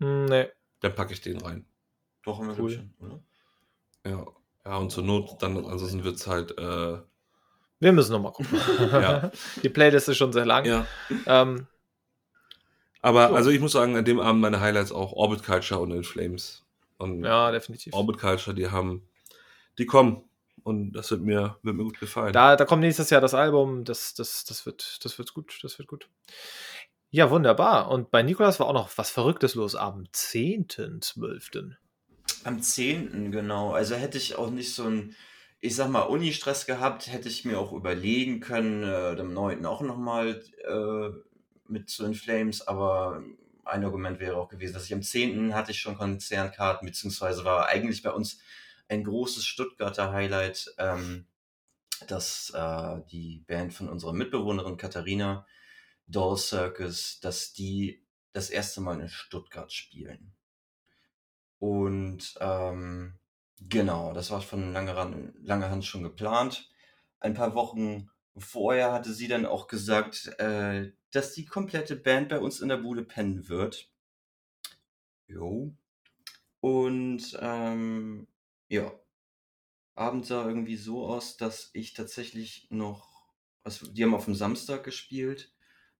Hm, nee. Dann packe ich den rein. Doch, haben wir Cool. schon, oder? Ja. Ja, und zur Not, dann, ansonsten wird es halt, äh, Wir müssen noch mal gucken. <laughs> Ja. Die Playlist ist schon sehr lang. ja. Ähm, Aber, So. also ich muss sagen, an dem Abend meine Highlights auch Orbit Culture und In Flames. Und ja, definitiv. Orbit Culture, die haben, die kommen. Und das wird mir, wird mir gut gefallen. Da, da kommt nächstes Jahr das Album. Das, das, das, wird, das wird gut. Das wird gut. Ja, wunderbar. Und bei Nikolas war auch noch was Verrücktes los am 10.12. Am 10. genau. Also hätte ich auch nicht so ein ich sag mal, Uni-Stress gehabt, hätte ich mir auch überlegen können, äh, dem 9. auch nochmal äh, mit zu den Flames, aber ein Argument wäre auch gewesen, dass ich am 10. hatte ich schon Konzernkarten, beziehungsweise war eigentlich bei uns ein großes Stuttgarter Highlight, ähm, dass äh, die Band von unserer Mitbewohnerin Katharina, Doll Circus, dass die das erste Mal in Stuttgart spielen. Und ähm, genau, das war von langer, Ran- langer Hand schon geplant. Ein paar Wochen vorher hatte sie dann auch gesagt, äh, dass die komplette Band bei uns in der Bude pennen wird. Jo. Und ähm, ja, Abend sah irgendwie so aus, dass ich tatsächlich noch, also die haben auf dem Samstag gespielt,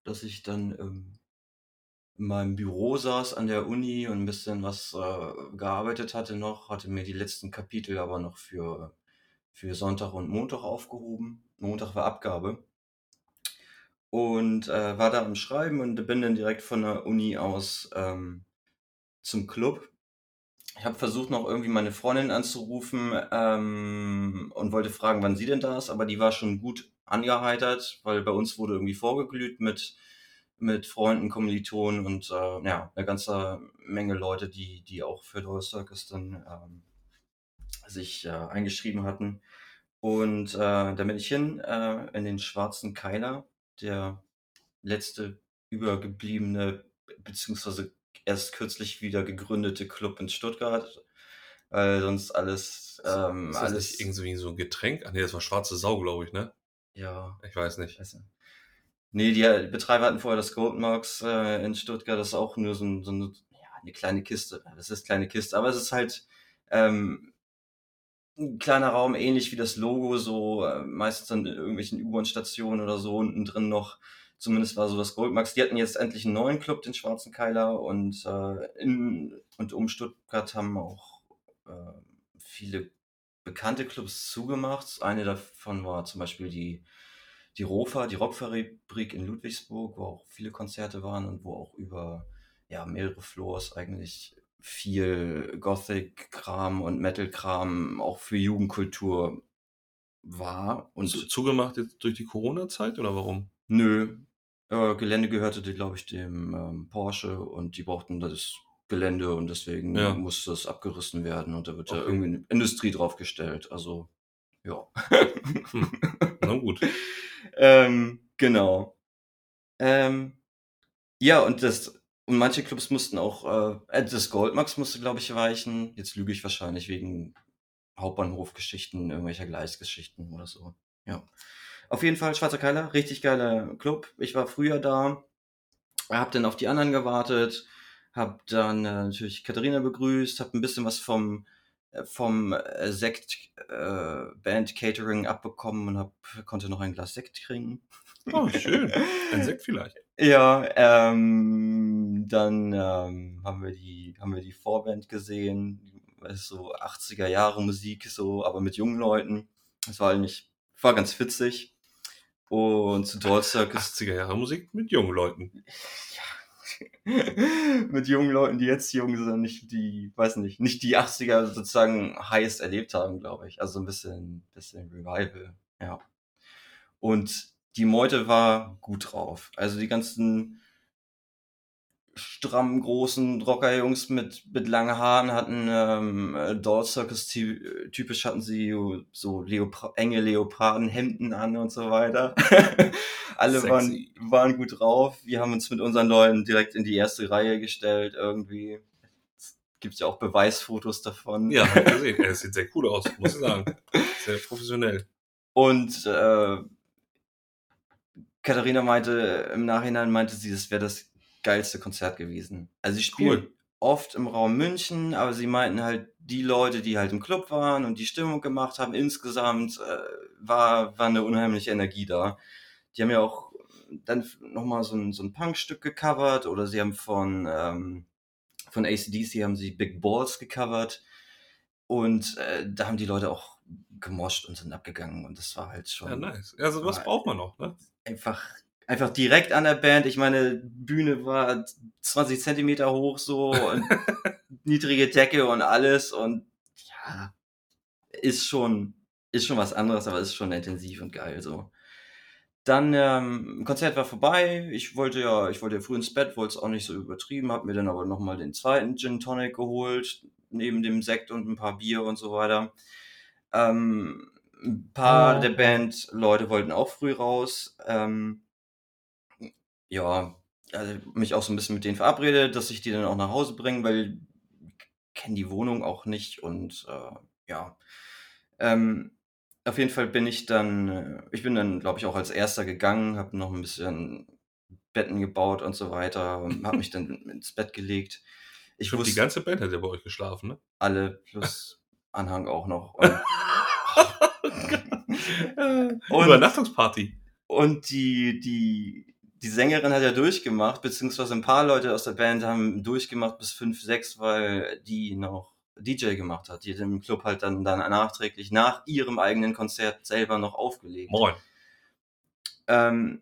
dass ich dann ähm, in meinem Büro saß an der Uni und ein bisschen was äh, gearbeitet hatte noch, hatte mir die letzten Kapitel aber noch für, für Sonntag und Montag aufgehoben. Montag war Abgabe. Und äh, war da am Schreiben und bin dann direkt von der Uni aus ähm, zum Club. Ich habe versucht, noch irgendwie meine Freundin anzurufen ähm, und wollte fragen, wann sie denn da ist, aber die war schon gut angeheitert, weil bei uns wurde irgendwie vorgeglüht mit, mit Freunden, Kommilitonen und äh, ja, eine ganze Menge Leute, die, die auch für Doll Circus dann ähm, sich äh, eingeschrieben hatten. Und äh, da bin ich hin äh, in den schwarzen Keiler, der letzte übergebliebene, beziehungsweise erst kürzlich wieder gegründete Club in Stuttgart. Weil sonst alles, ähm, ist das alles. nicht irgendwie so ein Getränk? Ach nee, das war schwarze Sau, glaube ich, ne? ja, Ich weiß nicht. Scheiße. Nee, die äh, Betreiber hatten vorher das Goldmarks äh, in Stuttgart, das ist auch nur so, ein, so eine, ja, eine kleine Kiste. Das ist kleine Kiste, aber es ist halt ähm, ein kleiner Raum, ähnlich wie das Logo, so äh, meistens an irgendwelchen U-Bahn-Stationen oder so unten drin noch. Zumindest war so das Goldmarks. Die hatten jetzt endlich einen neuen Club, den Schwarzen Keiler, und äh, in und um Stuttgart haben auch äh, viele bekannte Clubs zugemacht. Eine davon war zum Beispiel die die Rofa, die Rockfabrik in Ludwigsburg, wo auch viele Konzerte waren und wo auch über ja, mehrere Floors eigentlich viel Gothic-Kram und Metal-Kram auch für Jugendkultur war. Und Zu- Zugemacht jetzt durch die Corona-Zeit oder warum? nö, äh, Gelände gehörte, glaube ich, dem ähm, Porsche und die brauchten das Gelände und deswegen Ja. musste das abgerissen werden und da wird ja Okay. irgendwie eine Industrie draufgestellt. Also, ja. Na gut. <laughs> ähm, genau. Ähm, ja, und das und manche Clubs mussten auch, äh, äh, das Goldmax musste, glaube ich, weichen. Jetzt lüge ich wahrscheinlich wegen Hauptbahnhofgeschichten, irgendwelcher Gleisgeschichten oder so. Ja. Auf jeden Fall Schwarzer Keiler, richtig geiler Club. Ich war früher da, hab dann auf die anderen gewartet, hab dann äh, natürlich Katharina begrüßt, hab ein bisschen was vom äh, vom äh, Sekt äh, Band Catering abbekommen und hab, konnte noch ein Glas Sekt trinken. Oh, schön. Ein Sekt <laughs> vielleicht. Ja, ähm, dann ähm, haben wir die haben wir die Vorband gesehen, so 80er Jahre Musik so, aber mit jungen Leuten. Das war eigentlich war ganz witzig. Und zu 80er Jahre Musik mit jungen Leuten. <laughs> mit jungen Leuten, die jetzt jung sind, nicht die, weiß nicht, nicht die 80er sozusagen heiß erlebt haben, glaube ich. Also ein bisschen, bisschen Revival, ja. Und die Meute war gut drauf. Also die ganzen strammen, großen Rockerjungs mit, mit langen Haaren hatten ähm, äh, Doll Circus ty- typisch hatten sie so Leopra enge Leopardenhemden an und so weiter. <laughs> Alle waren, Sexy. waren gut drauf. Wir haben uns mit unseren Leuten direkt in die erste Reihe gestellt irgendwie. Gibt ja auch Beweisfotos davon. Ja, hab ich <laughs> gesehen. Es sieht sehr cool aus, muss ich sagen. Sehr professionell. Und äh, Katharina meinte, im Nachhinein meinte sie, das wäre das geilste Konzert gewesen. Also sie spielen Cool. oft im Raum München, aber sie meinten halt, die Leute, die halt im Club waren und die Stimmung gemacht haben, insgesamt äh, war, war eine unheimliche Energie da. Die haben ja auch dann nochmal so ein, so ein Punkstück gecovert oder sie haben von, ähm, von ACDC haben sie Big Balls gecovert und äh, da haben die Leute auch gemoscht und sind abgegangen und das war halt schon Ja, nice. Also was braucht man noch, ne? einfach, einfach direkt an der Band. Ich meine, Bühne war 20 Zentimeter hoch so und <laughs> niedrige Decke und alles und ja, ist schon, ist schon was anderes, aber ist schon intensiv und geil so. Dann, ähm, Konzert war vorbei. Ich wollte ja, ich wollte ja früh ins Bett, wollte es auch nicht so übertrieben, habe mir dann aber nochmal den zweiten Gin Tonic geholt, neben dem Sekt und ein paar Bier und so weiter. Ähm, ein paar Oh. der Band-Leute wollten auch früh raus. Ähm, ja, also mich auch so ein bisschen mit denen verabredet, dass ich die dann auch nach Hause bringe, weil ich kenne die Wohnung auch nicht und äh, ja. Ähm, auf jeden Fall bin ich dann, äh, ich bin dann, glaube ich, auch als erster gegangen, habe noch ein bisschen Betten gebaut und so weiter, habe mich dann ins Bett gelegt. Ich Stimmt, die wusste ganze Band hat ja bei euch geschlafen, ne? alle plus <laughs> Anhang auch noch. Und, <laughs> Und- Übernachtungsparty. und die, die, die Sängerin hat ja durchgemacht, beziehungsweise ein paar Leute aus der Band haben durchgemacht bis 5, 6, weil die noch DJ gemacht hat. Die hat im Club halt dann, dann nachträglich nach ihrem eigenen Konzert selber noch aufgelegt. Moin. Ähm,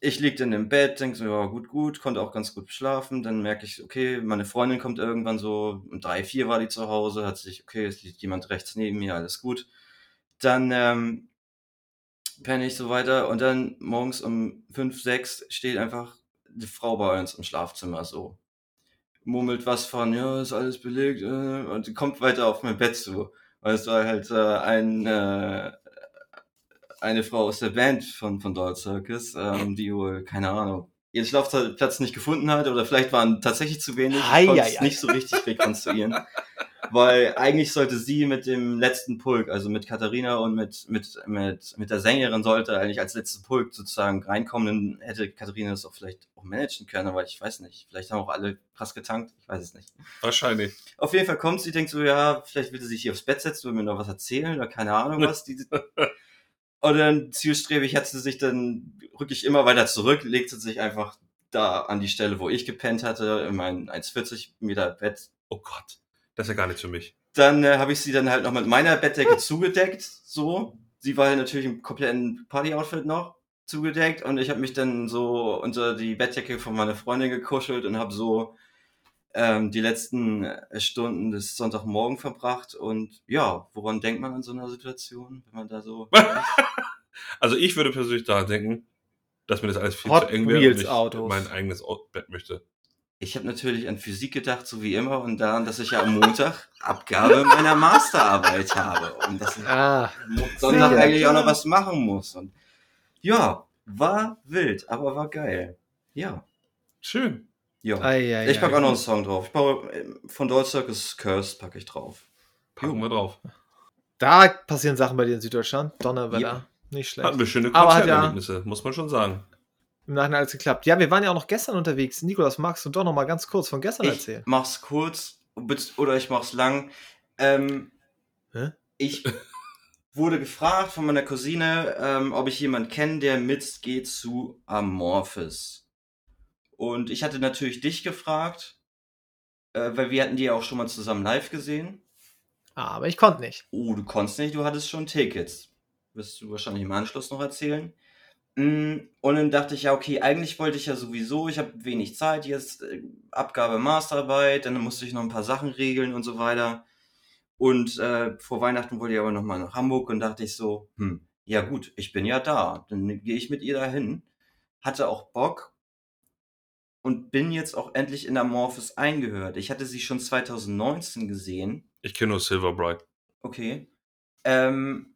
ich lieg dann im Bett, denke so, ja, gut, gut, konnte auch ganz gut schlafen. Dann merke ich, okay, meine Freundin kommt irgendwann so, um drei, vier war die zu Hause, hat sich, okay, es liegt jemand rechts neben mir, alles gut. Dann ähm, penne ich so weiter und dann morgens um fünf, sechs steht einfach die Frau bei uns im Schlafzimmer so. Murmelt was von, ja, ist alles belegt, äh, und kommt weiter auf mein Bett zu. Weil es war halt äh, ein, äh, eine Frau aus der Band von, von Doll Circus, ähm, die wohl, keine Ahnung, ihren Schlafplatz nicht gefunden hat oder vielleicht waren tatsächlich zu wenig. Konnte es nicht so richtig rekonstruieren. <laughs> Weil eigentlich sollte sie mit dem letzten Pulk, also mit Katharina und mit, mit, mit, mit der Sängerin sollte eigentlich als letzten Pulk sozusagen reinkommen, dann hätte Katharina das auch vielleicht auch managen können, aber ich weiß nicht. Vielleicht haben auch alle krass getankt, ich weiß es nicht. Wahrscheinlich. Auf jeden Fall kommt sie, denkt so, ja, vielleicht will sie sich hier aufs Bett setzen und mir noch was erzählen oder keine Ahnung was. Die, <laughs> und dann zielstrebig hat sie sich dann wirklich immer weiter zurück, legt sie sich einfach da an die Stelle, wo ich gepennt hatte, in mein 1,40 Meter Bett. Oh Gott. Das ist ja gar nichts für mich. Dann äh, habe ich sie dann halt noch mit meiner Bettdecke zugedeckt, so. Sie war halt natürlich im kompletten Party-Outfit noch zugedeckt und ich habe mich dann so unter die Bettdecke von meiner Freundin gekuschelt und habe so ähm, die letzten äh, Stunden des Sonntagmorgen verbracht und ja, woran denkt man an so einer Situation, wenn man da so <laughs> Also ich würde persönlich daran denken, dass mir das alles viel Hot zu eng wäre und ich Autos. mein eigenes Bett möchte. Ich habe natürlich an Physik gedacht, so wie immer, und daran, dass ich ja am Montag Abgabe meiner Masterarbeit habe und dass ich Ah, am Sonntag Sicher, eigentlich auch noch was machen muss. Und ja, war wild, aber war geil. Ja, Schön. ja. ei, ei, ich packe auch noch einen Song drauf. Ich packe, äh, von Doll Circus Curse packe ich drauf. Packen wir drauf. Da passieren Sachen bei dir in Süddeutschland. Donnerwetter. Ja. Nicht schlecht. Hatten wir schöne Aber hat ja- Konzerterlebnisse, muss man schon sagen. Im Nachhinein alles geklappt. Ja, wir waren ja auch noch gestern unterwegs. Nikolas, magst du doch noch mal ganz kurz von gestern Ich erzählen? mach's kurz oder ich mach's lang. Ähm, Hä? ich wurde gefragt von meiner Cousine, ähm, ob ich jemanden kenne, der mitgeht zu Amorphis. Und ich hatte natürlich dich gefragt, äh, weil wir hatten die ja auch schon mal zusammen live gesehen. Aber ich konnte nicht. Oh, du konntest nicht, du hattest schon Tickets. Wirst du wahrscheinlich im Anschluss noch erzählen. Mm, Und dann dachte ich, ja, okay, eigentlich wollte ich ja sowieso, ich habe wenig Zeit, jetzt äh, Abgabe Masterarbeit, dann musste ich noch ein paar Sachen regeln und so weiter. Und äh, vor Weihnachten wollte ich aber nochmal nach Hamburg und dachte ich so, hm, ja gut, ich bin ja da, dann gehe ich mit ihr dahin. Hatte auch Bock und bin jetzt auch endlich in Amorphis eingehört. Ich hatte sie schon 2019 gesehen. Ich kenne nur Silver Bright. Okay. Ähm,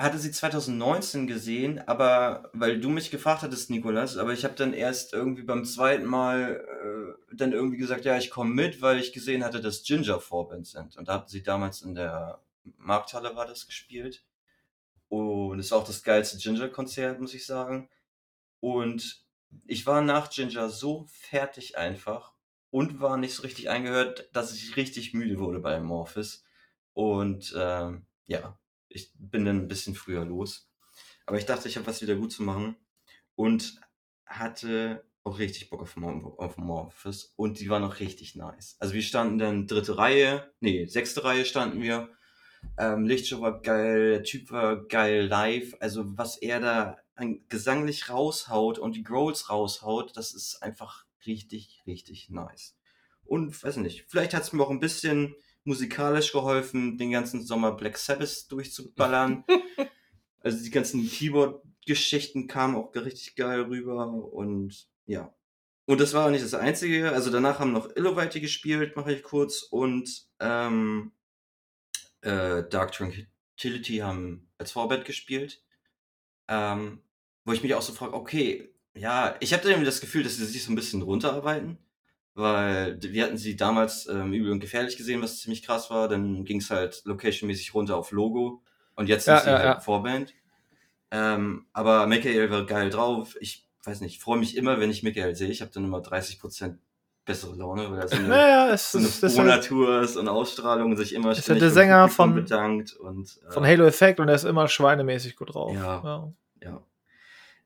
hatte sie 2019 gesehen, aber weil du mich gefragt hattest, Nikolas, aber ich habe dann erst irgendwie beim zweiten Mal äh, dann irgendwie gesagt, ja, ich komme mit, weil ich gesehen hatte, dass Ginger Vorband sind. Und da hatten sie damals in der Markthalle war das gespielt. Und es war auch das geilste Ginger-Konzert, muss ich sagen. Und ich war nach Ginger so fertig einfach und war nicht so richtig eingehört, dass ich richtig müde wurde bei Amorphis. Und ähm, ja, ich bin dann ein bisschen früher los. Aber ich dachte, ich habe was wieder gut zu machen und hatte auch richtig Bock auf, auf Amorphis und die war noch richtig nice. Also wir standen dann dritte Reihe, nee, sechste Reihe standen wir. Ähm, Lichtshow war geil, der Typ war geil live. Also was er da an- gesanglich raushaut und die Growls raushaut, das ist einfach richtig, richtig nice. Und weiß nicht, vielleicht hat es mir auch ein bisschen musikalisch geholfen, den ganzen Sommer Black Sabbath durchzuballern. <laughs> also die ganzen Keyboard-Geschichten kamen auch richtig geil rüber und ja. Und das war auch nicht das Einzige. Also danach haben noch Illovite gespielt, mache ich kurz, und ähm, äh, Dark Tranquility haben als Vorbett gespielt. Ähm, wo ich mich auch so frage, okay, ja, ich irgendwie das Gefühl, dass sie sich so ein bisschen runterarbeiten, weil wir hatten sie damals ähm, übel und gefährlich gesehen, was ziemlich krass war. Dann ging es halt locationmäßig runter auf Logo und jetzt Ja, sind sie ja, halt ja. Vorband. Ähm, aber Michael war geil drauf. Ich weiß nicht, ich freue mich immer, wenn ich Michael sehe. Ich habe dann immer 30% bessere Laune, weil er so <laughs> eine, Naja, es so eine ist, Frohnatur ist und Ausstrahlung und sich immer Ist der Sänger von- bedankt und äh, von Halo Effect und er ist immer schweinemäßig gut drauf. Ja. Ja. Ja.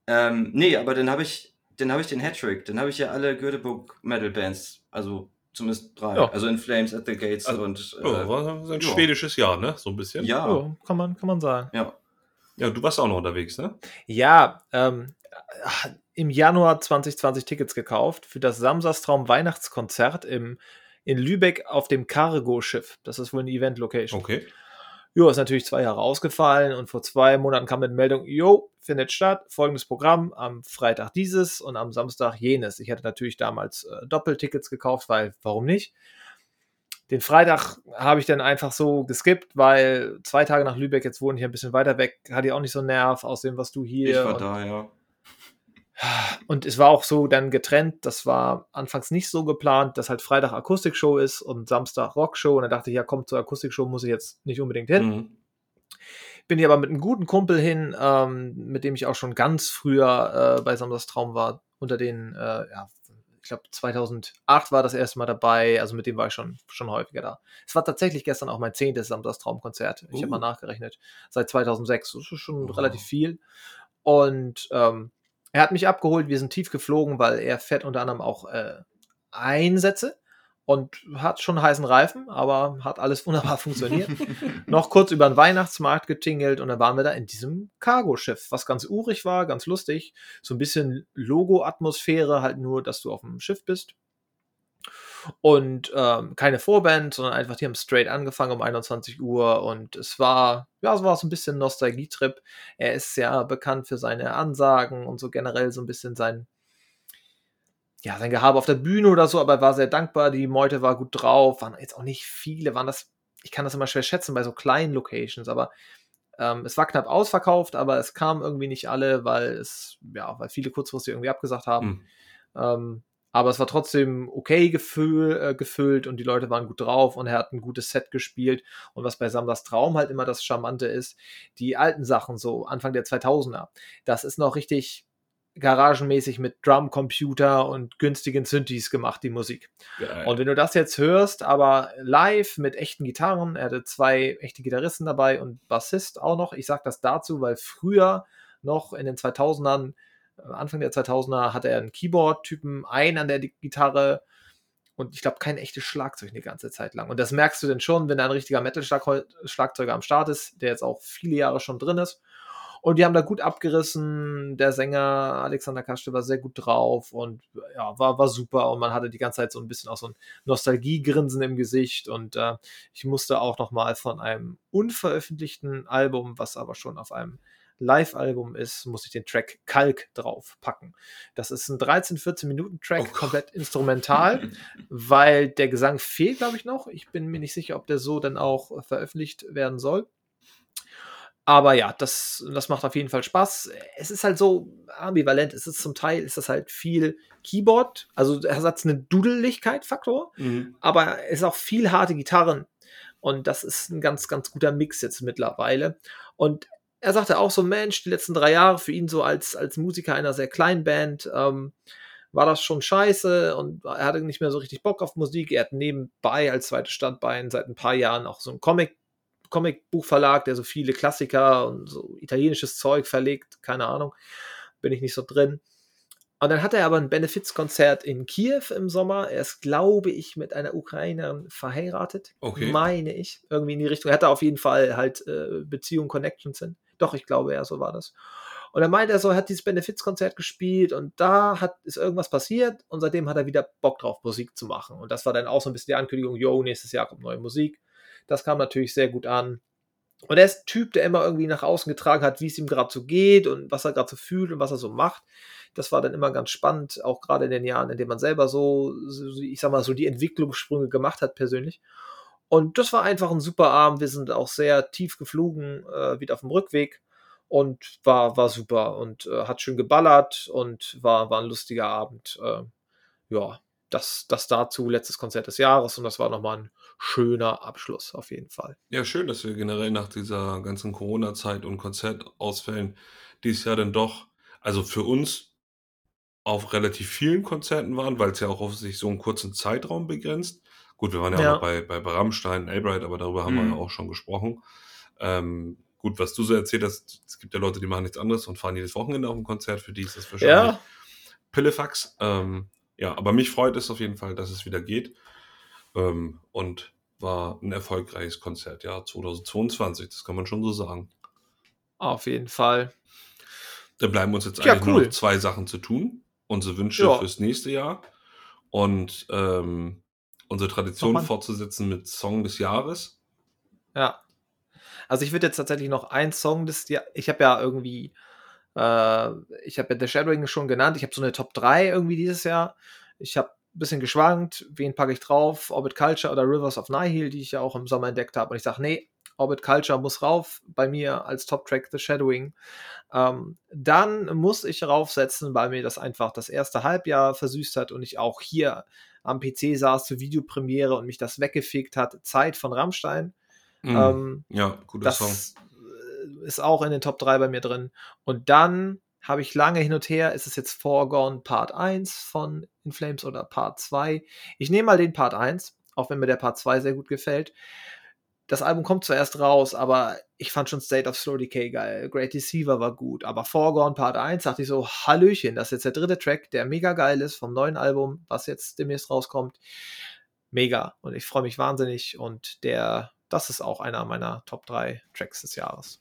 Ähm, nee, aber dann habe ich, dann habe ich den Hattrick, dann habe ich ja alle Göteborg Metal Bands, also zumindest drei, Ja. also In Flames, At the Gates Also, und Oh, äh, war so ein ja. schwedisches Jahr, ne? So ein bisschen. ja, Ja, kann, man, kann man sagen. ja, Ja, du warst auch noch unterwegs, ne? Ja, ähm, äh, im Januar 2020 Tickets gekauft für das Samstagstraum Weihnachtskonzert im, in Lübeck auf dem Cargo-Schiff. Das ist wohl eine Event-Location. Okay. Jo, ist natürlich zwei Jahre ausgefallen und vor zwei Monaten kam eine Meldung, jo, findet statt, folgendes Programm, am Freitag dieses und am Samstag jenes. Ich hatte natürlich damals äh, Doppeltickets gekauft, weil, warum nicht? Den Freitag habe ich dann einfach so geskippt, weil zwei Tage nach Lübeck, jetzt wohne ich ein bisschen weiter weg, hatte ich auch nicht so einen Nerv aus dem, was du hier. ich war da, ja. Und es war auch so dann getrennt. Das war anfangs nicht so geplant, dass halt Freitag Akustikshow ist und Samstag Rockshow. Und dann dachte ich, ja, komm, zur Akustikshow muss ich jetzt nicht unbedingt hin. Mhm. Bin hier aber mit einem guten Kumpel hin, ähm, mit dem ich auch schon ganz früher äh, bei Samstags Traum war, unter den, äh, ja, ich glaube 2008 war das erste Mal dabei, also mit dem war ich schon, schon häufiger da. Es war tatsächlich gestern auch mein zehntes Samstags Traum-Konzert. Ich Uh. habe mal nachgerechnet. Seit 2006, das ist schon Wow. relativ viel. Und ähm, er hat mich abgeholt, wir sind tief geflogen, weil er fährt unter anderem auch äh, Einsätze und hat schon heißen Reifen, aber hat alles <laughs> wunderbar funktioniert <laughs> noch kurz über den Weihnachtsmarkt getingelt und dann waren wir da in diesem Cargoschiff, was ganz urig war, ganz lustig. So ein bisschen Logo-Atmosphäre, halt nur, dass du auf dem Schiff bist. Und ähm, keine Vorband, sondern einfach, die haben straight angefangen um 21 Uhr und es war, ja, es war so ein bisschen Nostalgietrip. Er ist ja bekannt für seine Ansagen und so generell so ein bisschen sein, ja, sein Gehabe auf der Bühne oder so, aber er war sehr dankbar, die Meute war gut drauf, waren jetzt auch nicht viele, waren das ich kann das immer schwer schätzen bei so kleinen Locations, aber ähm, es war knapp ausverkauft, aber es kamen irgendwie nicht alle, weil es, ja, weil viele kurzfristig irgendwie abgesagt haben. Mhm. Ähm, aber es war trotzdem okay gefühl, äh, gefüllt und die Leute waren gut drauf und er hat ein gutes Set gespielt. Und was bei Samlas Traum halt immer das Charmante ist, die alten Sachen, so Anfang der 2000er, das ist noch richtig garagenmäßig mit Drumcomputer und günstigen Synthes gemacht, die Musik. Geil. Und wenn du das jetzt hörst, aber live mit echten Gitarren, er hatte zwei echte Gitarristen dabei und Bassist auch noch. Ich sage das dazu, weil früher noch in den 2000ern, äh, Anfang der 2000er, hatte er einen Keyboard-Typen, einen an der Gitarre und ich glaube kein echtes Schlagzeug eine ganze Zeit lang. Und das merkst du denn schon, wenn da ein richtiger Metal-Schlagzeuger am Start ist, der jetzt auch viele Jahre schon drin ist. Und die haben da gut abgerissen. Der Sänger Alexander Kaschte war sehr gut drauf und ja, war, war super. Und man hatte die ganze Zeit so ein bisschen auch so ein Nostalgiegrinsen im Gesicht. Und äh, ich musste auch noch mal von einem unveröffentlichten Album, was aber schon auf einem Live-Album ist, muss ich den Track Kalk drauf packen. Das ist ein 13, 14 Minuten Track, Oh komplett instrumental, <laughs> weil der Gesang fehlt, glaube ich, noch. Ich bin mir nicht sicher, ob der so dann auch veröffentlicht werden soll. Aber ja, das, das macht auf jeden Fall Spaß. Es ist halt so ambivalent. Es ist zum Teil ist das halt viel Keyboard, also Ersatz eine Dudeligkeit-Faktor, Mhm. aber es ist auch viel harte Gitarren. Und das ist ein ganz, ganz guter Mix jetzt mittlerweile. Und er sagte auch so, Mensch, die letzten drei Jahre für ihn so als, als Musiker einer sehr kleinen Band, ähm, war das schon scheiße und er hatte nicht mehr so richtig Bock auf Musik. Er hat nebenbei als zweites Standbein seit ein paar Jahren auch so einen Comic, Comicbuchverlag, der so viele Klassiker und so italienisches Zeug verlegt, keine Ahnung, bin ich nicht so drin. Und dann hat er aber ein Benefizkonzert in Kiew im Sommer. Er ist, glaube ich, mit einer Ukrainerin verheiratet. Okay. Meine ich. Irgendwie in die Richtung. Er hatte auf jeden Fall halt äh, Beziehungen, Connections hin. Doch, ich glaube, ja, so war das. Und er meinte er so, er hat dieses Benefizkonzert gespielt und da hat, ist irgendwas passiert und seitdem hat er wieder Bock drauf, Musik zu machen. Und das war dann auch so ein bisschen die Ankündigung, yo, nächstes Jahr kommt neue Musik. Das kam natürlich sehr gut an. Und er ist Typ, der immer irgendwie nach außen getragen hat, wie es ihm gerade so geht und was er gerade so fühlt und was er so macht. Das war dann immer ganz spannend, auch gerade in den Jahren, in denen man selber so, ich sag mal, so die Entwicklungssprünge gemacht hat persönlich. Und das war einfach ein super Abend. Wir sind auch sehr tief geflogen, äh, wieder auf dem Rückweg und war, war super und äh, hat schön geballert und war, war ein lustiger Abend. Äh, ja, das, das dazu, letztes Konzert des Jahres und das war nochmal ein schöner Abschluss auf jeden Fall. Ja, schön, dass wir generell nach dieser ganzen Corona-Zeit und Konzertausfällen dieses Jahr dann doch, also für uns auf relativ vielen Konzerten waren, weil es ja auch auf sich so einen kurzen Zeitraum begrenzt. Gut, wir waren ja, ja. auch noch bei, bei Rammstein, Albright, aber darüber haben mhm. wir ja auch schon gesprochen. Ähm, gut, was du so erzählt hast, es gibt ja Leute, die machen nichts anderes und fahren jedes Wochenende auf ein Konzert, für die ist das wahrscheinlich ja. Pillefax. Ähm, ja, aber mich freut es auf jeden Fall, dass es wieder geht. Ähm, und war ein erfolgreiches Konzert, ja, 2022, das kann man schon so sagen. Auf jeden Fall. Da bleiben uns jetzt ja, eigentlich cool. nur noch zwei Sachen zu tun. Unsere Wünsche ja. fürs nächste Jahr und ähm, unsere Tradition fortzusetzen mit Song des Jahres. Ja. Also ich würde jetzt tatsächlich noch ein Song des Jahres, ich habe ja irgendwie äh, ich habe ja The Shadowing schon genannt. Ich habe so eine Top 3 irgendwie dieses Jahr. Ich habe ein bisschen geschwankt, wen packe ich drauf, Orbit Culture oder Rivers of Nihil, die ich ja auch im Sommer entdeckt habe. Und ich sage, nee, Orbit Culture muss rauf bei mir als Top-Track The Shadowing. Ähm, dann muss ich raufsetzen, weil mir das einfach das erste Halbjahr versüßt hat und ich auch hier am PC saß zur Videopremiere und mich das weggefickt hat. Zeit von Rammstein. Mm, ähm, ja, guter das, Song ist auch in den Top 3 bei mir drin. Und dann habe ich lange hin und her, ist es jetzt Foregone Part 1 von In Flames oder Part 2? Ich nehme mal den Part 1, auch wenn mir der Part 2 sehr gut gefällt. Das Album kommt zuerst raus, aber ich fand schon State of Slow Decay geil. Great Deceiver war gut, aber Foregone Part 1 dachte ich so, Hallöchen, das ist jetzt der dritte Track, der mega geil ist vom neuen Album, was jetzt demnächst rauskommt. Mega. Und ich freue mich wahnsinnig und der, das ist auch einer meiner Top 3 Tracks des Jahres.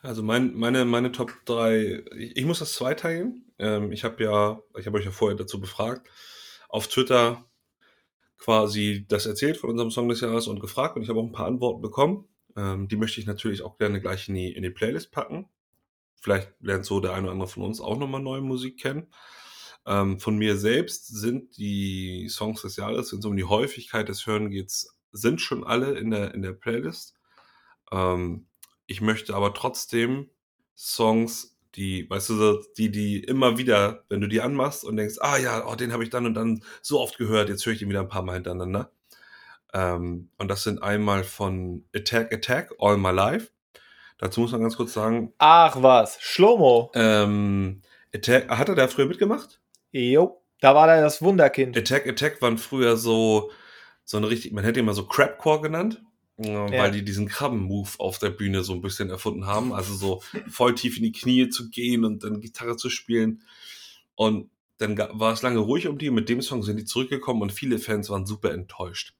Also mein, meine, meine Top 3, ich, ich muss das zweiteilen. Ähm, ich habe ja, ich habe euch ja vorher dazu befragt, auf Twitter quasi das erzählt von unserem Song des Jahres und gefragt und ich habe auch ein paar Antworten bekommen. Ähm, die möchte ich natürlich auch gerne gleich in die, in die Playlist packen. Vielleicht lernt so der eine oder andere von uns auch nochmal neue Musik kennen. Ähm, von mir selbst sind die Songs des Jahres, wenn es um die Häufigkeit des Hören geht, sind schon alle in der, in der Playlist. Ähm, ich möchte aber trotzdem Songs, die, weißt du, die, die immer wieder, wenn du die anmachst und denkst, ah ja, oh, den habe ich dann und dann so oft gehört, jetzt höre ich den wieder ein paar Mal hintereinander. Ähm, und das sind einmal von Attack Attack, All My Life. Dazu muss man ganz kurz sagen. Ach was, Schlomo. Ähm, Attack, hat er da früher mitgemacht? Jo, da war er das Wunderkind. Attack Attack waren früher so, so eine richtig, man hätte ihn mal so Crapcore genannt. Ja. Weil die diesen Krabben-Move auf der Bühne so ein bisschen erfunden haben. Also so <laughs> voll tief in die Knie zu gehen und dann Gitarre zu spielen. Und dann war es lange ruhig um die. Mit dem Song sind die zurückgekommen und viele Fans waren super enttäuscht.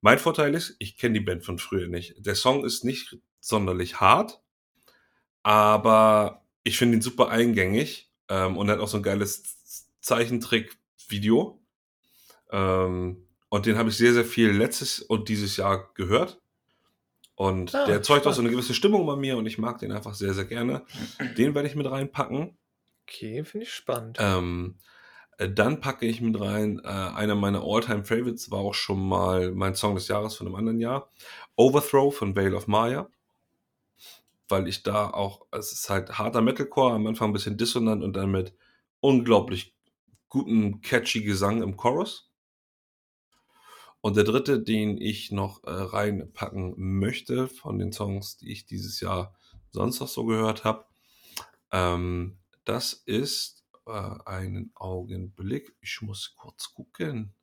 Mein Vorteil ist, ich kenne die Band von früher nicht. Der Song ist nicht sonderlich hart, aber ich finde ihn super eingängig ähm, und hat auch so ein geiles Zeichentrick-Video. Ähm, und den habe ich sehr, sehr viel letztes und dieses Jahr gehört. Und ah, der erzeugt spannend. auch so eine gewisse Stimmung bei mir und ich mag den einfach sehr, sehr gerne. Den werde ich mit reinpacken. Okay, finde ich spannend. Ähm, äh, dann packe ich mit rein, äh, einer meiner All-Time Favorites war auch schon mal mein Song des Jahres von einem anderen Jahr. Overthrow von Vale of Maya. Weil ich da auch, es ist halt harter Metalcore, am Anfang ein bisschen dissonant und dann mit unglaublich guten, catchy Gesang im Chorus. Und der dritte, den ich noch äh, reinpacken möchte von den Songs, die ich dieses Jahr sonst noch so gehört habe, ähm, das ist äh, einen Augenblick. Ich muss kurz gucken.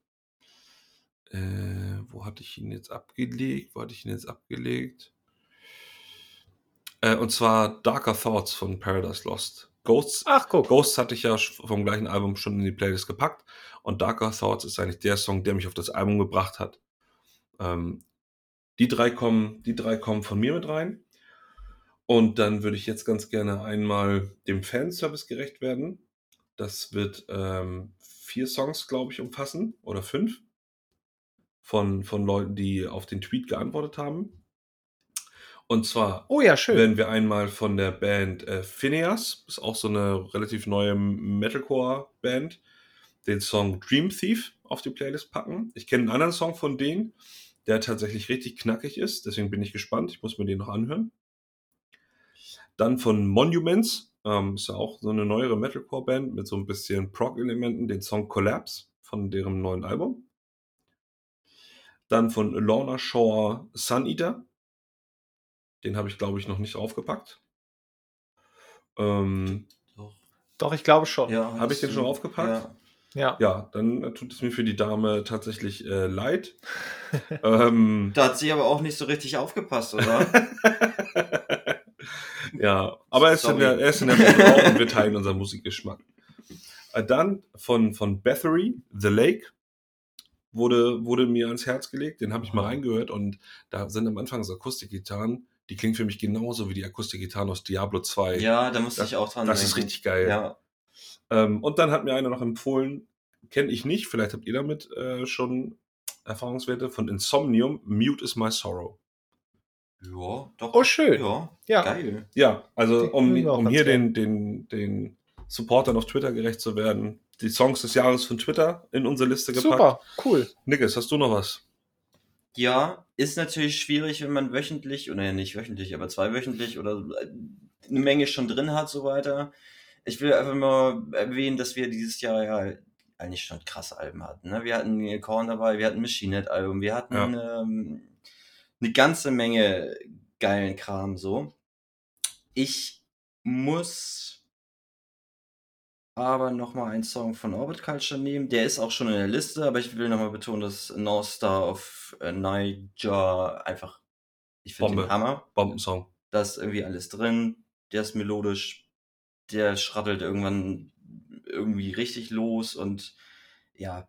Äh, wo hatte ich ihn jetzt abgelegt? Wo hatte ich ihn jetzt abgelegt? Äh, und zwar Darker Thoughts von Paradise Lost. Ghosts, Ach, guck. Ghosts hatte ich ja vom gleichen Album schon in die Playlist gepackt. Und Darker Thoughts ist eigentlich der Song, der mich auf das Album gebracht hat. Ähm, die drei kommen, die drei kommen von mir mit rein. Und dann würde ich jetzt ganz gerne einmal dem Fanservice gerecht werden. Das wird ähm, vier Songs, glaube ich, umfassen oder fünf. von, von Leuten, die auf den Tweet geantwortet haben. Und zwar Oh ja, schön. werden wir einmal von der Band äh, Phineas, ist auch so eine relativ neue Metalcore-Band, den Song Dream Thief auf die Playlist packen. Ich kenne einen anderen Song von denen, der tatsächlich richtig knackig ist, deswegen bin ich gespannt. Ich muss mir den noch anhören. Dann von Monuments, ähm, ist ja auch so eine neuere Metalcore-Band mit so ein bisschen Prog-Elementen, den Song Collapse von deren neuen Album. Dann von Lorna Shore Sun Eater. Den habe ich, glaube ich, noch nicht aufgepackt. Ähm, Doch. Doch, ich glaube schon. Ja, Habe ich den schon aufgepackt? Ja. Ja. ja, dann tut es mir für die Dame tatsächlich äh, leid. <laughs> ähm, Da hat sie aber auch nicht so richtig aufgepasst, oder? <laughs> ja, aber er ist, in der, er ist in der Frau und wir teilen unseren Musikgeschmack. Äh, dann von, von Bathory, The Lake, wurde, wurde mir ans Herz gelegt. Den habe ich mal reingehört und da sind am Anfang so Akustikgitarren, die klingen für mich genauso wie die Akustikgitarren aus Diablo 2. ja, da musste Das- ich auch dran das ist denken. richtig geil. Ja. Ähm, und dann hat mir einer noch empfohlen, kenne ich nicht, vielleicht habt ihr damit äh, schon Erfahrungswerte von Insomnium, Mute is My Sorrow. Ja, doch. Oh, schön. Ja, Ja. geil. Ja, also um, um hier den, den, den Supportern auf Twitter gerecht zu werden, die Songs des Jahres von Twitter in unsere Liste gepackt. Super, cool. Nickes, hast du noch was? Ja, ist natürlich schwierig, wenn man wöchentlich, oder nicht wöchentlich, aber zweiwöchentlich oder äh, eine Menge schon drin hat, so weiter. Ich will einfach mal erwähnen, dass wir dieses Jahr ja eigentlich schon krasse Alben hatten. Ne? Wir hatten Korn dabei, wir hatten Machine Head Album, wir hatten ähm, eine ganze Menge geilen Kram so. Ich muss aber nochmal einen Song von Orbit Culture nehmen. Der ist auch schon in der Liste, aber ich will nochmal betonen, dass North Star of Niger einfach, ich finde den Hammer. Bombensong. Da ist irgendwie alles drin. Der ist melodisch. Der schrattelt irgendwann irgendwie richtig los und ja,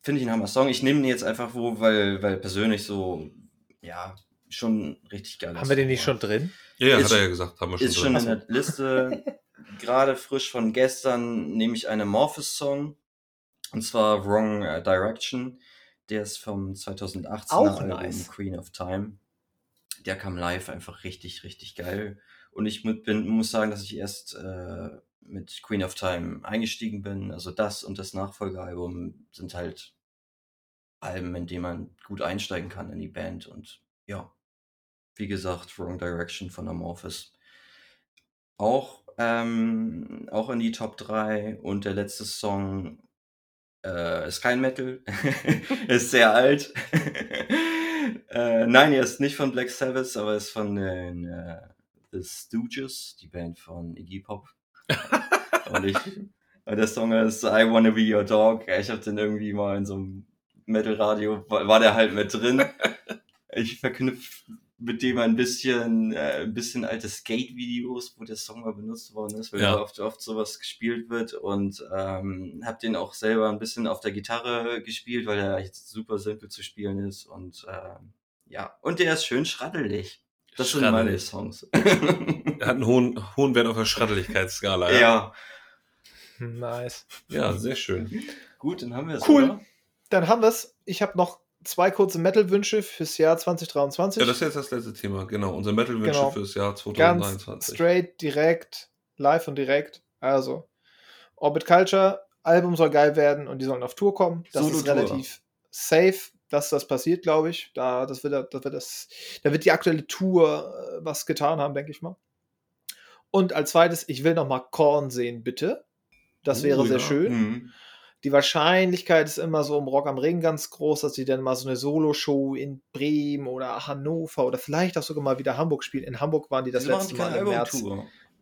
finde ich ein Hammer-Song. Ich nehme den jetzt einfach wo, weil, weil persönlich so, ja, schon richtig geil Haben wir den nicht schon drin? Ja, ja, Ist- hat er ja gesagt, haben wir schon ist schon drin. in der Liste. <laughs> Gerade frisch von gestern nehme ich einen Morpheus-Song. Und zwar Wrong äh, Direction. Der ist vom 2018er Auch Album nice. Queen of Time. Der kam live einfach richtig, richtig geil. Und ich bin, muss sagen, dass ich erst äh, mit Queen of Time eingestiegen bin. Also das und das Nachfolgealbum sind halt Alben, in denen man gut einsteigen kann in die Band. Und ja, wie gesagt, Wrong Direction von Amorphis. Auch, ähm, auch in die Top 3 und der letzte Song äh, ist kein Metal, <laughs> ist sehr alt. <laughs> äh, nein, er ist nicht von Black Sabbath, aber ist von den äh, The Stooges, die Band von Iggy Pop. und ich, der Song ist I Wanna Be Your Dog. Ich habe den irgendwie mal in so einem Metal-Radio, war, war der halt mit drin. Ich verknüpfe mit dem ein bisschen, äh, ein bisschen alte Skate-Videos, wo der Song mal benutzt worden ist, weil Ja. oft, oft sowas gespielt wird und ähm, habe den auch selber ein bisschen auf der Gitarre gespielt, weil er jetzt super simpel zu spielen ist und ähm, ja, und der ist schön schraddelig. Das sind meine Schraddelig. Songs. <laughs> Er hat einen hohen, hohen Wert auf der Schraddeligkeitsskala. Ja. ja, Nice. ja, sehr schön. gut, dann haben wir es. Cool. Oder? Dann haben wir es. Ich habe noch zwei kurze Metal-Wünsche fürs Jahr 2023. Ja, das ist jetzt das letzte Thema. Genau, unsere Metal-Wünsche Genau. fürs Jahr Ganz 2023. straight, direkt, live und direkt. Also, Orbit Culture, Album soll geil werden und die sollen auf Tour kommen. Das ist Solo-Tour. relativ safe, dass das passiert, glaube ich. Da, das wird, das wird das, da wird die aktuelle Tour äh, was getan haben, denke ich mal. Und als zweites, ich will noch mal Korn sehen, bitte. Das Oh, wäre sehr ja. schön. Mhm. Die Wahrscheinlichkeit ist immer so im Rock am Ring ganz groß, dass sie dann mal so eine Solo-Show in Bremen oder Hannover oder vielleicht auch sogar mal wieder Hamburg spielen. In Hamburg waren die das Wieso letzte die Mal im März?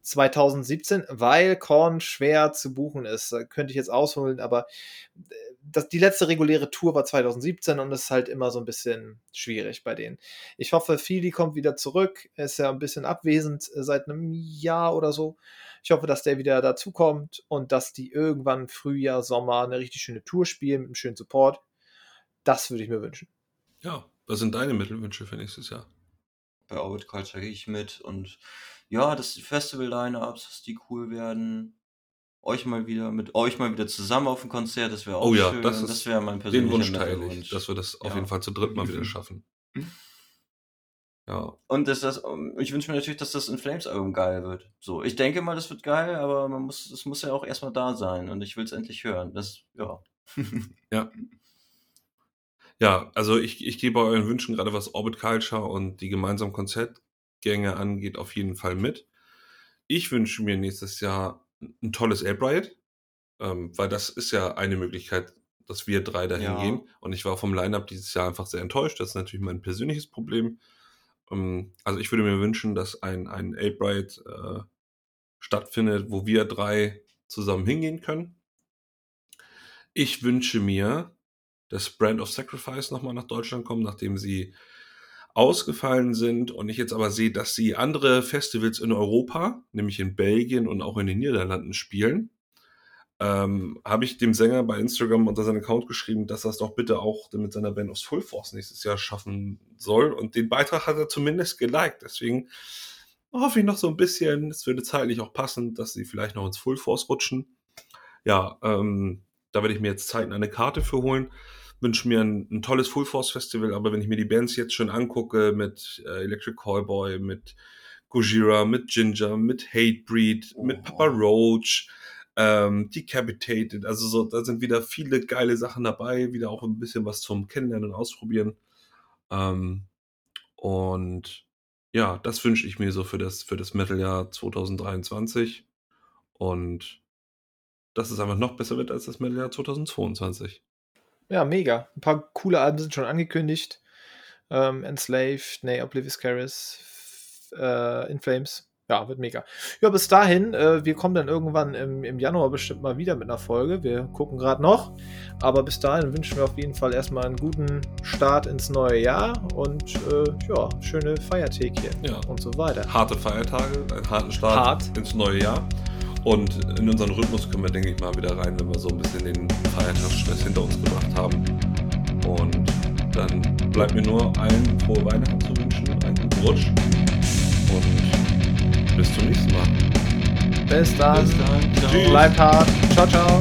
2017, weil Korn schwer zu buchen ist. Da könnte ich jetzt ausholen, aber äh, das, die letzte reguläre Tour war 2017 und es ist halt immer so ein bisschen schwierig bei denen. Ich hoffe, Fili kommt wieder zurück. Er ist ja ein bisschen abwesend äh, seit einem Jahr oder so. Ich hoffe, dass der wieder dazukommt und dass die irgendwann Frühjahr, Sommer eine richtig schöne Tour spielen mit einem schönen Support. Das würde ich mir wünschen. Ja, was sind deine Mittelwünsche für nächstes Jahr? bei Orbit Culture gehe ich mit und ja, dass die Festival-Line-Ups, dass die cool werden. euch mal wieder, mit euch mal wieder zusammen auf ein Konzert. Das wäre auch Oh ja, schön. das und ist wäre mein Den persönlicher Wunsch teile ich, dass wir das auf Ja. jeden Fall zu dritt mal wieder schaffen. Ja, Und dass das, ich wünsche mir natürlich, dass das In Flames Album geil wird. So, ich denke mal, das wird geil, aber man muss, es muss ja auch erstmal da sein und ich will es endlich hören. Das, <laughs> ja. ja also ich, ich gebe euren Wünschen, gerade was Orbit Culture und die gemeinsamen Konzertgänge angeht, auf jeden Fall mit. Ich wünsche mir nächstes Jahr ein tolles Riot, ähm, weil das ist ja eine Möglichkeit, dass wir drei dahin Ja. gehen. Und ich war vom Line-Up dieses Jahr einfach sehr enttäuscht. Das ist natürlich mein persönliches Problem. Ähm, also ich würde mir wünschen, dass ein, ein Riot äh, stattfindet, wo wir drei zusammen hingehen können. Ich wünsche mir, dass Brand of Sacrifice nochmal nach Deutschland kommen, nachdem sie ausgefallen sind und ich jetzt aber sehe, dass sie andere Festivals in Europa, nämlich in Belgien und auch in den Niederlanden spielen, ähm, habe ich dem Sänger bei Instagram unter seinem Account geschrieben, dass er es doch bitte auch mit seiner Band aus Full Force nächstes Jahr schaffen soll. Und den Beitrag hat er zumindest geliked. Deswegen hoffe ich noch so ein bisschen, es würde zeitlich auch passen, dass sie vielleicht noch ins Full Force rutschen. Ja, ähm, da werde ich mir jetzt zeitnah eine Karte für holen. Wünsche mir ein, ein tolles Full Force Festival, aber wenn ich mir die Bands jetzt schon angucke mit äh, Electric Callboy, mit Gojira, mit Ginger, mit Hatebreed, mit Papa Roach, ähm, Decapitated, also so, da sind wieder viele geile Sachen dabei, wieder auch ein bisschen was zum Kennenlernen und Ausprobieren. Ähm, und ja, das wünsche ich mir so für das, für das Metal-Jahr 2023. Und dass es einfach noch besser wird als das Metal-Jahr 2022. Ja, mega. Ein paar coole Alben sind schon angekündigt. Ähm, Enslaved, Nay Oblivious Caris, äh, In Flames. Ja, wird mega. Ja, bis dahin, äh, wir kommen dann irgendwann im, im Januar bestimmt mal wieder mit einer Folge. Wir gucken gerade noch. Aber bis dahin wünschen wir auf jeden Fall erstmal einen guten Start ins neue Jahr und äh, ja, schöne Feiertägchen Ja. und so weiter. Harte Feiertage, einen harten Start Hart. ins neue Jahr. Und in unseren Rhythmus können wir, denke ich, mal wieder rein, wenn wir so ein bisschen den Feiertagsstress hinter uns gebracht haben. Und dann bleibt mir nur allen frohe Weihnachten zu wünschen, einen guten Rutsch. Und bis zum nächsten Mal. Bis dann. Bis dann. Bleibt hart. Ciao, ciao.